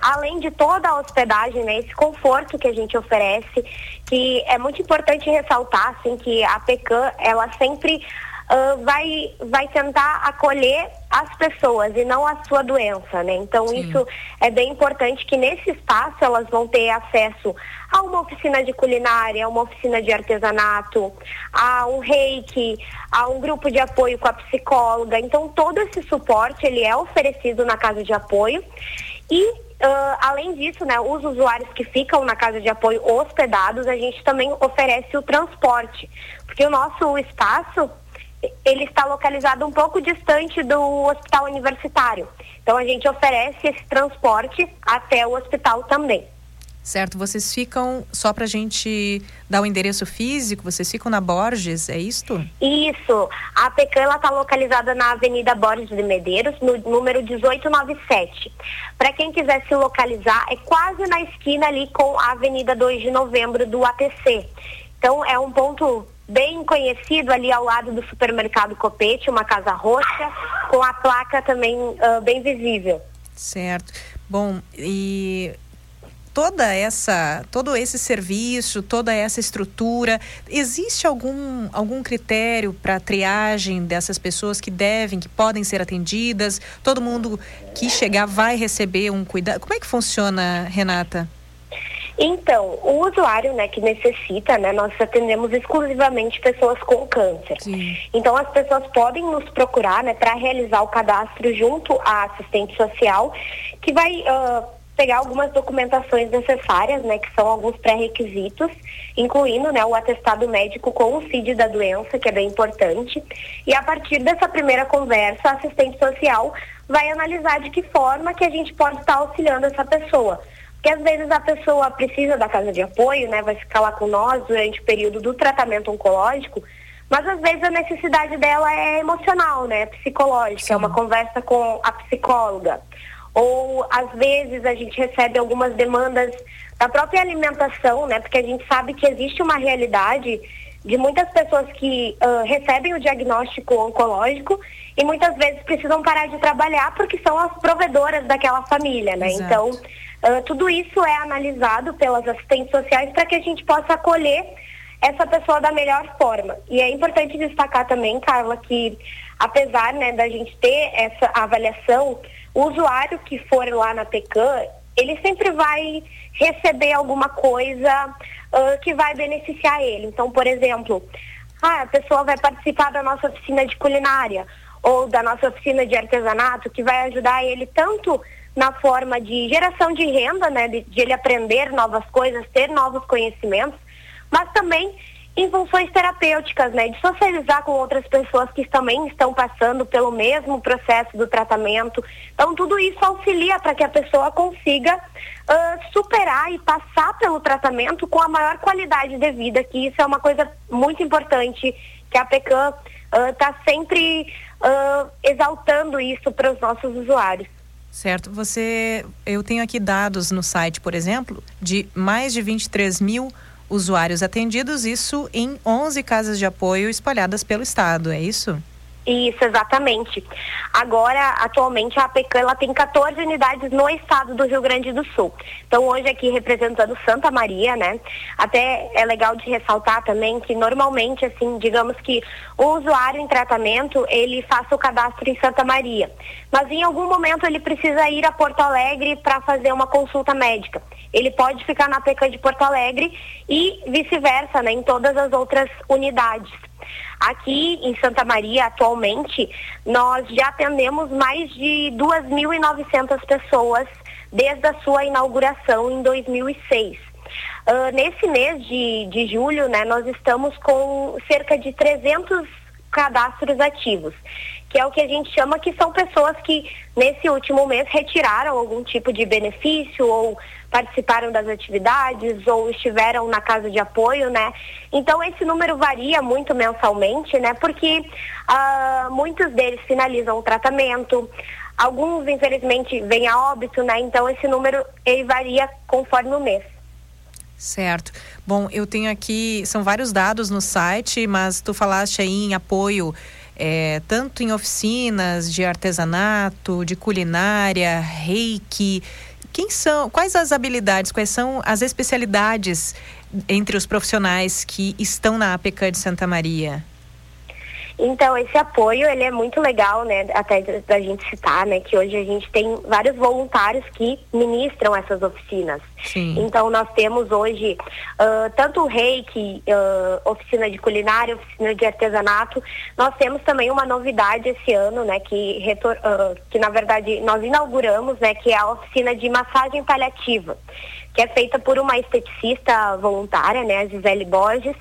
além de toda a hospedagem, né, esse conforto que a gente oferece, que é muito importante ressaltar, assim, que a PECAM, ela sempre uh, vai, vai tentar acolher as pessoas e não a sua doença, né? Então Sim. isso é bem importante que nesse espaço elas vão ter acesso a uma oficina de culinária, a uma oficina de artesanato, a um reiki, a um grupo de apoio com a psicóloga. Então todo esse suporte ele é oferecido na casa de apoio e Uh, além disso, né, os usuários que ficam na casa de apoio hospedados, a gente também oferece o transporte, porque o nosso espaço ele está localizado um pouco distante do hospital universitário. Então a gente oferece esse transporte até o hospital também. Certo, vocês ficam, só para a gente dar o endereço físico, vocês ficam na Borges, é isto? Isso, a PECAM está localizada na Avenida Borges de Medeiros, no número 1897. Para quem quiser se localizar, é quase na esquina ali com a Avenida 2 de Novembro do ATC. Então é um ponto bem conhecido ali ao lado do supermercado Copete, uma casa roxa, com a placa também uh, bem visível. Certo. Bom, e toda essa, todo esse serviço, toda essa estrutura, existe algum, algum critério para triagem dessas pessoas que devem, que podem ser atendidas? Todo mundo que chegar vai receber um cuidado? Como é que funciona, Renata? Então, o usuário, né, que necessita, né, nós atendemos exclusivamente pessoas com câncer. Sim. Então, as pessoas podem nos procurar, né, para realizar o cadastro junto à assistente social, que vai uh, pegar algumas documentações necessárias, né, que são alguns pré-requisitos, incluindo, né, o atestado médico com o CID da doença, que é bem importante. E a partir dessa primeira conversa, a assistente social vai analisar de que forma que a gente pode estar auxiliando essa pessoa porque às vezes a pessoa precisa da casa de apoio, né? Vai ficar lá com nós durante o período do tratamento oncológico, mas às vezes a necessidade dela é emocional, né? Psicológica, Sim. é uma conversa com a psicóloga. Ou às vezes a gente recebe algumas demandas da própria alimentação, né? Porque a gente sabe que existe uma realidade de muitas pessoas que uh, recebem o diagnóstico oncológico e muitas vezes precisam parar de trabalhar porque são as provedoras daquela família, né? Exato. Então, uh, tudo isso é analisado pelas assistentes sociais para que a gente possa acolher essa pessoa da melhor forma. E é importante destacar também, Carla, que apesar né, da gente ter essa avaliação, o usuário que for lá na PECAM, ele sempre vai receber alguma coisa uh, que vai beneficiar ele. Então, por exemplo, ah, a pessoa vai participar da nossa oficina de culinária ou da nossa oficina de artesanato, que vai ajudar ele tanto na forma de geração de renda, né, de, de ele aprender novas coisas, ter novos conhecimentos, mas também em funções terapêuticas, né, de socializar com outras pessoas que também estão passando pelo mesmo processo do tratamento. Então, tudo isso auxilia para que a pessoa consiga uh, superar e passar pelo tratamento com a maior qualidade de vida, que isso é uma coisa muito importante, que a PECAM está uh, sempre uh, exaltando isso para os nossos usuários. Certo. Você, eu tenho aqui dados no site, por exemplo, de mais de 23 mil usuários atendidos, isso em 11 casas de apoio espalhadas pelo estado, é isso? Isso, exatamente. Agora, atualmente, a APECAM ela tem 14 unidades no estado do Rio Grande do Sul. Então, hoje aqui representando Santa Maria, né? Até é legal de ressaltar também que normalmente, assim, digamos que o usuário em tratamento, ele faça o cadastro em Santa Maria. Mas em algum momento ele precisa ir a Porto Alegre para fazer uma consulta médica. Ele pode ficar na APECAM de Porto Alegre e vice-versa, né? Em todas as outras unidades. Aqui em Santa Maria, atualmente, nós já atendemos mais de 2.900 pessoas desde a sua inauguração em 2006. Uh, ah, nesse mês de, de julho, né, nós estamos com cerca de 300 cadastros ativos, que é o que a gente chama que são pessoas que nesse último mês retiraram algum tipo de benefício ou participaram das atividades ou estiveram na casa de apoio, né? Então esse número varia muito mensalmente, né? Porque uh, muitos deles finalizam o tratamento, alguns infelizmente vêm a óbito, né? Então esse número ele varia conforme o mês. Certo. Bom, eu tenho aqui, são vários dados no site, mas tu falaste aí em apoio é, tanto em oficinas de artesanato, de culinária, reiki, quem são, quais as habilidades, quais são as especialidades entre os profissionais que estão na APK de Santa Maria? Então, esse apoio, ele é muito legal, né, até da gente citar, né, que hoje a gente tem vários voluntários que ministram essas oficinas. Sim. Então, nós temos hoje uh, tanto o reiki, uh, oficina de culinária, oficina de artesanato, nós temos também uma novidade esse ano, né, que, uh, que na verdade nós inauguramos, né, que é a oficina de massagem paliativa, que é feita por uma esteticista voluntária, né, a Gisele Borges,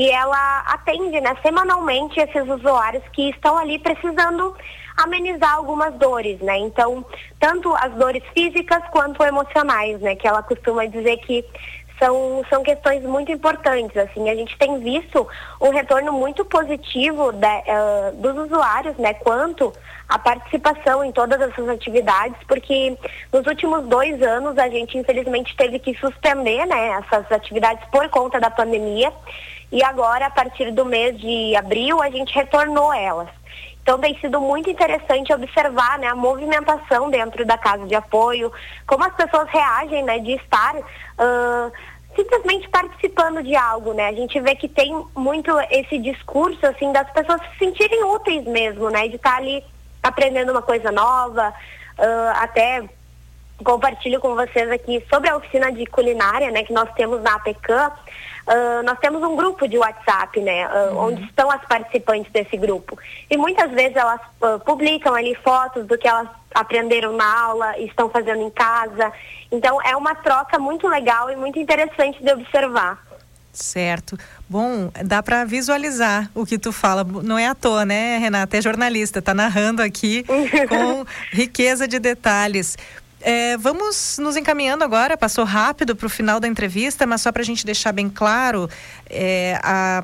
e ela atende né, semanalmente esses usuários que estão ali precisando amenizar algumas dores, né? Então, tanto as dores físicas quanto emocionais, né? Que ela costuma dizer que são, são questões muito importantes. Assim, a gente tem visto um retorno muito positivo uh, dos usuários, né? Quanto a participação em todas essas atividades, porque nos últimos dois anos a gente infelizmente teve que suspender, né? Essas atividades por conta da pandemia. E agora, a partir do mês de abril, a gente retornou elas. Então tem sido muito interessante observar né, a movimentação dentro da casa de apoio, como as pessoas reagem né, de estar uh, simplesmente participando de algo, né? A gente vê que tem muito esse discurso assim das pessoas se sentirem úteis mesmo, né? De estar ali aprendendo uma coisa nova, uh, até compartilho com vocês aqui sobre a oficina de culinária, né, que nós temos na APECAM. Uh, nós temos um grupo de WhatsApp, né, uh, uhum. onde estão as participantes desse grupo. E muitas vezes elas uh, publicam ali fotos do que elas aprenderam na aula e estão fazendo em casa. Então é uma troca muito legal e muito interessante de observar. Certo. Bom, dá para visualizar o que tu fala. Não é à toa, né, Renata? É jornalista, está narrando aqui *laughs* com riqueza de detalhes. É, vamos nos encaminhando agora, passou rápido para o final da entrevista, mas só para a gente deixar bem claro, é, a,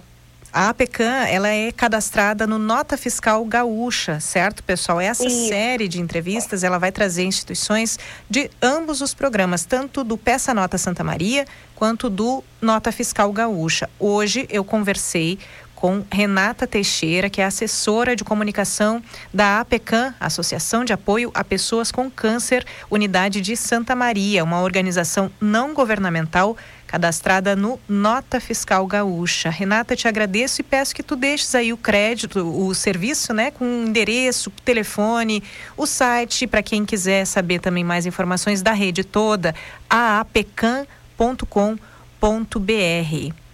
a APECAM, ela é cadastrada no Nota Fiscal Gaúcha, certo, pessoal? Essa Isso. série de entrevistas, ela vai trazer instituições de ambos os programas, tanto do Peça Nota Santa Maria, quanto do Nota Fiscal Gaúcha. Hoje eu conversei com Renata Teixeira, que é assessora de comunicação da APECAM, Associação de Apoio a Pessoas com Câncer, Unidade de Santa Maria, uma organização não governamental cadastrada no Nota Fiscal Gaúcha. Renata, te agradeço e peço que tu deixes aí o crédito, o serviço, né, com endereço, telefone, o site para quem quiser saber também mais informações da rede toda, aapecam.com.br.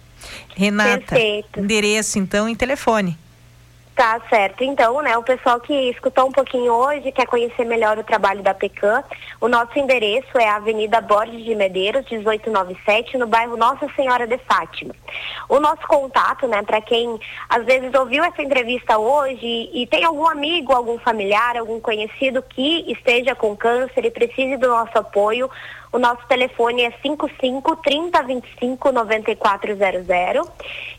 Renata, Perfeito. endereço então e telefone. Tá certo. Então, né, o pessoal que escutou um pouquinho hoje, quer conhecer melhor o trabalho da PECAM, o nosso endereço é a Avenida Borges de Medeiros, 1897, no bairro Nossa Senhora de Fátima. O nosso contato, né, para quem às vezes ouviu essa entrevista hoje e tem algum amigo, algum familiar, algum conhecido que esteja com câncer e precise do nosso apoio, o nosso telefone é 55 3025 9400.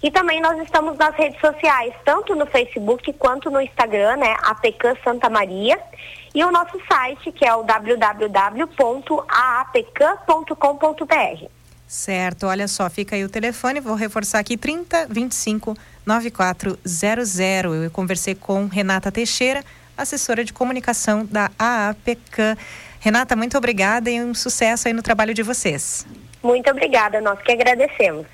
E também nós estamos nas redes sociais, tanto no Facebook quanto no Instagram, né? APK Santa Maria. E o nosso site, que é o www.aapk.com.br. Certo, olha só, fica aí o telefone, vou reforçar aqui 30 25 9400. Eu conversei com Renata Teixeira, assessora de comunicação da AAPK. Renata, muito obrigada e um sucesso aí no trabalho de vocês. Muito obrigada, nós que agradecemos.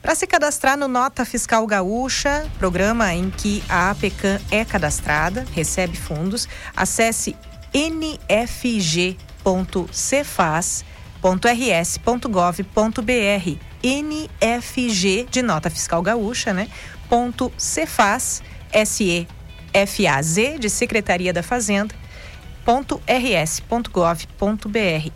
Para se cadastrar no Nota Fiscal Gaúcha, programa em que a APECAM é cadastrada, recebe fundos, acesse nfg.cefaz.rs.gov.br. NFG de Nota Fiscal Gaúcha, né? Ponto Cefaz, S-E-F-A-Z, de Secretaria da Fazenda, nfg.rs.gov.br,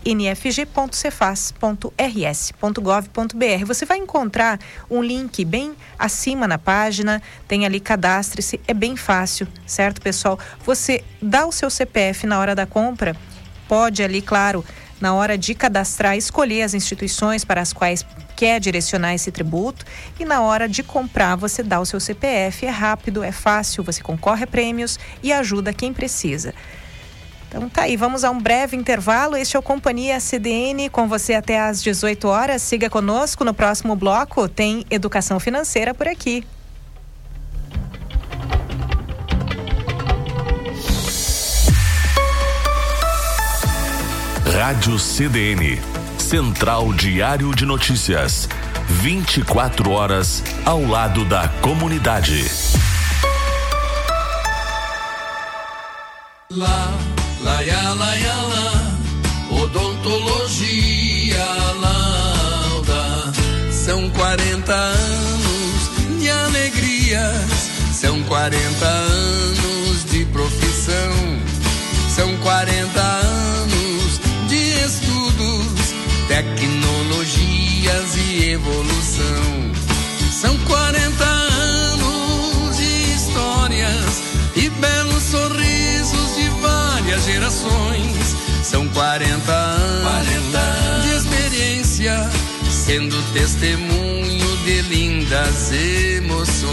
nfg.cefaz.rs.gov.br. Você vai encontrar um link bem acima na página, tem ali cadastre-se, é bem fácil, certo, pessoal? Você dá o seu CPF na hora da compra, pode ali, claro, na hora de cadastrar, escolher as instituições para as quais quer direcionar esse tributo e na hora de comprar você dá o seu CPF, é rápido, é fácil, você concorre a prêmios e ajuda quem precisa. Então tá aí, vamos a um breve intervalo. Este é o Companhia CDN com você até às 18 horas. Siga conosco no próximo bloco. Tem educação financeira por aqui. Rádio CDN, Central Diário de Notícias. 24 horas ao lado da comunidade. Lá Laia, laia, lá, odontologia lauda. São 40 anos de alegrias, são 40 anos de profissão, são 40 anos de estudos, tecnologias São 40 anos, 40 anos de experiência, sendo testemunho de lindas emoções.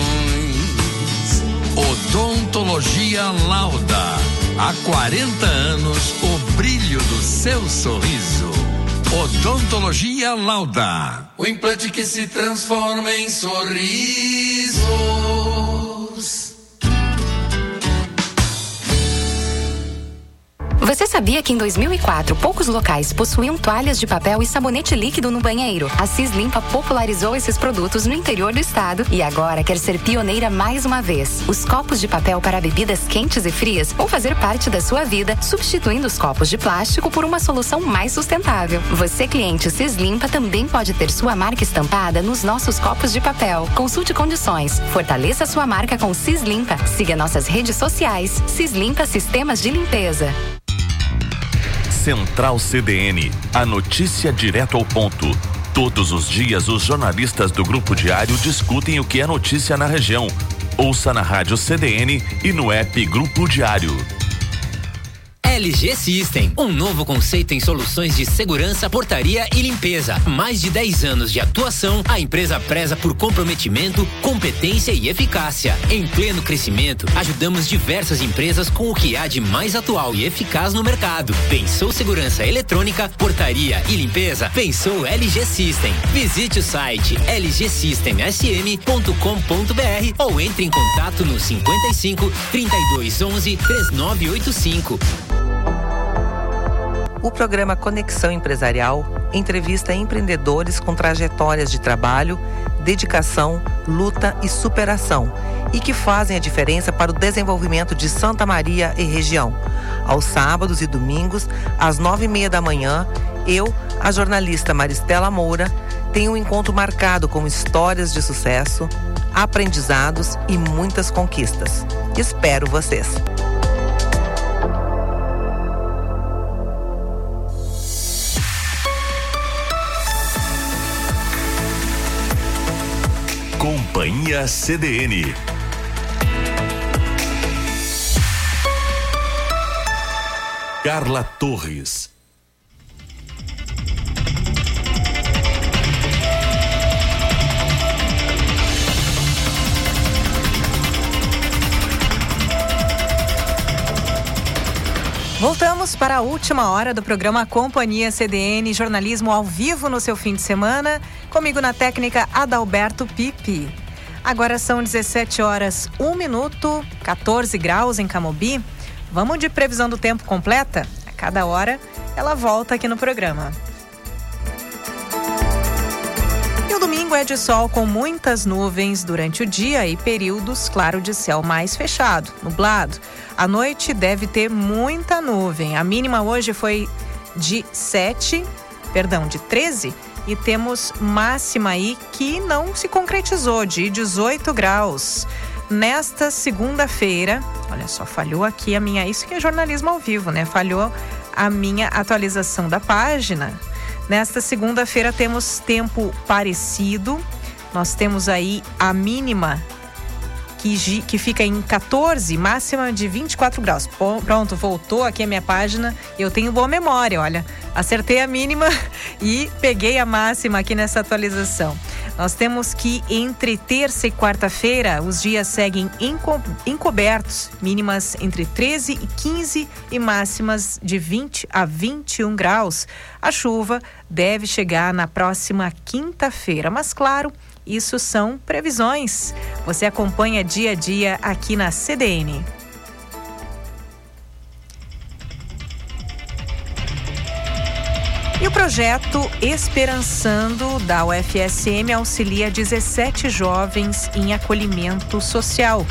Odontologia Lauda. Há 40 anos, o brilho do seu sorriso. Odontologia Lauda. O implante que se transforma em sorriso. Sabia que em 2004 poucos locais possuíam toalhas de papel e sabonete líquido no banheiro? A Cis Limpa popularizou esses produtos no interior do estado e agora quer ser pioneira mais uma vez. Os copos de papel para bebidas quentes e frias vão fazer parte da sua vida, substituindo os copos de plástico por uma solução mais sustentável. Você, cliente Cis Limpa, também pode ter sua marca estampada nos nossos copos de papel. Consulte condições. Fortaleça sua marca com Cis Limpa. Siga nossas redes sociais. Cis Limpa Sistemas de Limpeza. Central CDN, a notícia direto ao ponto. Todos os dias, os jornalistas do Grupo Diário discutem o que é notícia na região. Ouça na rádio CDN e no app Grupo Diário. LG System, um novo conceito em soluções de segurança, portaria e limpeza. Mais de 10 anos de atuação, a empresa preza por comprometimento, competência e eficácia. Em pleno crescimento, ajudamos diversas empresas com o que há de mais atual e eficaz no mercado. Pensou segurança eletrônica, portaria e limpeza? Pensou LG System. Visite o site lgsystemsm.com.br ou entre em contato no 55 3211 3985. O programa Conexão Empresarial entrevista empreendedores com trajetórias de trabalho, dedicação, luta e superação e que fazem a diferença para o desenvolvimento de Santa Maria e região. Aos sábados e domingos, às nove e meia da manhã, eu, a jornalista Maristela Moura, tenho um encontro marcado com histórias de sucesso, aprendizados e muitas conquistas. Espero vocês! Companhia CDN. Carla Torres. Voltamos para a última hora do programa Companhia CDN, jornalismo ao vivo no seu fim de semana. Comigo na técnica Adalberto Pipe. Agora são 17 horas, 1 minuto, 14 graus em Camobi. Vamos de previsão do tempo completa? A cada hora ela volta aqui no programa. E o domingo é de sol com muitas nuvens durante o dia e períodos, claro, de céu mais fechado, nublado. À noite deve ter muita nuvem. A mínima hoje foi de 7, perdão, de 13 e temos máxima aí que não se concretizou, de 18 graus. Nesta segunda-feira, olha só, falhou aqui a minha. Isso que é jornalismo ao vivo, né? Falhou a minha atualização da página. Nesta segunda-feira temos tempo parecido. Nós temos aí a mínima que, que fica em 14, máxima de 24 graus. Pronto, voltou aqui a minha página. Eu tenho boa memória, olha. Acertei a mínima *laughs* e peguei a máxima aqui nessa atualização. Nós temos que entre terça e quarta-feira os dias seguem enco encobertos, mínimas entre 13 e 15 e máximas de 20 a 21 graus. A chuva deve chegar na próxima quinta-feira, mas claro, isso são previsões. Você acompanha dia a dia aqui na CDN. E o projeto Esperançando da UFSM auxilia 17 jovens em acolhimento social.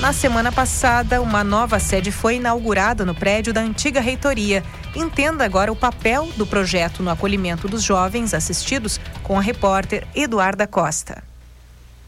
Na semana passada, uma nova sede foi inaugurada no prédio da antiga reitoria. Entenda agora o papel do projeto no acolhimento dos jovens assistidos com a repórter Eduarda Costa.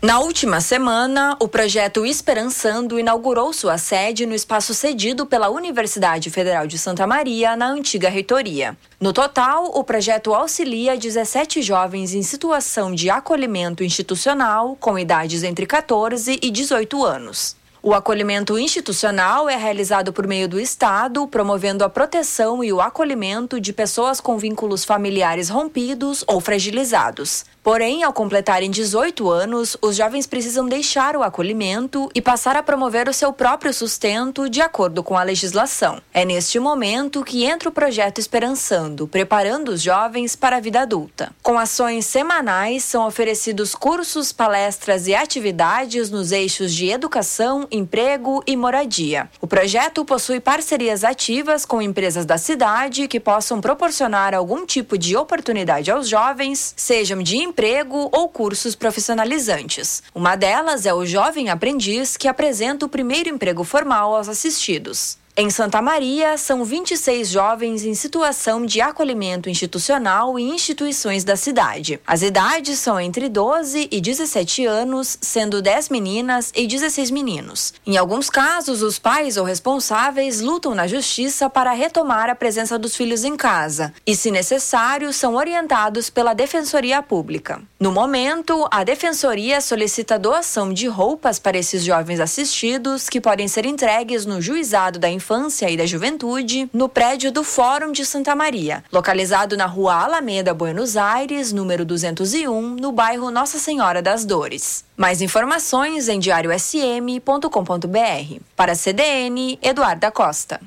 Na última semana, o projeto Esperançando inaugurou sua sede no espaço cedido pela Universidade Federal de Santa Maria, na antiga reitoria. No total, o projeto auxilia 17 jovens em situação de acolhimento institucional com idades entre 14 e 18 anos. O acolhimento institucional é realizado por meio do Estado, promovendo a proteção e o acolhimento de pessoas com vínculos familiares rompidos ou fragilizados. Porém, ao completarem 18 anos, os jovens precisam deixar o acolhimento e passar a promover o seu próprio sustento de acordo com a legislação. É neste momento que entra o projeto Esperançando, preparando os jovens para a vida adulta. Com ações semanais, são oferecidos cursos, palestras e atividades nos eixos de educação, emprego e moradia. O projeto possui parcerias ativas com empresas da cidade que possam proporcionar algum tipo de oportunidade aos jovens, sejam de emprego ou cursos profissionalizantes. Uma delas é o Jovem Aprendiz, que apresenta o primeiro emprego formal aos assistidos. Em Santa Maria, são 26 jovens em situação de acolhimento institucional em instituições da cidade. As idades são entre 12 e 17 anos, sendo 10 meninas e 16 meninos. Em alguns casos, os pais ou responsáveis lutam na justiça para retomar a presença dos filhos em casa e, se necessário, são orientados pela Defensoria Pública. No momento, a Defensoria solicita doação de roupas para esses jovens assistidos, que podem ser entregues no juizado da Infância e da Juventude, no prédio do Fórum de Santa Maria, localizado na rua Alameda, Buenos Aires, número 201, no bairro Nossa Senhora das Dores. Mais informações em diariosm.com.br. Para a CDN, Eduarda Costa.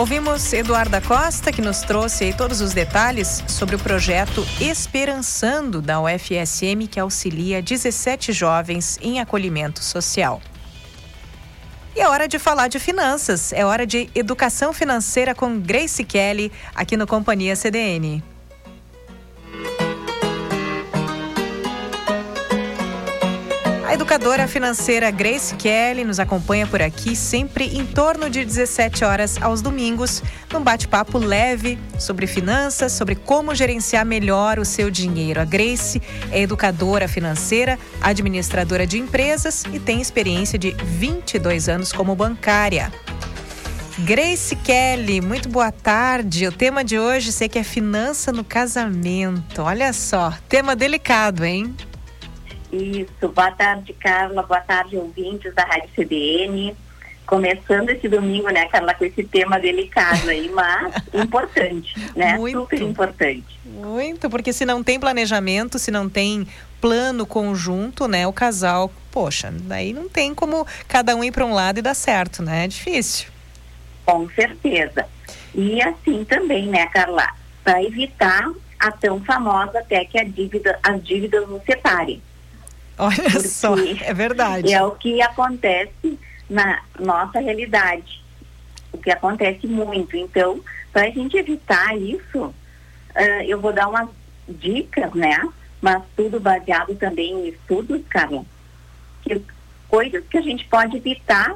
Ouvimos Eduarda Costa, que nos trouxe todos os detalhes sobre o projeto Esperançando da UFSM, que auxilia 17 jovens em acolhimento social. E é hora de falar de finanças, é hora de educação financeira com Grace Kelly, aqui no Companhia CDN. Educadora financeira Grace Kelly nos acompanha por aqui sempre em torno de 17 horas aos domingos, num bate-papo leve sobre finanças, sobre como gerenciar melhor o seu dinheiro. A Grace é educadora financeira, administradora de empresas e tem experiência de 22 anos como bancária. Grace Kelly, muito boa tarde. O tema de hoje sei que é finança no casamento. Olha só, tema delicado, hein? Isso, boa tarde, Carla, boa tarde, ouvintes da Rádio CBN. Começando esse domingo, né, Carla, com esse tema delicado aí, *laughs* mas importante, né? Muito. Super importante. Muito, porque se não tem planejamento, se não tem plano conjunto, né, o casal, poxa, daí não tem como cada um ir para um lado e dar certo, né? É difícil. Com certeza. E assim também, né, Carla, para evitar a tão famosa até que a dívida, as dívidas nos separem. Olha só, é verdade. É o que acontece na nossa realidade. O que acontece muito. Então, para a gente evitar isso, ah, eu vou dar umas dicas, né? Mas tudo baseado também em estudos, Carla. Que, coisas que a gente pode evitar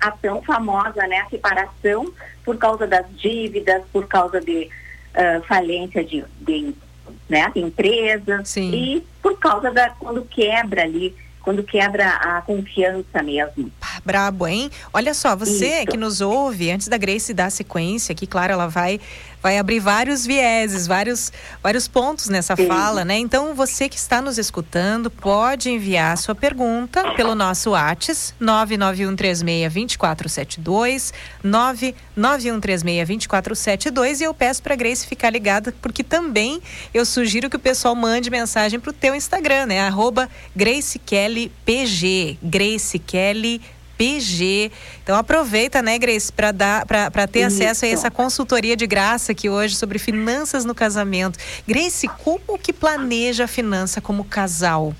a tão famosa, né? A separação por causa das dívidas, por causa de ah, falência de, de né, de empresa e por causa da quando quebra ali, quando quebra a confiança mesmo. Brabo, hein? Olha só, você Isso. que nos ouve, antes da Grace dar sequência, que claro, ela vai vai abrir vários vieses, vários vários pontos nessa fala, né? Então, você que está nos escutando, pode enviar sua pergunta pelo nosso WhatsApp 991362472, 991362472 e eu peço para Grace ficar ligada porque também eu sugiro que o pessoal mande mensagem pro teu Instagram, né? Arroba Grace Kelly PG, Grace Kelly PG. Então aproveita, né, Grace, para dar para ter Isso. acesso a essa consultoria de graça aqui hoje sobre finanças no casamento. Grace, como que planeja a finança como casal?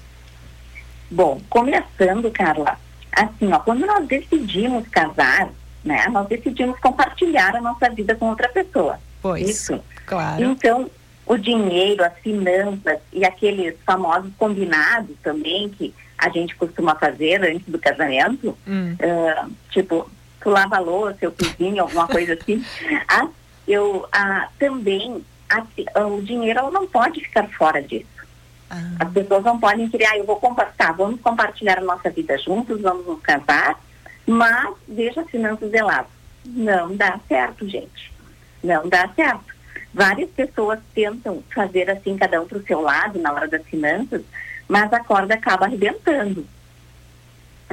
Bom, começando, Carla, assim, ó, quando nós decidimos casar, né, nós decidimos compartilhar a nossa vida com outra pessoa. Pois, Isso. claro. Então, o dinheiro, as finanças e aqueles famosos combinados também que a gente costuma fazer antes do casamento, Hum. ah, tipo, tu lava a louça, eu cozinho, alguma coisa assim. *laughs* Ah, eu ah, também, ah, o dinheiro não pode ficar fora disso. As pessoas não podem querer, ah, eu vou compartilhar, vamos compartilhar a nossa vida juntos, vamos nos casar, mas deixa as finanças de lado. Não dá certo, gente. Não dá certo. Várias pessoas tentam fazer assim, cada um para o seu lado, na hora das finanças, mas a corda acaba arrebentando.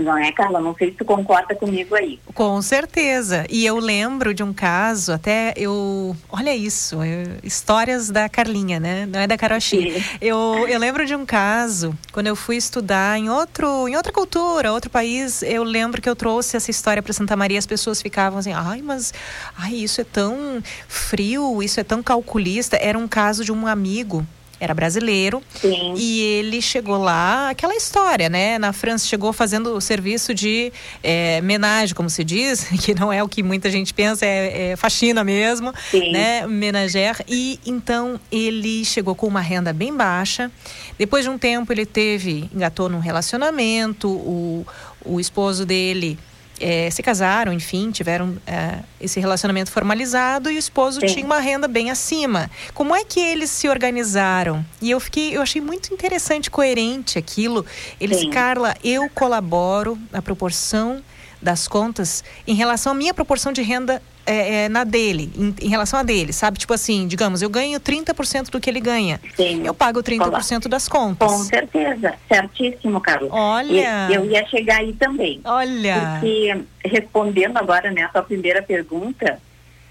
Não é, Carla? Não sei se tu concorda comigo aí. Com certeza. E eu lembro de um caso, até eu. Olha isso, eu, histórias da Carlinha, né? Não é da Caroxi. Eu, eu lembro de um caso, quando eu fui estudar em, outro, em outra cultura, outro país, eu lembro que eu trouxe essa história para Santa Maria, as pessoas ficavam assim, ai, mas ai, isso é tão frio, isso é tão calculista. Era um caso de um amigo era brasileiro. Sim. E ele chegou lá, aquela história, né? Na França chegou fazendo o serviço de é, menagem, como se diz, *laughs* que não é o que muita gente pensa, é, é faxina mesmo, Sim. né? Menagère. E então ele chegou com uma renda bem baixa. Depois de um tempo ele teve, engatou num relacionamento, o, o esposo dele é, se casaram, enfim, tiveram é, esse relacionamento formalizado e o esposo Sim. tinha uma renda bem acima. Como é que eles se organizaram? E eu fiquei, eu achei muito interessante, coerente aquilo. Eles, Sim. Carla, eu colaboro na proporção das contas em relação à minha proporção de renda é, é, na dele, em, em relação a dele, sabe? Tipo assim, digamos, eu ganho 30% do que ele ganha. Sim. Eu pago 30% das contas. Com certeza, certíssimo, Carlos. Olha. E eu ia chegar aí também. Olha. Porque, respondendo agora, né, a sua primeira pergunta,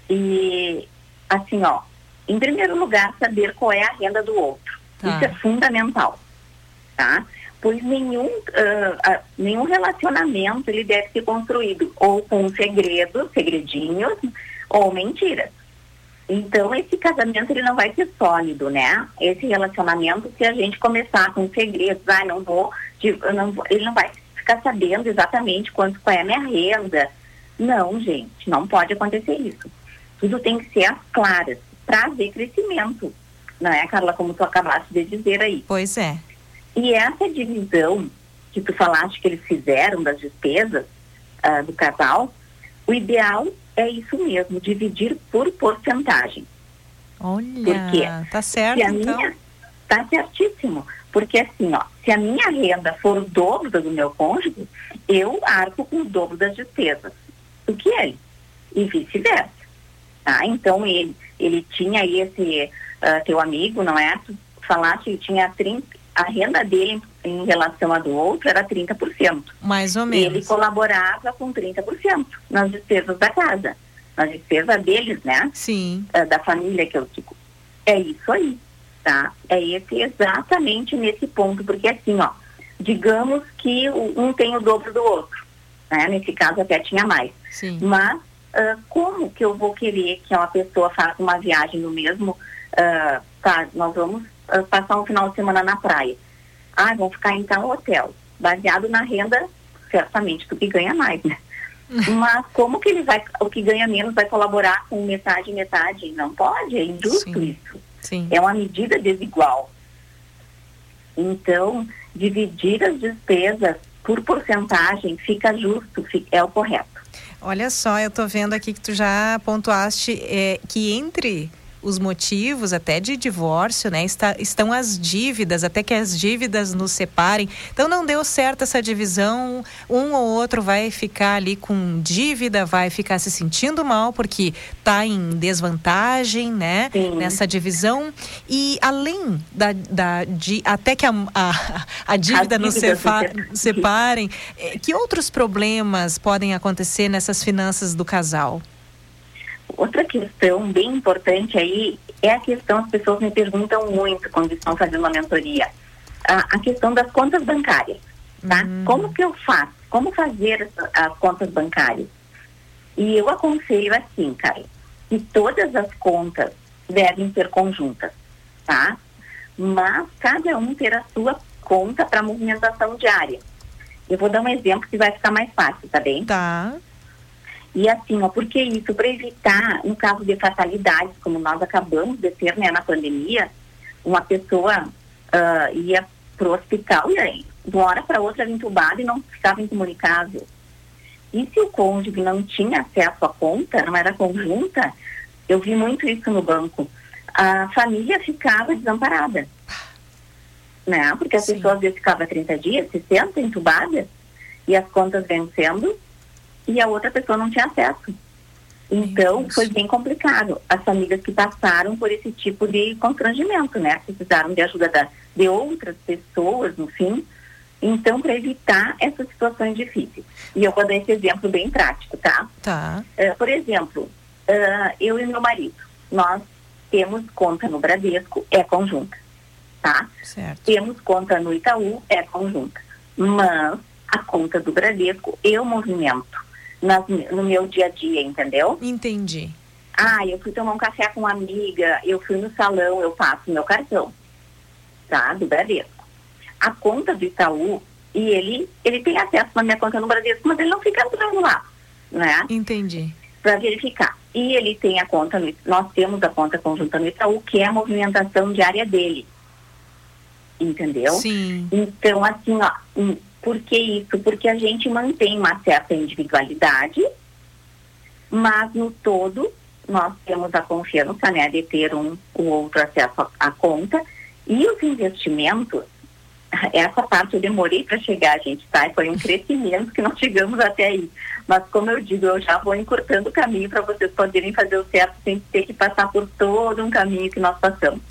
e assim, ó, em primeiro lugar, saber qual é a renda do outro. Tá. Isso é fundamental, tá? Pois nenhum, ah, nenhum relacionamento ele deve ser construído ou com segredos, segredinhos, ou mentiras. Então, esse casamento ele não vai ser sólido, né? Esse relacionamento, se a gente começar com segredos, ah, não vou, não vou- ele não vai ficar sabendo exatamente quanto qual é a minha renda. Não, gente, não pode acontecer isso. Tudo tem que ser às claras, haver crescimento. Não é, Carla, como tu acabaste de dizer aí. Pois é. E essa divisão que tu falaste que eles fizeram das despesas ah, do casal, o ideal é isso mesmo, dividir por porcentagem. Olha, Por quê? tá certo, então. minha, tá certíssimo. Porque assim, ó, se a minha renda for o dobro do meu cônjuge, eu arco com o dobro das despesas do que ele. E vice-versa. Tá? Então ele, ele tinha aí esse ah, teu amigo, não é? Tu falaste que tinha 30, a renda dele em relação à do outro era 30%. Mais ou menos. ele colaborava com 30% nas despesas da casa. Nas despesas deles, né? Sim. Ah, da família que eu digo. É isso aí, tá? É esse exatamente nesse ponto, porque assim, ó, digamos que um tem o dobro do outro, né? Nesse caso até tinha mais. Sim. Mas ah, como que eu vou querer que uma pessoa faça uma viagem no mesmo, ah, tá, nós vamos passar um final de semana na praia. Ah, vamos ficar em tal hotel, baseado na renda, certamente, do que ganha mais, né? *laughs* Mas como que ele vai, o que ganha menos vai colaborar com metade e metade? Não pode, é injusto isso. Sim. É uma medida desigual. Então, dividir as despesas por porcentagem fica justo, é o correto. Olha só, eu tô vendo aqui que tu já pontuaste é, que entre os motivos até de divórcio, né, está- estão as dívidas, até que as dívidas nos separem. Então não deu certo essa divisão, um ou outro vai ficar ali com dívida, vai ficar se sentindo mal porque está em desvantagem, né, nessa divisão. E além da, da de, até que a, a, a dívida nos dívidas sepa- nos separem, eh, que outros problemas podem acontecer nessas finanças do casal? Outra questão bem importante aí é a questão, as pessoas me perguntam muito quando estão fazendo uma mentoria, a, a questão das contas bancárias, tá? Como que eu faço? Como fazer essa- as contas bancárias? E eu aconselho assim, cara, que todas as contas devem ser conjuntas, tá? Mas cada um ter a sua conta para movimentação diária. Eu vou dar um exemplo que vai ficar mais fácil, tá bem? Tá. E assim, ó, por que isso? Para evitar, no caso de fatalidades, como nós acabamos de ter né, na pandemia, uma pessoa ah, ia pro hospital e aí, de uma hora para outra era entubada e não ficava incomunicável. E se o cônjuge não tinha acesso à conta, não era conjunta, eu vi muito isso no banco, a família ficava desamparada. Né? Porque a pessoa às vezes ficava 30 dias, 60 entubada, e as contas vencendo, e a outra pessoa não tinha acesso. Então, foi bem complicado. As famílias que passaram por esse tipo de constrangimento, né? Precisaram de ajuda da, de outras pessoas, no fim, Então, para evitar essas situações difíceis. E eu vou dar esse exemplo bem prático, tá? Tá. Uh, por exemplo, uh, eu e meu marido, nós temos conta no Bradesco, é conjunta, tá? Certo. Temos conta no Itaú, é conjunta. Mas a conta do Bradesco eu movimento nas, no meu dia a dia, entendeu? Entendi. Ah, eu fui tomar um café com uma amiga, eu fui no salão, eu passo meu cartão, tá? Do Bradesco. A conta do Itaú, e ele, ele tem acesso na minha conta no Bradesco, mas ele não fica entrando lá, né? Entendi. Para verificar. E ele tem a conta, no, nós temos a conta conjunta no Itaú, que é a movimentação diária dele. Entendeu? Sim. Então, assim, ó, por que isso? Porque a gente mantém uma certa individualidade, mas no todo nós temos a confiança né, de ter um o outro acesso à conta e os investimentos *laughs* essa parte eu demorei para chegar, gente, tá? Foi um *laughs* crescimento que nós chegamos até aí. Mas como eu digo, eu já vou encurtando o caminho para vocês poderem fazer o certo sem ter que passar por todo um caminho que nós passamos.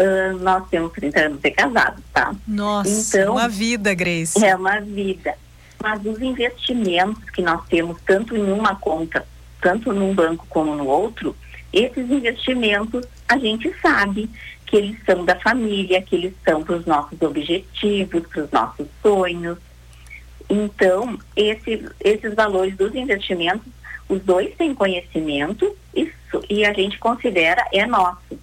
Uh, nós temos 30 anos de casados, tá? Nossa, então, uma vida, Grace. É uma vida. Mas os investimentos que nós temos, tanto em uma conta, tanto num banco como no outro, esses investimentos a gente sabe que eles são da família, que eles são para os nossos objetivos, para os nossos sonhos. Então, esse, esses valores dos investimentos, os dois têm conhecimento isso, e a gente considera é nosso.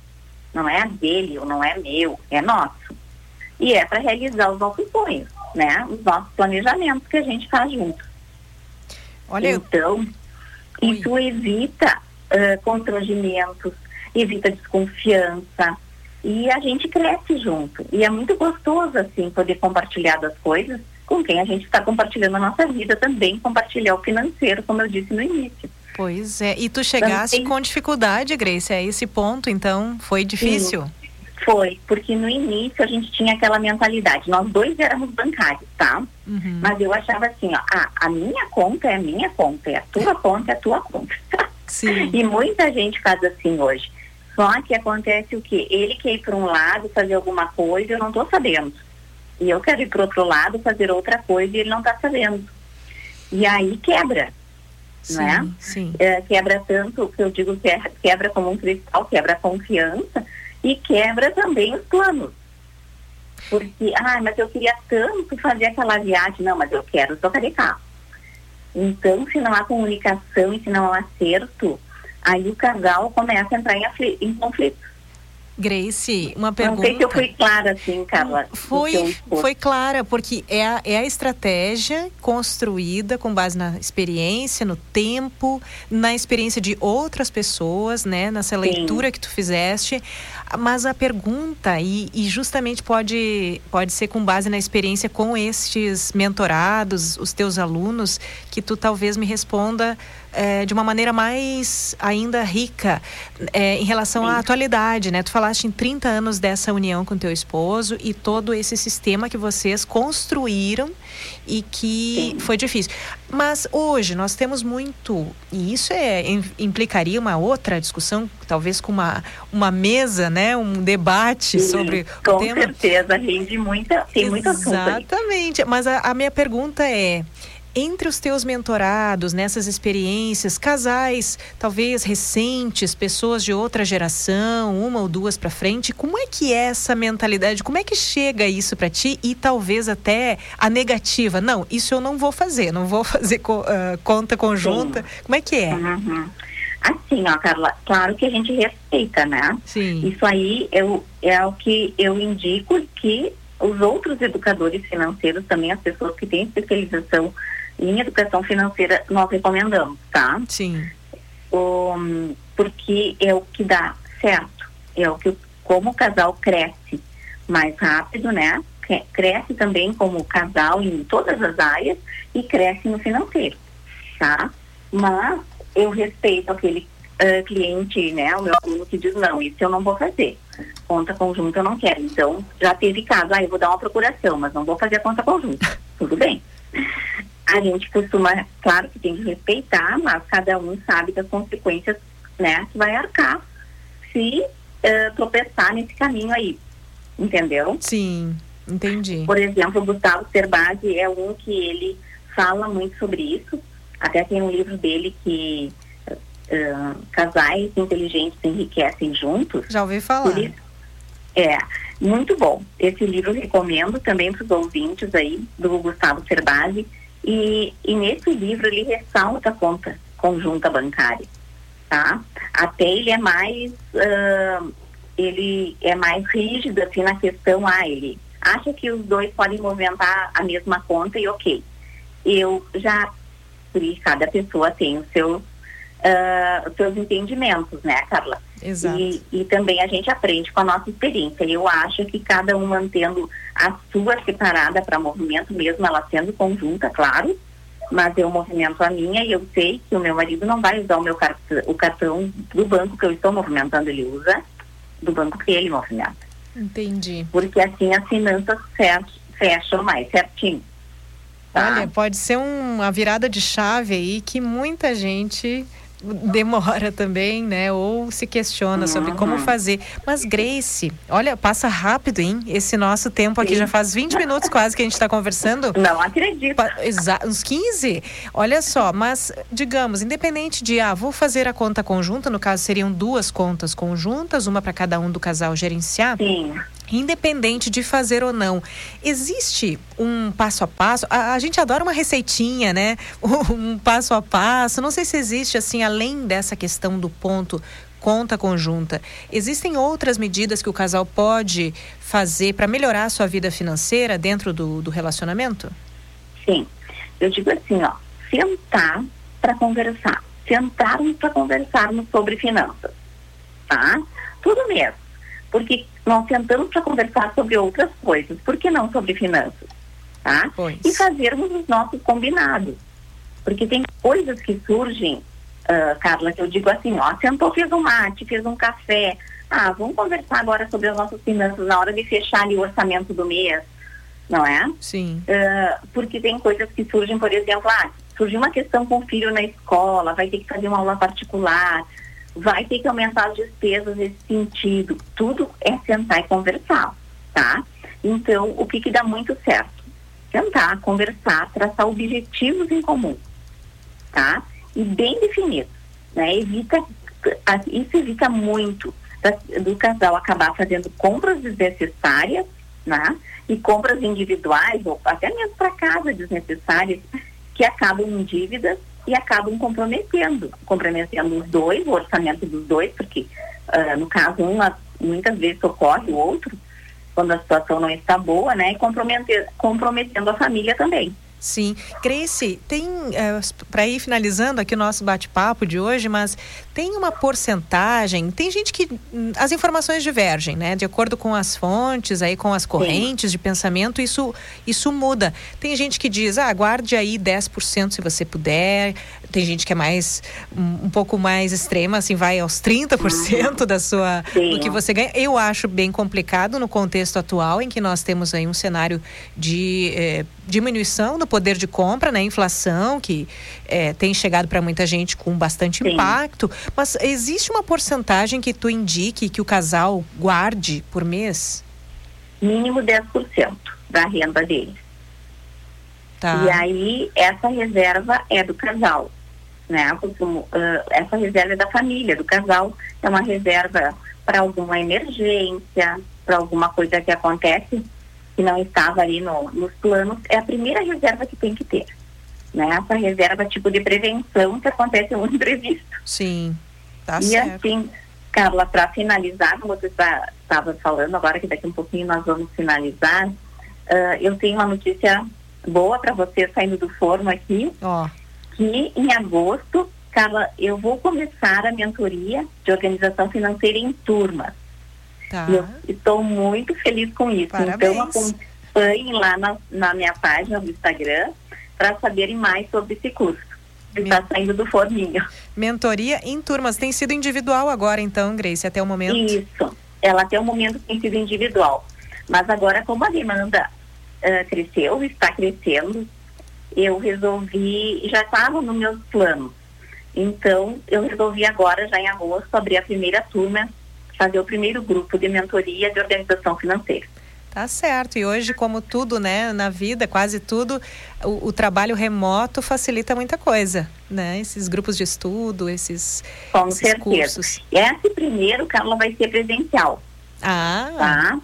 Não é dele ou não é meu, é nosso. E é para realizar os nossos sonhos, né? Os nossos planejamentos que a gente faz junto. Olha, então, eu... isso evita uh, constrangimentos, evita desconfiança, e a gente cresce junto. E é muito gostoso, assim, poder compartilhar das coisas com quem a gente está compartilhando a nossa vida também, compartilhar o financeiro, como eu disse no início. Pois é. E tu chegaste com dificuldade, Grace, a esse ponto, então foi difícil? Sim, foi, porque no início a gente tinha aquela mentalidade. Nós dois éramos bancários, tá? Uhum. Mas eu achava assim, ó, ah, a minha conta é a minha conta, é a tua conta é a tua conta. *laughs* Sim. e muita gente faz assim hoje. Só que acontece o quê? Ele quer ir para um lado fazer alguma coisa, eu não estou sabendo. E eu quero ir para outro lado fazer outra coisa e ele não está sabendo. E aí quebra, sim, não é? Sim. é? Quebra tanto, que eu digo que é, quebra como um cristal, quebra a confiança e quebra também os planos. Porque, ah, mas eu queria tanto fazer aquela viagem. Não, mas eu quero tocar de carro. Então, se não há comunicação e se não há acerto, aí o casal começa a entrar em, em conflito. Grace, uma pergunta. Não sei se eu fui clara assim, Carla. Foi, foi clara, porque é a, é a estratégia construída com base na experiência, no tempo, na experiência de outras pessoas, né? Nessa leitura Sim. que tu fizeste. Mas a pergunta, e, e, justamente pode, pode ser com base na experiência com estes mentorados, os teus alunos, que tu talvez me responda é, de uma maneira mais ainda rica é, em relação Sim. à atualidade, né? Tu falaste em 30 anos dessa união com teu esposo e todo esse sistema que vocês construíram e que Sim. foi difícil. Mas hoje nós temos muito, e isso é, implicaria uma outra discussão, talvez com uma, uma mesa, né? Um debate Sim, sobre com o tema. certeza, rende muita, tem muita Exatamente. Mas a, a minha pergunta é entre os teus mentorados, nessas experiências, casais talvez recentes, pessoas de outra geração, uma ou duas para frente, como é que é essa mentalidade? Como é que chega isso para ti e talvez até a negativa? Não, isso eu não vou fazer, não vou *laughs* fazer co uh, conta conjunta. Sim. Como é que é? Uhum. Assim, ó, Carla, claro que a gente respeita, né? Sim. Isso aí eu, é o que eu indico que os outros educadores financeiros, também as pessoas que têm especialização em educação financeira nós recomendamos, tá? Sim. Um, porque é o que dá certo, é o que como o casal cresce mais rápido, né? Cresce também como casal em todas as áreas e cresce no financeiro, tá? Mas eu respeito aquele uh, cliente, né? O meu aluno que diz não, isso eu não vou fazer. Conta conjunta eu não quero. Então já teve caso, ah, eu vou dar uma procuração, mas não vou fazer a conta conjunta. Tudo bem a gente costuma, claro que tem que respeitar, mas cada um sabe das consequências, né, que vai arcar se uh, tropeçar nesse caminho aí, entendeu? Sim. Entendi. Por exemplo, o Gustavo Cerbasi é um que ele fala muito sobre isso. Até tem um livro dele que uh, casais inteligentes enriquecem juntos. Já ouvi falar. Isso, é, muito bom. Esse livro eu recomendo também para os ouvintes aí, do Gustavo Cerbasi. E, e nesse livro ele ressalta a conta conjunta bancária, tá? Até ele é mais, uh, ele é mais rígido assim na questão, ah, ele acha que os dois podem movimentar a mesma conta e ok. Eu já, cada pessoa tem os seus, uh, os seus entendimentos, né, Carla? Exato. E, e também a gente aprende com a nossa experiência. Eu acho que cada um mantendo a sua separada para movimento, mesmo ela sendo conjunta, claro, mas eu movimento a minha e eu sei que o meu marido não vai usar o meu cartão, o cartão do banco que eu estou movimentando, ele usa do banco que ele movimenta. Entendi. Porque assim as finanças fecham mais certinho. Tá? Olha, pode ser um, uma virada de chave aí que muita gente demora também, né? Ou se questiona uhum. sobre como uhum. fazer. Mas Grace, olha, passa rápido, hein? Esse nosso tempo aqui Sim. já faz 20 *laughs* minutos quase que a gente está conversando. Não acredito. Exato, uns 15. Olha só, mas digamos, independente de, ah, vou fazer a conta conjunta, no caso seriam duas contas conjuntas, uma para cada um do casal gerenciar. Sim independente de fazer ou não. Existe um passo a passo? A, a, gente adora uma receitinha, né? *laughs* Um passo a passo. Não sei se existe, assim, além dessa questão do ponto conta conjunta, existem outras medidas que o casal pode fazer para melhorar a sua vida financeira dentro do, do relacionamento? Sim. Eu digo assim, ó, sentar para conversar. Sentarmos para conversarmos sobre finanças. Tá? Tudo mesmo porque nós sentamos para conversar sobre outras coisas, por que não sobre finanças? Tá? Pois. E fazermos os nossos combinados. Porque tem coisas que surgem, uh, Carla, que eu digo assim, ó, sentou, fez um mate, fez um café. Ah, vamos conversar agora sobre as nossas finanças na hora de fechar ali o orçamento do mês, não é? Sim. Uh, porque tem coisas que surgem, por exemplo, ah, surgiu uma questão com o filho na escola, vai ter que fazer uma aula particular vai ter que aumentar as despesas nesse sentido. Tudo é sentar e conversar, tá? Então, o que que dá muito certo? Sentar, conversar, traçar objetivos em comum, tá? E bem definidos, né? Evita, isso evita muito do casal acabar fazendo compras desnecessárias, né? E compras individuais ou até mesmo para casa desnecessárias que acabam em dívidas e acabam comprometendo, comprometendo os dois, o orçamento dos dois, porque uh, no caso uma muitas vezes ocorre o outro, quando a situação não está boa, né, e comprometendo, comprometendo a família também. Sim. Grace, tem, é, para ir finalizando aqui o nosso bate-papo de hoje, mas tem uma porcentagem, tem gente que hum, as informações divergem, né? De acordo com as fontes, aí com as correntes Sim. de pensamento, isso, isso muda. Tem gente que diz, ah, guarde aí 10% se você puder. Tem gente que é mais, um, um pouco mais extrema, assim, vai aos 30% da sua, Sim. do que você ganha. Eu acho bem complicado no contexto atual, em que nós temos aí um cenário de eh, diminuição do poder de compra, né? Inflação que é, tem chegado para muita gente com bastante Sim. impacto. Mas existe uma porcentagem que tu indique que o casal guarde por mês? Mínimo 10% da renda dele. Tá. E aí essa reserva é do casal, né? Uh, essa reserva é da família, do casal. É uma reserva para alguma emergência, para alguma coisa que acontece que não estava ali no, nos planos, é a primeira reserva que tem que ter. Né? Essa reserva tipo de prevenção que acontece um *laughs* imprevisto. Sim, tá e certo. assim, Carla, para finalizar, como você estava tá, falando, agora que daqui um pouquinho nós vamos finalizar, uh, eu tenho uma notícia boa para você saindo do forno aqui, oh. Que em agosto, Carla, eu vou começar a mentoria de organização financeira em turmas. Tá. Eu estou muito feliz com isso. Parabéns. Então acompanhem lá na, na minha página do Instagram para saberem mais sobre esse curso. Que está saindo do forninho. Mentoria em turmas. Tem sido individual agora, então, Grace, até o momento? Isso. Ela até o momento tem sido individual. Mas agora, como a demanda uh, cresceu, está crescendo, eu resolvi, já estava nos meus planos. Então, eu resolvi agora, já em agosto, abrir a primeira turma fazer o primeiro grupo de mentoria de organização financeira. Tá certo. E hoje, como tudo, né, na vida, quase tudo, o, o, trabalho remoto facilita muita coisa, né? Esses grupos de estudo, esses, Com esses certeza. cursos. Esse primeiro, Carla, vai ser presencial. Ah. Tá?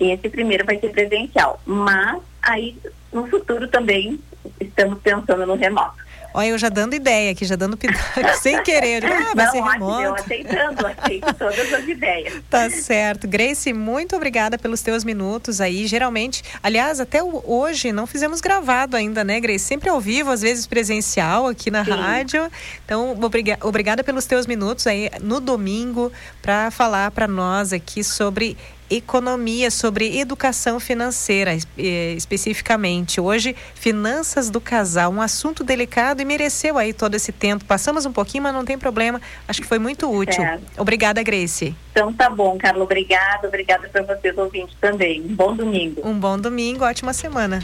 Esse primeiro vai ser presencial. Mas aí, no futuro também, estamos pensando no remoto. Olha, eu já dando ideia aqui, já dando pitaco, *laughs* sem querer. Ah, vai Não, ser remoto. eu aceitando, aceito todas as ideias. *laughs* Tá certo. Grace, muito obrigada pelos teus minutos aí. Geralmente, aliás, até hoje não fizemos gravado ainda, né, Grace? Sempre ao vivo, às vezes presencial aqui na rádio. Então, obriga- obrigada pelos teus minutos aí no domingo para falar para nós aqui sobre economia, sobre educação financeira, eh, especificamente. Hoje, finanças do casal, um assunto delicado e mereceu aí todo esse tempo. Passamos um pouquinho, mas não tem problema. Acho que foi muito útil. Certo. Obrigada, Grace. Então tá bom, Carla, obrigada, obrigada para vocês ouvintes também. Um bom domingo. Um bom domingo, ótima semana.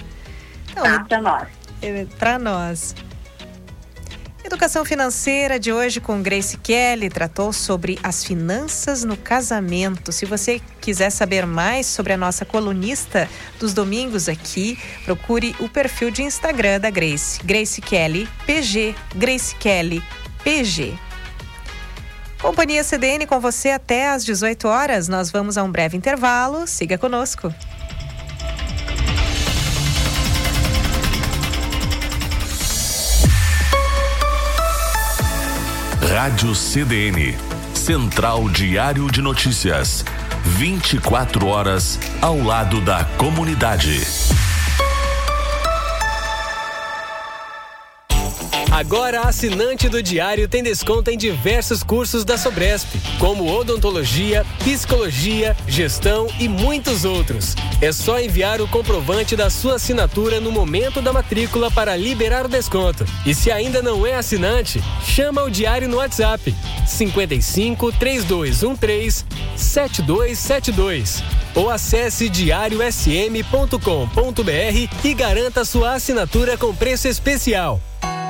Então, Tá, para nós. Para nós. Educação financeira de hoje com Grace Kelly tratou sobre as finanças no casamento. Se você quiser saber mais sobre a nossa colunista dos domingos aqui, procure o perfil de Instagram da Grace, Grace Kelly PG, Grace Kelly PG. Companhia CDN com você até às 18 horas. Nós vamos a um breve intervalo. Siga conosco. Rádio CDN. Central Diário de Notícias. 24 horas ao lado da comunidade. Agora, assinante do Diário tem desconto em diversos cursos da Sobresp, como odontologia, psicologia, gestão e muitos outros. É só enviar o comprovante da sua assinatura no momento da matrícula para liberar o desconto. E se ainda não é assinante, chama o Diário no WhatsApp 55 3213 7272 ou acesse diariosm.com.br e garanta sua assinatura com preço especial.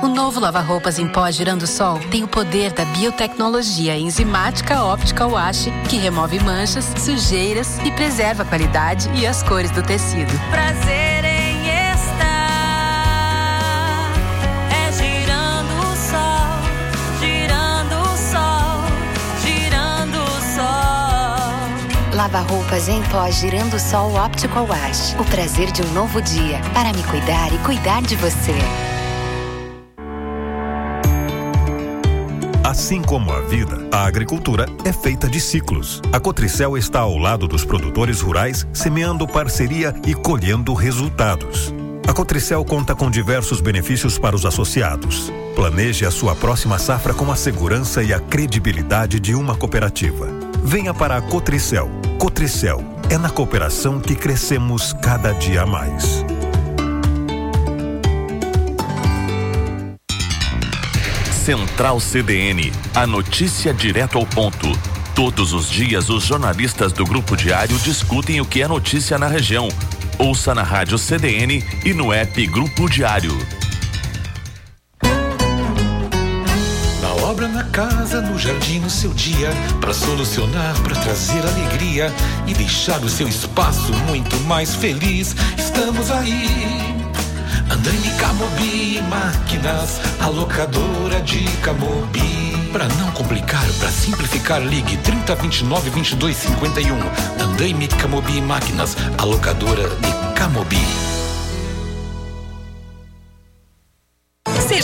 O novo lava-roupas em pó Girando Sol tem o poder da biotecnologia enzimática óptica wash que remove manchas, sujeiras e preserva a qualidade e as cores do tecido. Prazer em estar é girando o sol, girando o sol, girando o sol. Lava-roupas em pó Girando Sol Optical Wash. O prazer de um novo dia para me cuidar e cuidar de você. Assim como a vida, a agricultura é feita de ciclos. A Cotricel está ao lado dos produtores rurais, semeando parceria e colhendo resultados. A Cotricel conta com diversos benefícios para os associados. Planeje a sua próxima safra com a segurança e a credibilidade de uma cooperativa. Venha para a Cotricel. Cotricel é na cooperação que crescemos cada dia mais. Central CDN, a notícia direto ao ponto. Todos os dias, os jornalistas do Grupo Diário discutem o que é notícia na região. Ouça na Rádio CDN e no app Grupo Diário. Na obra, na casa, no jardim, no seu dia, para solucionar, para trazer alegria e deixar o seu espaço muito mais feliz. Estamos aí. Andaime Camobi Máquinas, a locadora de Camobi. Para não complicar, para simplificar, ligue 3029 2251. Andaime Camobi Máquinas, a locadora de Camobi.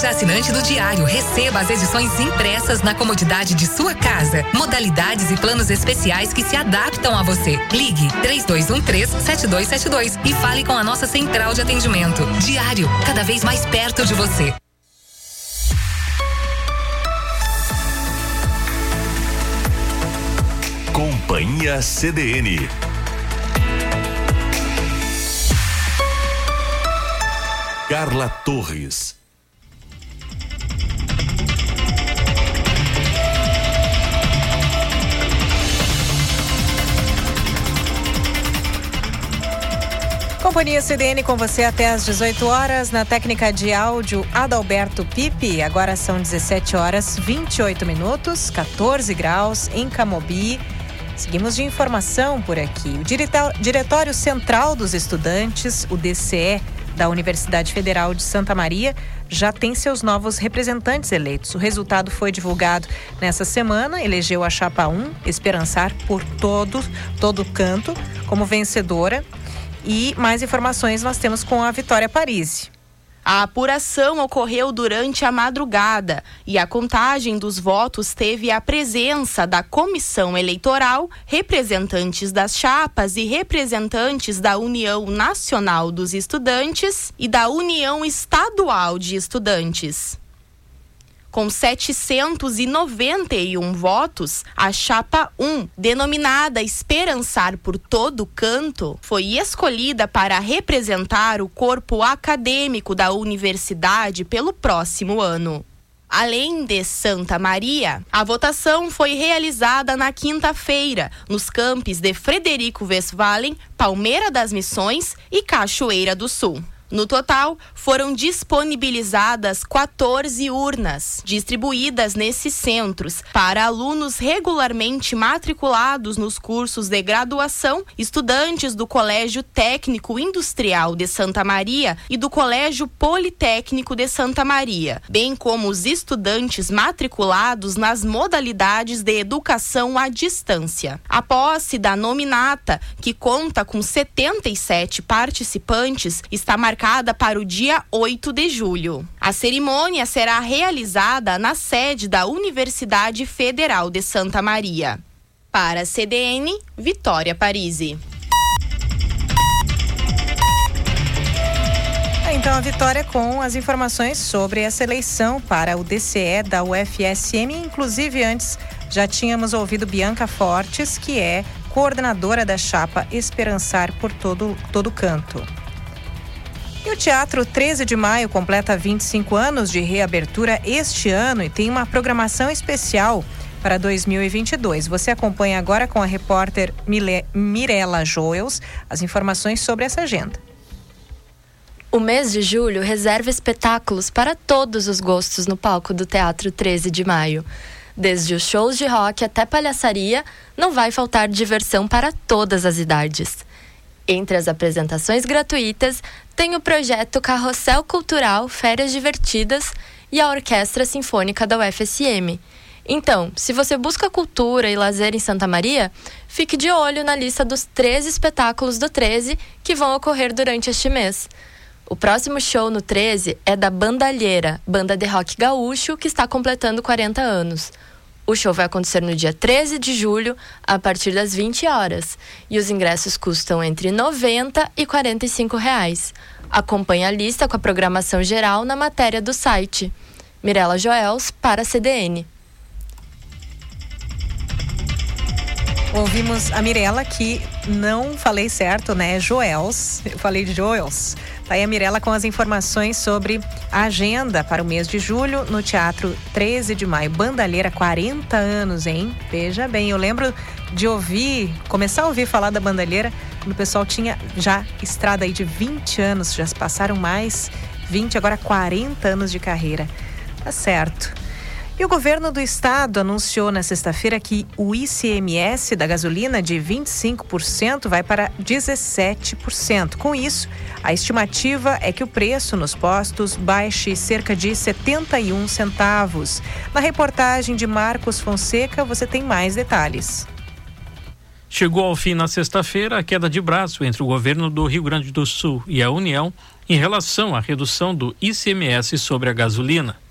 Seja assinante do Diário. Receba as edições impressas na comodidade de sua casa. Modalidades e planos especiais que se adaptam a você. Ligue 3213-7272 e fale com a nossa central de atendimento. Diário, cada vez mais perto de você. Companhia CDN. Carla Torres. Companhia CDN com você até às 18 horas. Na técnica de áudio, Adalberto Pipe. Agora são 17 horas 28 minutos, 14 graus em Camobi. Seguimos de informação por aqui. O Diretório Central dos Estudantes, o DCE, da Universidade Federal de Santa Maria, já tem seus novos representantes eleitos. O resultado foi divulgado nessa semana, elegeu a chapa 1, Esperançar por todo, todo canto, como vencedora. E mais informações nós temos com a Vitória Parisi. A apuração ocorreu durante a madrugada e a contagem dos votos teve a presença da comissão eleitoral, representantes das chapas e representantes da União Nacional dos Estudantes e da União Estadual de Estudantes. Com 791 votos, a chapa 1, denominada Esperançar por Todo Canto, foi escolhida para representar o corpo acadêmico da universidade pelo próximo ano. Além de Santa Maria, a votação foi realizada na quinta-feira, nos campos de Frederico Westphalen, Palmeira das Missões e Cachoeira do Sul. No total, foram disponibilizadas 14 urnas, distribuídas nesses centros, para alunos regularmente matriculados nos cursos de graduação, estudantes do Colégio Técnico Industrial de Santa Maria e do Colégio Politécnico de Santa Maria, bem como os estudantes matriculados nas modalidades de educação à distância. A posse da nominata, que conta com 77 participantes, está marcada para o dia 8 de julho. A cerimônia será realizada na sede da Universidade Federal de Santa Maria. Para a CDN, Vitória Parisi. Então, a vitória com as informações sobre essa eleição para o DCE da UFSM. Inclusive, antes já tínhamos ouvido Bianca Fortes, que é coordenadora da chapa Esperançar por todo, todo canto. E o Teatro 13 de Maio completa 25 anos de reabertura este ano e tem uma programação especial para 2022. Você acompanha agora com a repórter Mirela Joels as informações sobre essa agenda. O mês de julho reserva espetáculos para todos os gostos no palco do Teatro 13 de Maio. Desde os shows de rock até palhaçaria, não vai faltar diversão para todas as idades. Entre as apresentações gratuitas, tem o projeto Carrossel Cultural Férias Divertidas e a Orquestra Sinfônica da UFSM. Então, se você busca cultura e lazer em Santa Maria, fique de olho na lista dos 13 espetáculos do 13 que vão ocorrer durante este mês. O próximo show no 13 é da Bandalheira, banda de rock gaúcho que está completando 40 anos. O show vai acontecer no dia 13 de julho, a partir das 20 horas. E os ingressos custam entre R$ 90 e 45 reais. Acompanhe a lista com a programação geral na matéria do site. Mirela Joels, para a CDN. Ouvimos a Mirela que não falei certo, né? Joels. Eu falei de Joels. Tá aí a Mirella com as informações sobre a agenda para o mês de julho no Teatro 13 de Maio. Bandalheira, 40 anos, hein? Veja bem, eu lembro de ouvir, começar a ouvir falar da bandalheira quando o pessoal tinha já estrada aí de 20 anos, já se passaram mais 20, agora 40 anos de carreira. Tá certo. E o governo do estado anunciou na sexta-feira que o ICMS da gasolina de 25% vai para 17%. Com isso, a estimativa é que o preço nos postos baixe cerca de 71 centavos. Na reportagem de Marcos Fonseca, você tem mais detalhes. Chegou ao fim na sexta-feira a queda de braço entre o governo do Rio Grande do Sul e a União em relação à redução do ICMS sobre a gasolina.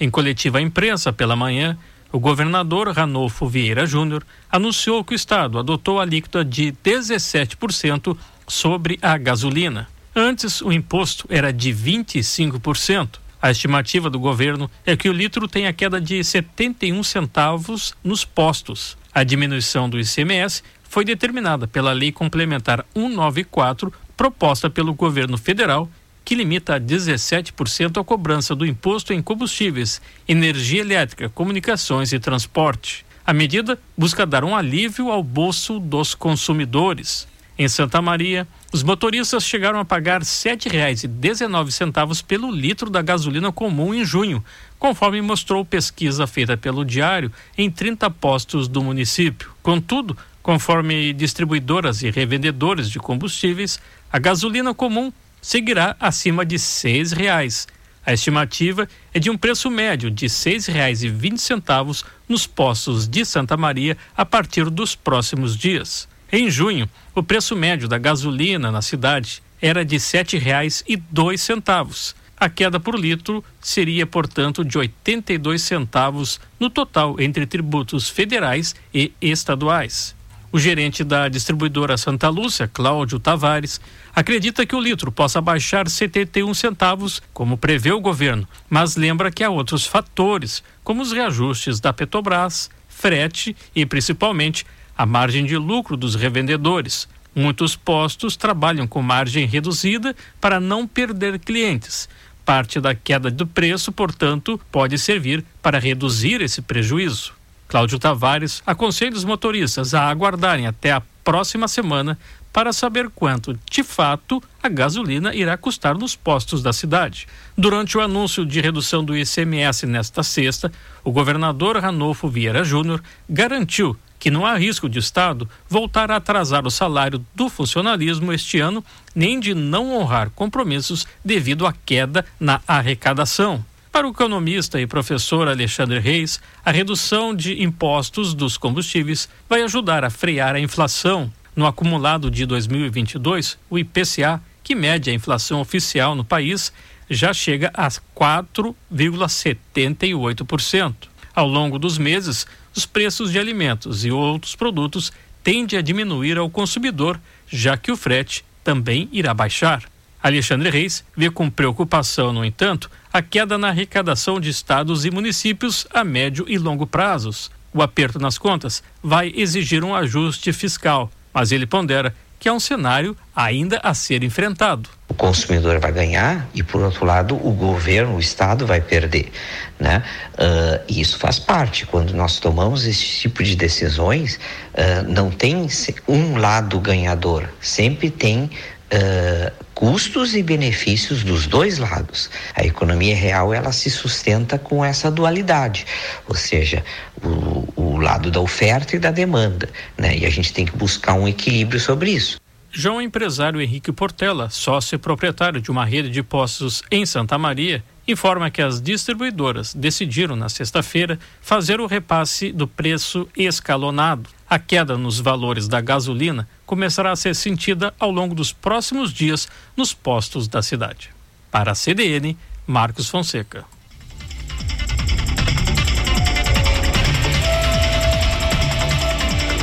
Em coletiva à imprensa pela manhã, o governador Ranolfo Vieira Júnior anunciou que o estado adotou a alíquota de 17% sobre a gasolina. Antes, o imposto era de 25%. A estimativa do governo é que o litro tenha queda de 71 centavos nos postos. A diminuição do ICMS foi determinada pela Lei Complementar 194, proposta pelo governo federal que limita a 17% a cobrança do imposto em combustíveis, energia elétrica, comunicações e transporte. A medida busca dar um alívio ao bolso dos consumidores. Em Santa Maria, os motoristas chegaram a pagar R$ 7,19 pelo litro da gasolina comum em junho, conforme mostrou pesquisa feita pelo Diário em 30 postos do município. Contudo, conforme distribuidoras e revendedores de combustíveis, a gasolina comum seguirá acima de R$ 6,00. A estimativa é de um preço médio de R$ 6,20 nos postos de Santa Maria a partir dos próximos dias. Em junho, o preço médio da gasolina na cidade era de R$ 7,02. A queda por litro seria, portanto, de 82 centavos no total entre tributos federais e estaduais. O gerente da distribuidora Santa Lúcia, Cláudio Tavares, acredita que o litro possa baixar 71 centavos, como prevê o governo, mas lembra que há outros fatores, como os reajustes da Petrobras, frete e, principalmente, a margem de lucro dos revendedores. Muitos postos trabalham com margem reduzida para não perder clientes. Parte da queda do preço, portanto, pode servir para reduzir esse prejuízo. Cláudio Tavares aconselha os motoristas a aguardarem até a próxima semana para saber quanto, de fato, a gasolina irá custar nos postos da cidade. Durante o anúncio de redução do ICMS nesta sexta, o governador Ranolfo Vieira Júnior garantiu que não há risco de Estado voltar a atrasar o salário do funcionalismo este ano, nem de não honrar compromissos devido à queda na arrecadação. Para o economista e professor Alexandre Reis, a redução de impostos dos combustíveis vai ajudar a frear a inflação. No acumulado de 2022, o IPCA, que mede a inflação oficial no país, já chega a 4,78%. Ao longo dos meses, os preços de alimentos e outros produtos tendem a diminuir ao consumidor, já que o frete também irá baixar. Alexandre Reis vê com preocupação, no entanto, a queda na arrecadação de estados e municípios a médio e longo prazos. O aperto nas contas vai exigir um ajuste fiscal, mas ele pondera que é um cenário ainda a ser enfrentado. O consumidor vai ganhar e, por outro lado, o governo, o Estado vai perder, né? Uh, e isso faz parte. Quando nós tomamos esse tipo de decisões, uh, não tem um lado ganhador, sempre tem Uh, custos e benefícios dos dois lados. A economia real ela se sustenta com essa dualidade, ou seja, o, o lado da oferta e da demanda, né? E a gente tem que buscar um equilíbrio sobre isso. Já o empresário Henrique Portela, sócio proprietário de uma rede de postos em Santa Maria, informa que as distribuidoras decidiram na sexta-feira fazer o repasse do preço escalonado. A queda nos valores da gasolina começará a ser sentida ao longo dos próximos dias nos postos da cidade. Para a CDN, Marcos Fonseca.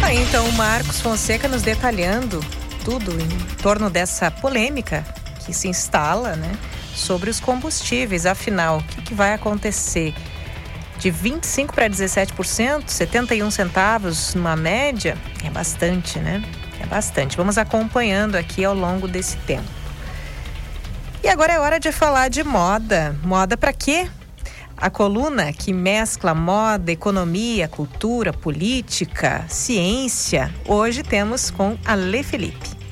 Aí então, Marcos Fonseca nos detalhando tudo em torno dessa polêmica que se instala, né, sobre os combustíveis. Afinal, o que, que vai acontecer? De 25 para 17%, 71 centavos numa média, é bastante, né? É bastante. Vamos acompanhando aqui ao longo desse tempo. E agora é hora de falar de moda. Moda para quê? A coluna que mescla moda, economia, cultura, política, ciência. Hoje temos com a Lê Felipe.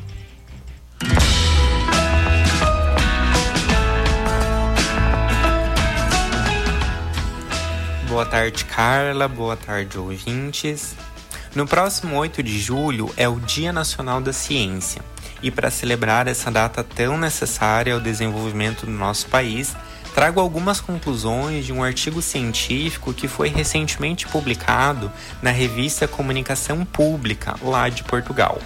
Boa tarde, Carla. Boa tarde, ouvintes. No próximo 8 de julho é o Dia Nacional da Ciência. E para celebrar essa data tão necessária ao desenvolvimento do nosso país, trago algumas conclusões de um artigo científico que foi recentemente publicado na revista Comunicação Pública, lá de Portugal.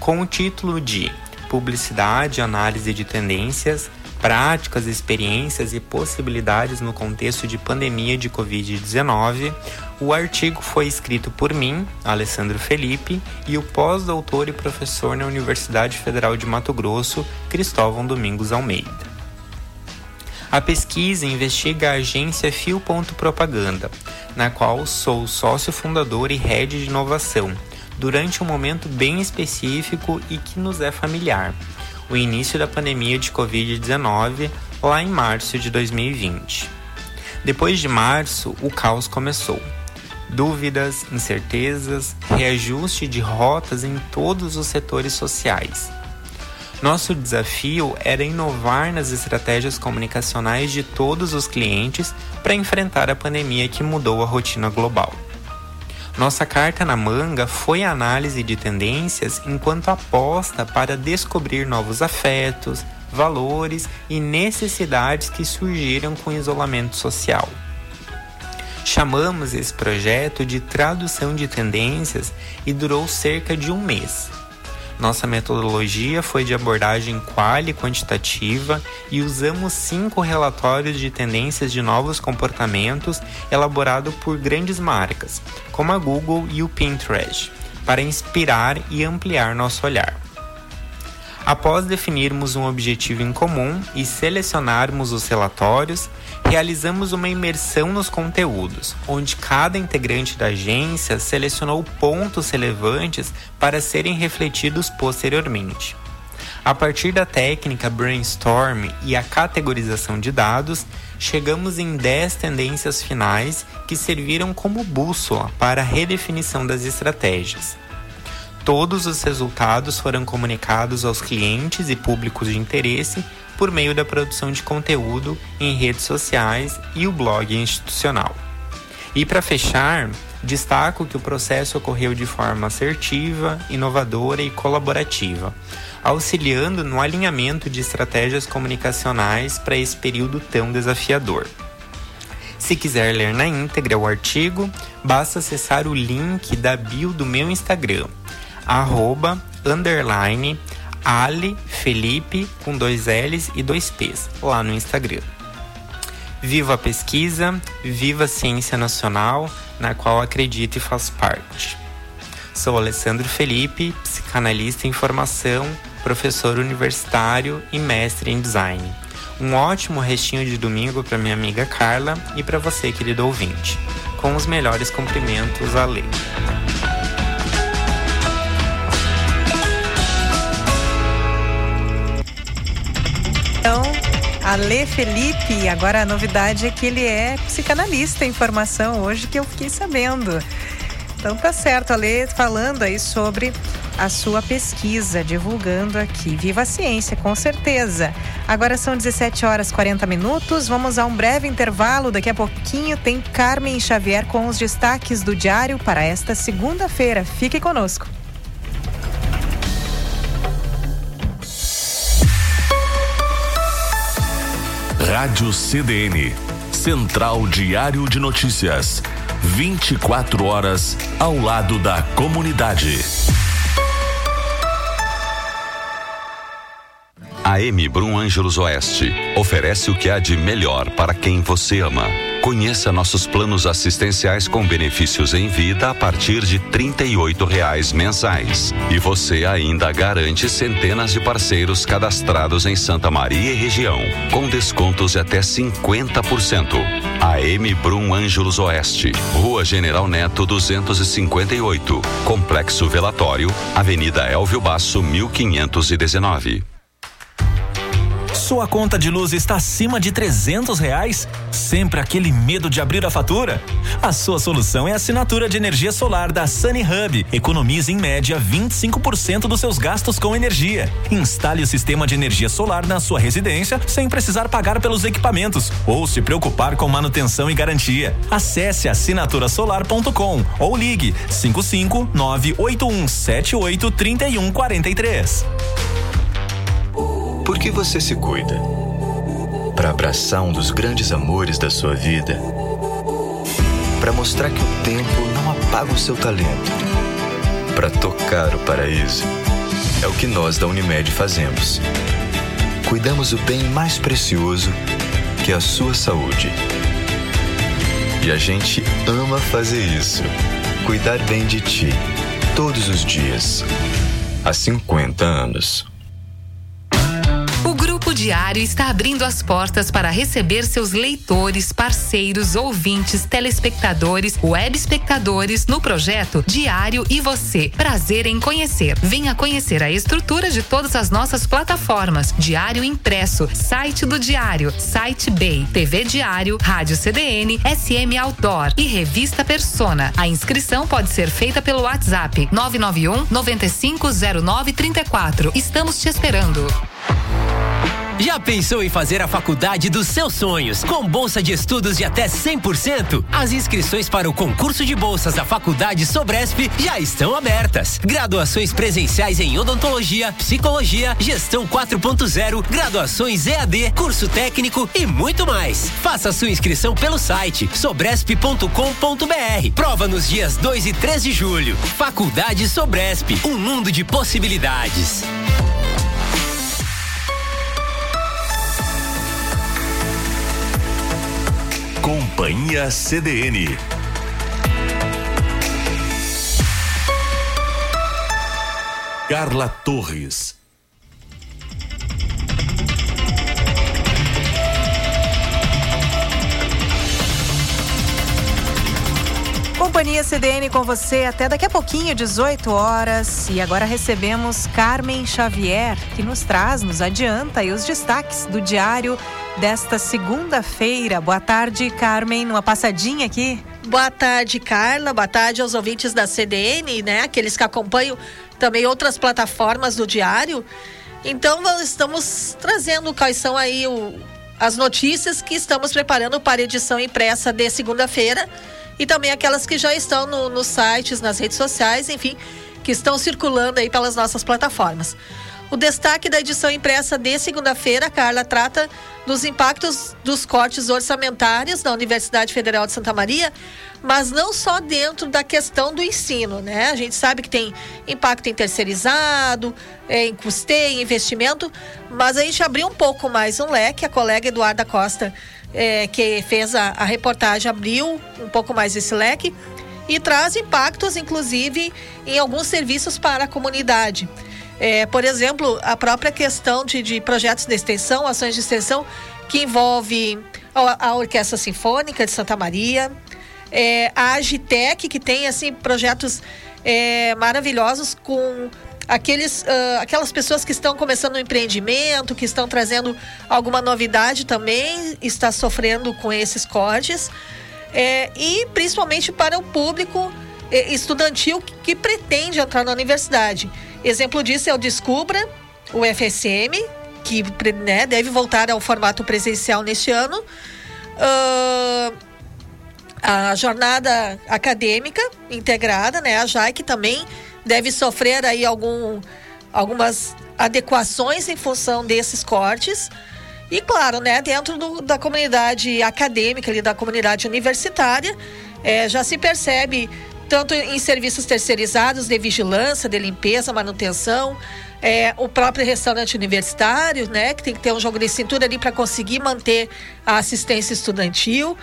Com o título de Publicidade Análise de Tendências práticas, experiências e possibilidades no contexto de pandemia de Covid-19. O artigo foi escrito por mim, Alessandro Felipe, e o pós-doutor e professor na Universidade Federal de Mato Grosso, Cristóvão Domingos Almeida. A pesquisa investiga a agência Fio Propaganda, na qual sou sócio fundador e head de inovação, durante um momento bem específico e que nos é familiar, o início da pandemia de Covid-19 lá em março de 2020. Depois de março, o caos começou. dúvidas, incertezas, reajuste de rotas em todos os setores sociais. Nosso desafio era inovar nas estratégias comunicacionais de todos os clientes para enfrentar a pandemia que mudou a rotina global. Nossa carta na manga foi a análise de tendências enquanto aposta para descobrir novos afetos, valores e necessidades que surgiram com o isolamento social. Chamamos esse projeto de tradução de tendências e durou cerca de um mês. Nossa metodologia foi de abordagem quali quantitativa e usamos cinco relatórios de tendências de novos comportamentos elaborados por grandes marcas, como a Google e o Pinterest, para inspirar e ampliar nosso olhar. Após definirmos um objetivo em comum e selecionarmos os relatórios, realizamos uma imersão nos conteúdos, onde cada integrante da agência selecionou pontos relevantes para serem refletidos posteriormente. A partir da técnica brainstorm e a categorização de dados, chegamos em 10 tendências finais que serviram como bússola para a redefinição das estratégias. Todos os resultados foram comunicados aos clientes e públicos de interesse por meio da produção de conteúdo em redes sociais e o blog institucional. E para fechar, destaco que o processo ocorreu de forma assertiva, inovadora e colaborativa, auxiliando no alinhamento de estratégias comunicacionais para esse período tão desafiador. Se quiser ler na íntegra o artigo, basta acessar o link da bio do meu Instagram, arroba, underline, Ali Felipe com dois L's e dois P's lá no Instagram. Viva a pesquisa, viva a ciência nacional, na qual acredito e faço parte. Sou Alessandro Felipe, psicanalista em formação, professor universitário e mestre em design. Um ótimo restinho de domingo para minha amiga Carla e para você, querido ouvinte. Com os melhores cumprimentos, Ale. Ale Felipe, agora a novidade é que ele é psicanalista em formação hoje que eu fiquei sabendo. Então tá certo, Ale falando aí sobre a sua pesquisa, divulgando aqui. Viva a ciência, com certeza. Agora são 17 horas 40 minutos. Vamos a um breve intervalo. Daqui a pouquinho tem Carmen Xavier com os destaques do diário para esta segunda-feira. Fique conosco. Rádio CDN. Central Diário de Notícias. 24 horas ao lado da comunidade. A M Brum Ângelos Oeste oferece o que há de melhor para quem você ama. Conheça nossos planos assistenciais com benefícios em vida a partir de R$ reais mensais. E você ainda garante centenas de parceiros cadastrados em Santa Maria e região, com descontos de até 50%. A M Brum Ângelos Oeste, Rua General Neto 258, Complexo Velatório, Avenida Elvio Basso 1519. Sua conta de luz está acima de trezentos reais? Sempre aquele medo de abrir a fatura? A sua solução é a assinatura de energia solar da Sunny Hub. Economize em média 25% dos seus gastos com energia. Instale o sistema de energia solar na sua residência sem precisar pagar pelos equipamentos ou se preocupar com manutenção e garantia. Acesse assinaturasolar.com ou ligue 55 98178 3143. Por que você se cuida? Para abraçar um dos grandes amores da sua vida? Para mostrar que o tempo não apaga o seu talento? Para tocar o paraíso? É o que nós da Unimed fazemos. Cuidamos do bem mais precioso, que é a sua saúde. E a gente ama fazer isso. Cuidar bem de ti, todos os dias. Há 50 anos. Diário está abrindo as portas para receber seus leitores, parceiros, ouvintes, telespectadores, web espectadores no projeto Diário e Você. Prazer em conhecer. Venha conhecer a estrutura de todas as nossas plataformas: Diário Impresso, site do Diário, site Bay, TV Diário, Rádio CDN, SM Outdoor e Revista Persona. A inscrição pode ser feita pelo WhatsApp 991 950934. Estamos te esperando. Já pensou em fazer a faculdade dos seus sonhos com bolsa de estudos de até 100%? As inscrições para o concurso de bolsas da Faculdade Sobresp já estão abertas. Graduações presenciais em odontologia, psicologia, gestão 4.0, graduações EAD, curso técnico e muito mais. Faça sua inscrição pelo site sobresp.com.br. Prova nos dias 2 e 3 de julho. Faculdade Sobresp, um mundo de possibilidades. Companhia CDN. Carla Torres. Companhia CDN com você até daqui a pouquinho, 18 horas. E agora recebemos Carmen Xavier, que nos traz, nos adianta aí os destaques do diário desta segunda-feira. Boa tarde, Carmen. Uma passadinha aqui. Boa tarde, Carla. Boa tarde aos ouvintes da CDN, né? Aqueles que acompanham também outras plataformas do diário. Então, estamos trazendo quais são aí o, as notícias que estamos preparando para edição impressa de segunda-feira e também aquelas que já estão no, nos sites, nas redes sociais, enfim, que estão circulando aí pelas nossas plataformas. O destaque da edição impressa de segunda-feira, Carla, trata dos impactos dos cortes orçamentários da Universidade Federal de Santa Maria, mas não só dentro da questão do ensino, né? A gente sabe que tem impacto em terceirizado, é, em custeio, em investimento, mas a gente abriu um pouco mais um leque. A colega Eduarda Costa, é, que fez a, a reportagem, abriu um pouco mais esse leque e traz impactos, inclusive, em alguns serviços para a comunidade. É, por exemplo, a própria questão de, de, projetos de extensão, ações de extensão, que envolve a, a Orquestra Sinfônica de Santa Maria, é, a Agitec, que tem assim projetos é, maravilhosos com aqueles, uh, aquelas pessoas que estão começando um empreendimento, que estão trazendo alguma novidade também, está sofrendo com esses cortes. É, e principalmente para o público estudantil que, pretende entrar na universidade. Exemplo disso é o Descubra, o FSM, que né, deve voltar ao formato presencial neste ano. Uh, a jornada acadêmica integrada, né, a JAI, que também deve sofrer aí algum, algumas adequações em função desses cortes. E claro, né, dentro do, da comunidade acadêmica, ali, da comunidade universitária, é, já se percebe tanto em serviços terceirizados de vigilância, de limpeza, manutenção, é, o próprio restaurante universitário, né, que tem que ter um jogo de cintura ali para conseguir manter a assistência estudantil.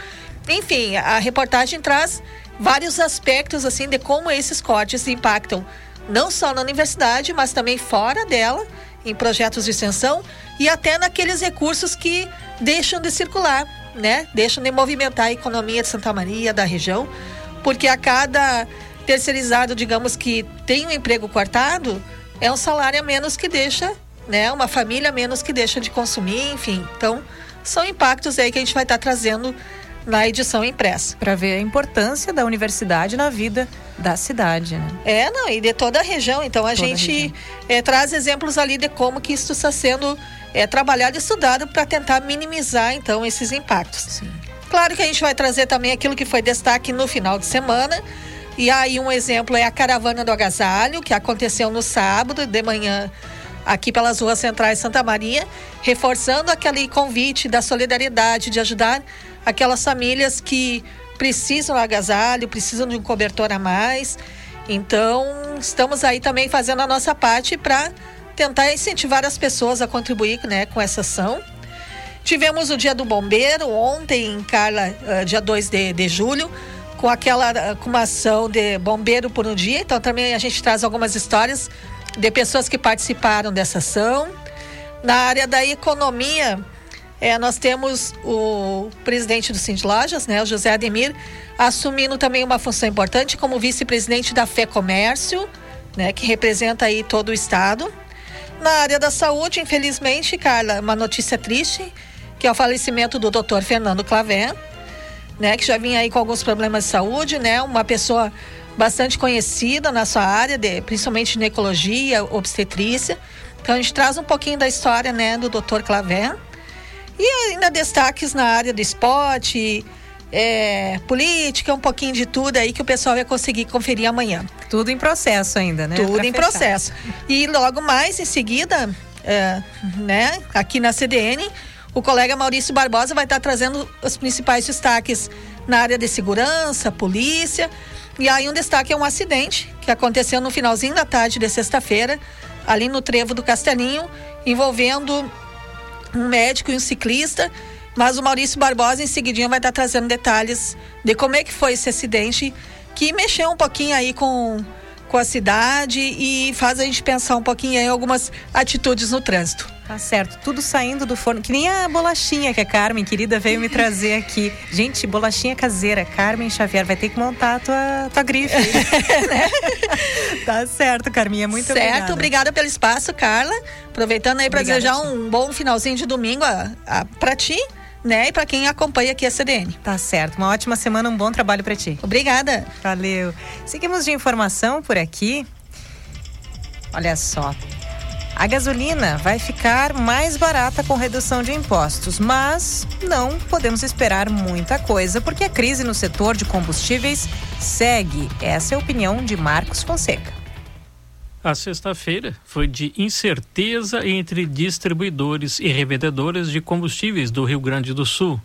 Enfim, a reportagem traz vários aspectos assim de como esses cortes impactam não só na universidade, mas também fora dela, em projetos de extensão e até naqueles recursos que deixam de circular, né? Deixam de movimentar a economia de Santa Maria, da região porque a cada terceirizado, digamos que tem um emprego cortado, é um salário a menos que deixa, né? Uma família a menos que deixa de consumir, enfim. Então, são impactos aí que a gente vai estar trazendo na edição impressa. Para ver a importância da universidade na vida da cidade, né? É, não, e de toda a região. Então, a toda gente a é, traz exemplos ali de como que isso está sendo é, trabalhado e estudado para tentar minimizar, então, esses impactos. Sim. Claro que a gente vai trazer também aquilo que foi destaque no final de semana. E aí um exemplo é a caravana do agasalho, que aconteceu no sábado de manhã aqui pelas ruas centrais Santa Maria, reforçando aquele convite da solidariedade de ajudar aquelas famílias que precisam agasalho, precisam de um cobertor a mais. Então, estamos aí também fazendo a nossa parte para tentar incentivar as pessoas a contribuir né, com essa ação. Tivemos o Dia do Bombeiro ontem, Carla, uh, dia 2 de, de julho, com aquela uh, com uma ação de bombeiro por um dia. Então também a gente traz algumas histórias de pessoas que participaram dessa ação. Na área da economia, é, nós temos o presidente do Cindy Lojas, né, o José Ademir, assumindo também uma função importante como vice-presidente da Fé Comércio, né, que representa aí todo o estado. Na área da saúde, infelizmente, Carla, uma notícia triste, que é o falecimento do Dr. Fernando Clavé, né, que já vinha aí com alguns problemas de saúde, né, uma pessoa bastante conhecida na sua área, de, principalmente ginecologia, obstetrícia. Então a gente traz um pouquinho da história, né, do Dr. Clavé. E ainda destaques na área do esporte, é, política, um pouquinho de tudo aí que o pessoal vai conseguir conferir amanhã. Tudo em processo ainda, né? Tudo Pra em fechar. processo. E logo mais em seguida, é, né, aqui na CDN, o colega Maurício Barbosa vai estar trazendo os principais destaques na área de segurança, polícia. E aí um destaque é um acidente que aconteceu no finalzinho da tarde de sexta-feira, ali no trevo do Castelinho, envolvendo um médico e um ciclista. Mas o Maurício Barbosa em seguidinho vai estar trazendo detalhes de como é que foi esse acidente que mexeu um pouquinho aí com, com a cidade e faz a gente pensar um pouquinho em algumas atitudes no trânsito. Tá certo, tudo saindo do forno, que nem a bolachinha que a Carmen, querida, veio me trazer aqui. *laughs* Gente, bolachinha caseira, Carmen Xavier, vai ter que montar a tua, tua grife. *laughs* tá certo, Carminha, muito certo, obrigada. obrigada pelo espaço, Carla. Aproveitando aí para desejar um bom finalzinho de domingo a, a, para ti, né? E para quem acompanha aqui a CDN. Tá certo, uma ótima semana, um bom trabalho para ti. Obrigada. Valeu. Seguimos de informação por aqui. Olha só. A gasolina vai ficar mais barata com redução de impostos, mas não podemos esperar muita coisa porque a crise no setor de combustíveis segue. Essa é a opinião de Marcos Fonseca. A sexta-feira foi de incerteza entre distribuidores e revendedores de combustíveis do Rio Grande do Sul.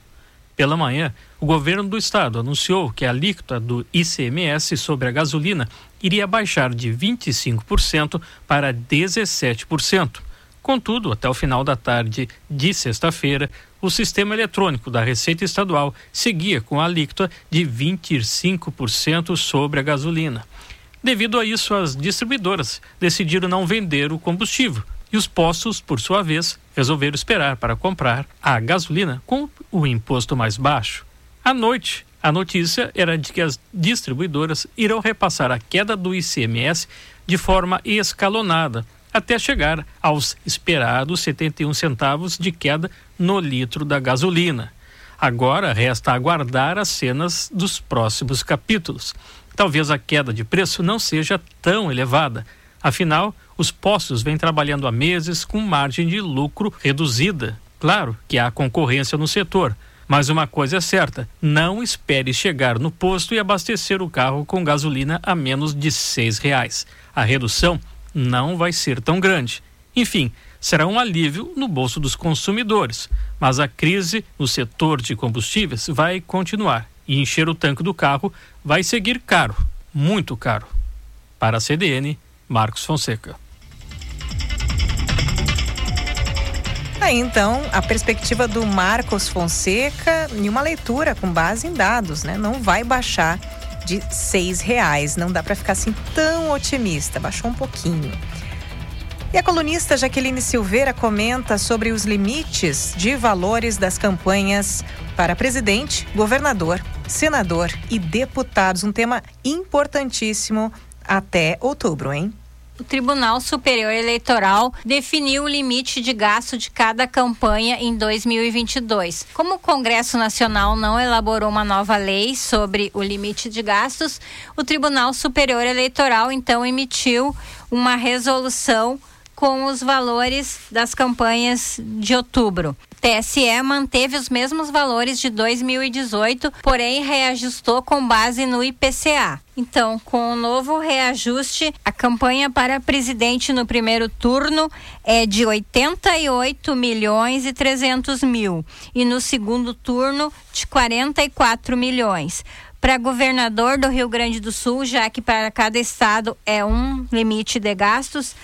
Pela manhã, o governo do estado anunciou que a alíquota do ICMS sobre a gasolina iria baixar de 25% para 17%. Contudo, até o final da tarde de sexta-feira, o sistema eletrônico da Receita Estadual seguia com a alíquota de 25% sobre a gasolina. Devido a isso, as distribuidoras decidiram não vender o combustível e os postos, por sua vez, resolveram esperar para comprar a gasolina com o imposto mais baixo. À noite, a notícia era de que as distribuidoras irão repassar a queda do ICMS de forma escalonada, até chegar aos esperados 71 centavos de queda no litro da gasolina. Agora resta aguardar as cenas dos próximos capítulos. Talvez a queda de preço não seja tão elevada. Afinal, os postos vêm trabalhando há meses com margem de lucro reduzida. Claro que há concorrência no setor, mas uma coisa é certa: não espere chegar no posto e abastecer o carro com gasolina a menos de seis reais. A redução não vai ser tão grande. Enfim, será um alívio no bolso dos consumidores, mas a crise no setor de combustíveis vai continuar e encher o tanque do carro vai seguir caro, muito caro. Para a CDN, Marcos Fonseca. Aí então, a perspectiva do Marcos Fonseca em uma leitura com base em dados, né? Não vai baixar de seis reais. Não dá para ficar assim tão otimista. Baixou um pouquinho. E a colunista Jaqueline Silveira comenta sobre os limites de valores das campanhas para presidente, governador, senador e deputados. Um tema importantíssimo até outubro, hein? O Tribunal Superior Eleitoral definiu o limite de gasto de cada campanha em 2022. Como o Congresso Nacional não elaborou uma nova lei sobre o limite de gastos, o Tribunal Superior Eleitoral então emitiu uma resolução com os valores das campanhas de outubro. TSE manteve os mesmos valores de 2018, porém reajustou com base no IPCA. Então, com o novo reajuste, a campanha para presidente no primeiro turno é de 88 milhões e 300 mil e no segundo turno de 44 milhões. Para governador do Rio Grande do Sul, já que para cada estado é um limite de gastos,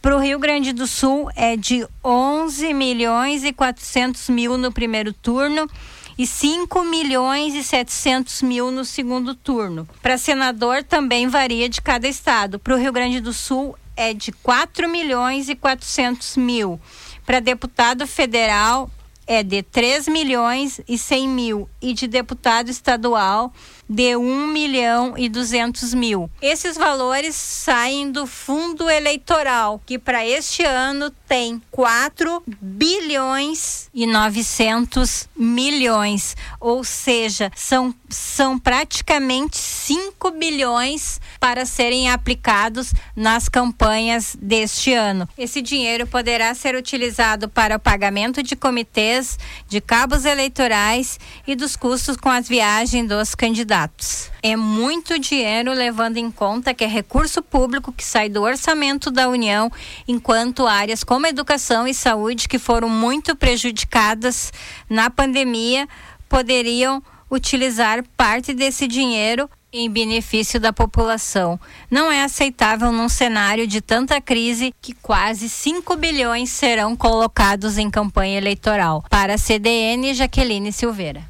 para o Rio Grande do Sul é de 11 milhões e 400 mil no primeiro turno e 5 milhões e 700 mil no segundo turno. Para senador também varia de cada estado. Para o Rio Grande do Sul é de 4 milhões e 400 mil. Para deputado federal é de 3 milhões e 100 mil e de deputado estadual de 1 milhão e 200 mil. Esses valores saem do fundo eleitoral, que para este ano tem 4 bilhões e 900 milhões, ou seja, são, são praticamente 5 bilhões para serem aplicados nas campanhas deste ano. Esse dinheiro poderá ser utilizado para o pagamento de comitês, de cabos eleitorais e dos custos com as viagens dos candidatos. É muito dinheiro levando em conta que é recurso público que sai do orçamento da União, enquanto áreas como educação e saúde, que foram muito prejudicadas na pandemia, poderiam utilizar parte desse dinheiro em benefício da população. Não é aceitável num cenário de tanta crise que quase 5 bilhões serão colocados em campanha eleitoral. Para a CDN, Jaqueline Silveira.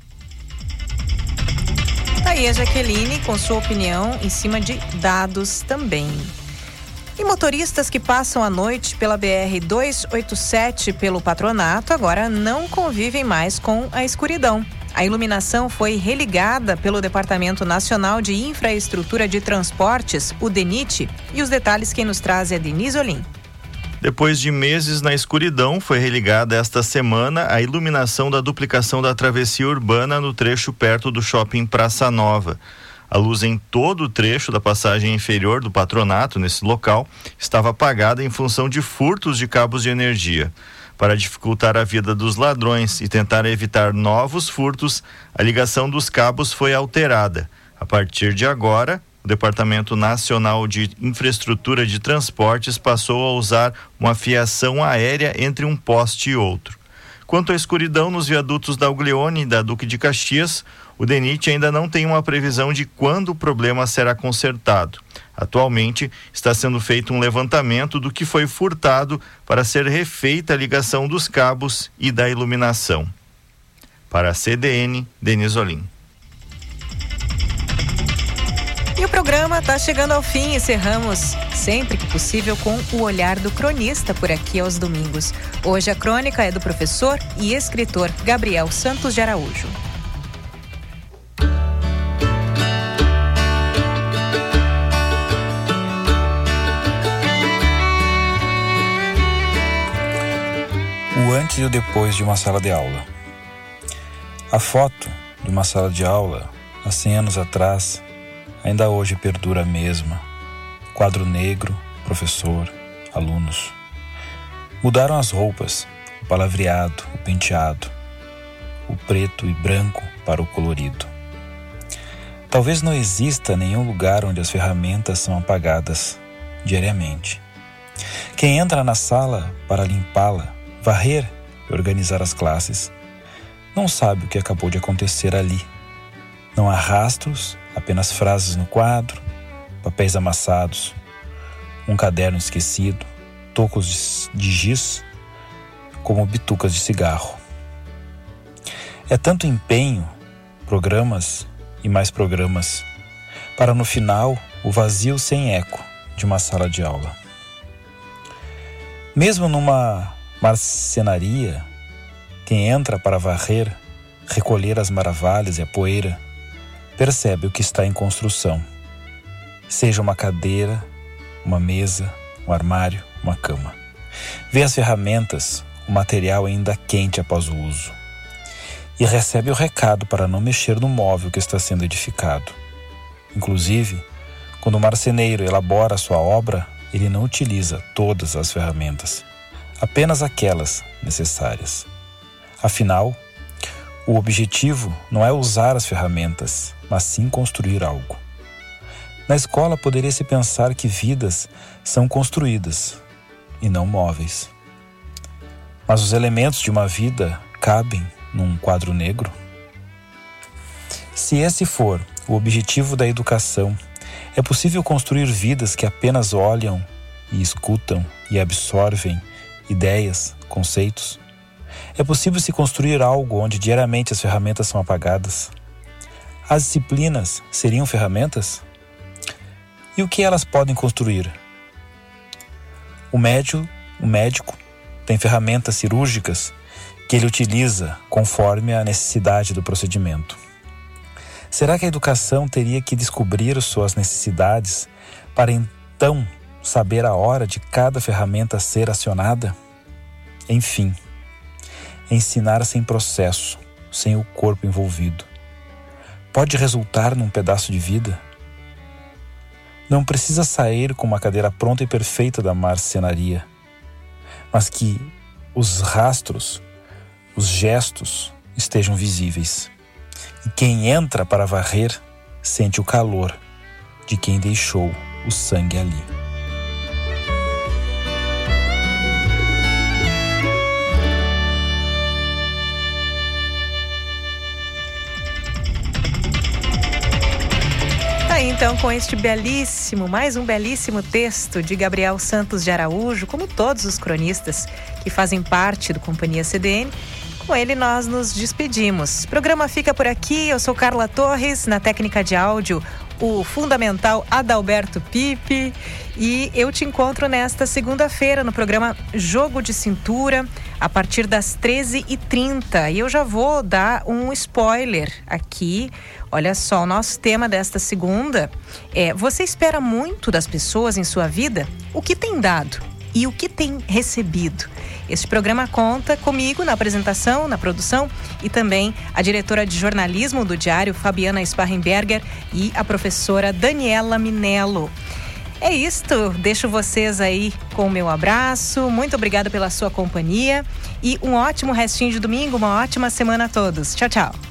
Tá aí a Jaqueline com sua opinião em cima de dados também. E motoristas que passam a noite pela BR 287 pelo patronato agora não convivem mais com a escuridão. A iluminação foi religada pelo Departamento Nacional de Infraestrutura de Transportes, o DENIT, e os detalhes quem nos traz é Denise Olim. Depois de meses na escuridão, foi religada esta semana a iluminação da duplicação da travessia urbana no trecho perto do shopping Praça Nova. A luz em todo o trecho da passagem inferior do patronato nesse local estava apagada em função de furtos de cabos de energia. Para dificultar a vida dos ladrões e tentar evitar novos furtos, a ligação dos cabos foi alterada. A partir de agora, o Departamento Nacional de Infraestrutura de Transportes passou a usar uma fiação aérea entre um poste e outro. Quanto à escuridão nos viadutos da Uglione e da Duque de Caxias, o DENIT ainda não tem uma previsão de quando o problema será consertado. Atualmente, está sendo feito um levantamento do que foi furtado para ser refeita a ligação dos cabos e da iluminação. Para a CDN, Denis Olim. E o programa está chegando ao fim. Encerramos sempre que possível com o olhar do cronista por aqui aos domingos. Hoje a crônica é do professor e escritor Gabriel Santos de Araújo. O antes e o depois de uma sala de aula. A foto de uma sala de aula, há 100 anos atrás, ainda hoje perdura a mesma. Quadro negro, professor, alunos. Mudaram as roupas, o palavreado, o penteado, o preto e branco para o colorido. Talvez não exista nenhum lugar onde as ferramentas são apagadas diariamente. Quem entra na sala para limpá-la, varrer e organizar as classes, não sabe o que acabou de acontecer ali. Não há rastros, apenas frases no quadro, papéis amassados, um caderno esquecido, tocos de giz, como bitucas de cigarro. É tanto empenho, programas e mais programas, para no final o vazio sem eco de uma sala de aula. Mesmo numa marcenaria, quem entra para varrer, recolher as maravilhas e a poeira, percebe o que está em construção. Seja uma cadeira, uma mesa, um armário, uma cama. Vê as ferramentas, o material ainda quente após o uso. E recebe o recado para não mexer no móvel que está sendo edificado. Inclusive, quando o marceneiro elabora sua obra, ele não utiliza todas as ferramentas, apenas aquelas necessárias. Afinal, o objetivo não é usar as ferramentas, mas sim construir algo. Na escola poderia se pensar que vidas são construídas e não móveis. Mas os elementos de uma vida cabem num quadro negro? Se esse for o objetivo da educação, é possível construir vidas que apenas olham e escutam e absorvem ideias, conceitos? É possível se construir algo onde diariamente as ferramentas são apagadas? As disciplinas seriam ferramentas? E o que elas podem construir? O médico, o médico tem ferramentas cirúrgicas que ele utiliza conforme a necessidade do procedimento. Será que a educação teria que descobrir suas necessidades para então saber a hora de cada ferramenta ser acionada? Enfim, ensinar sem processo, sem o corpo envolvido, pode resultar num pedaço de vida? Não precisa sair com uma cadeira pronta e perfeita da marcenaria, mas que os rastros, os gestos estejam visíveis. E quem entra para varrer sente o calor de quem deixou o sangue ali. Aí então com este belíssimo, mais um belíssimo texto de Gabriel Santos de Araújo, como todos os cronistas que fazem parte do Companhia CDN. Com ele nós nos despedimos. O programa fica por aqui. Eu sou Carla Torres, na técnica de áudio, o fundamental Adalberto Pipe. E eu te encontro nesta segunda-feira no programa Jogo de Cintura, a partir das 13h30. E eu já vou dar um spoiler aqui. Olha só, o nosso tema desta segunda é: Você espera muito das pessoas em sua vida? O que tem dado e o que tem recebido? Este programa conta comigo na apresentação, na produção e também a diretora de jornalismo do Diário, Fabiana Sparrenberger, e a professora Daniela Minello. É isto, deixo vocês aí com o meu abraço. Muito obrigada pela sua companhia e um ótimo restinho de domingo, uma ótima semana a todos. Tchau, tchau.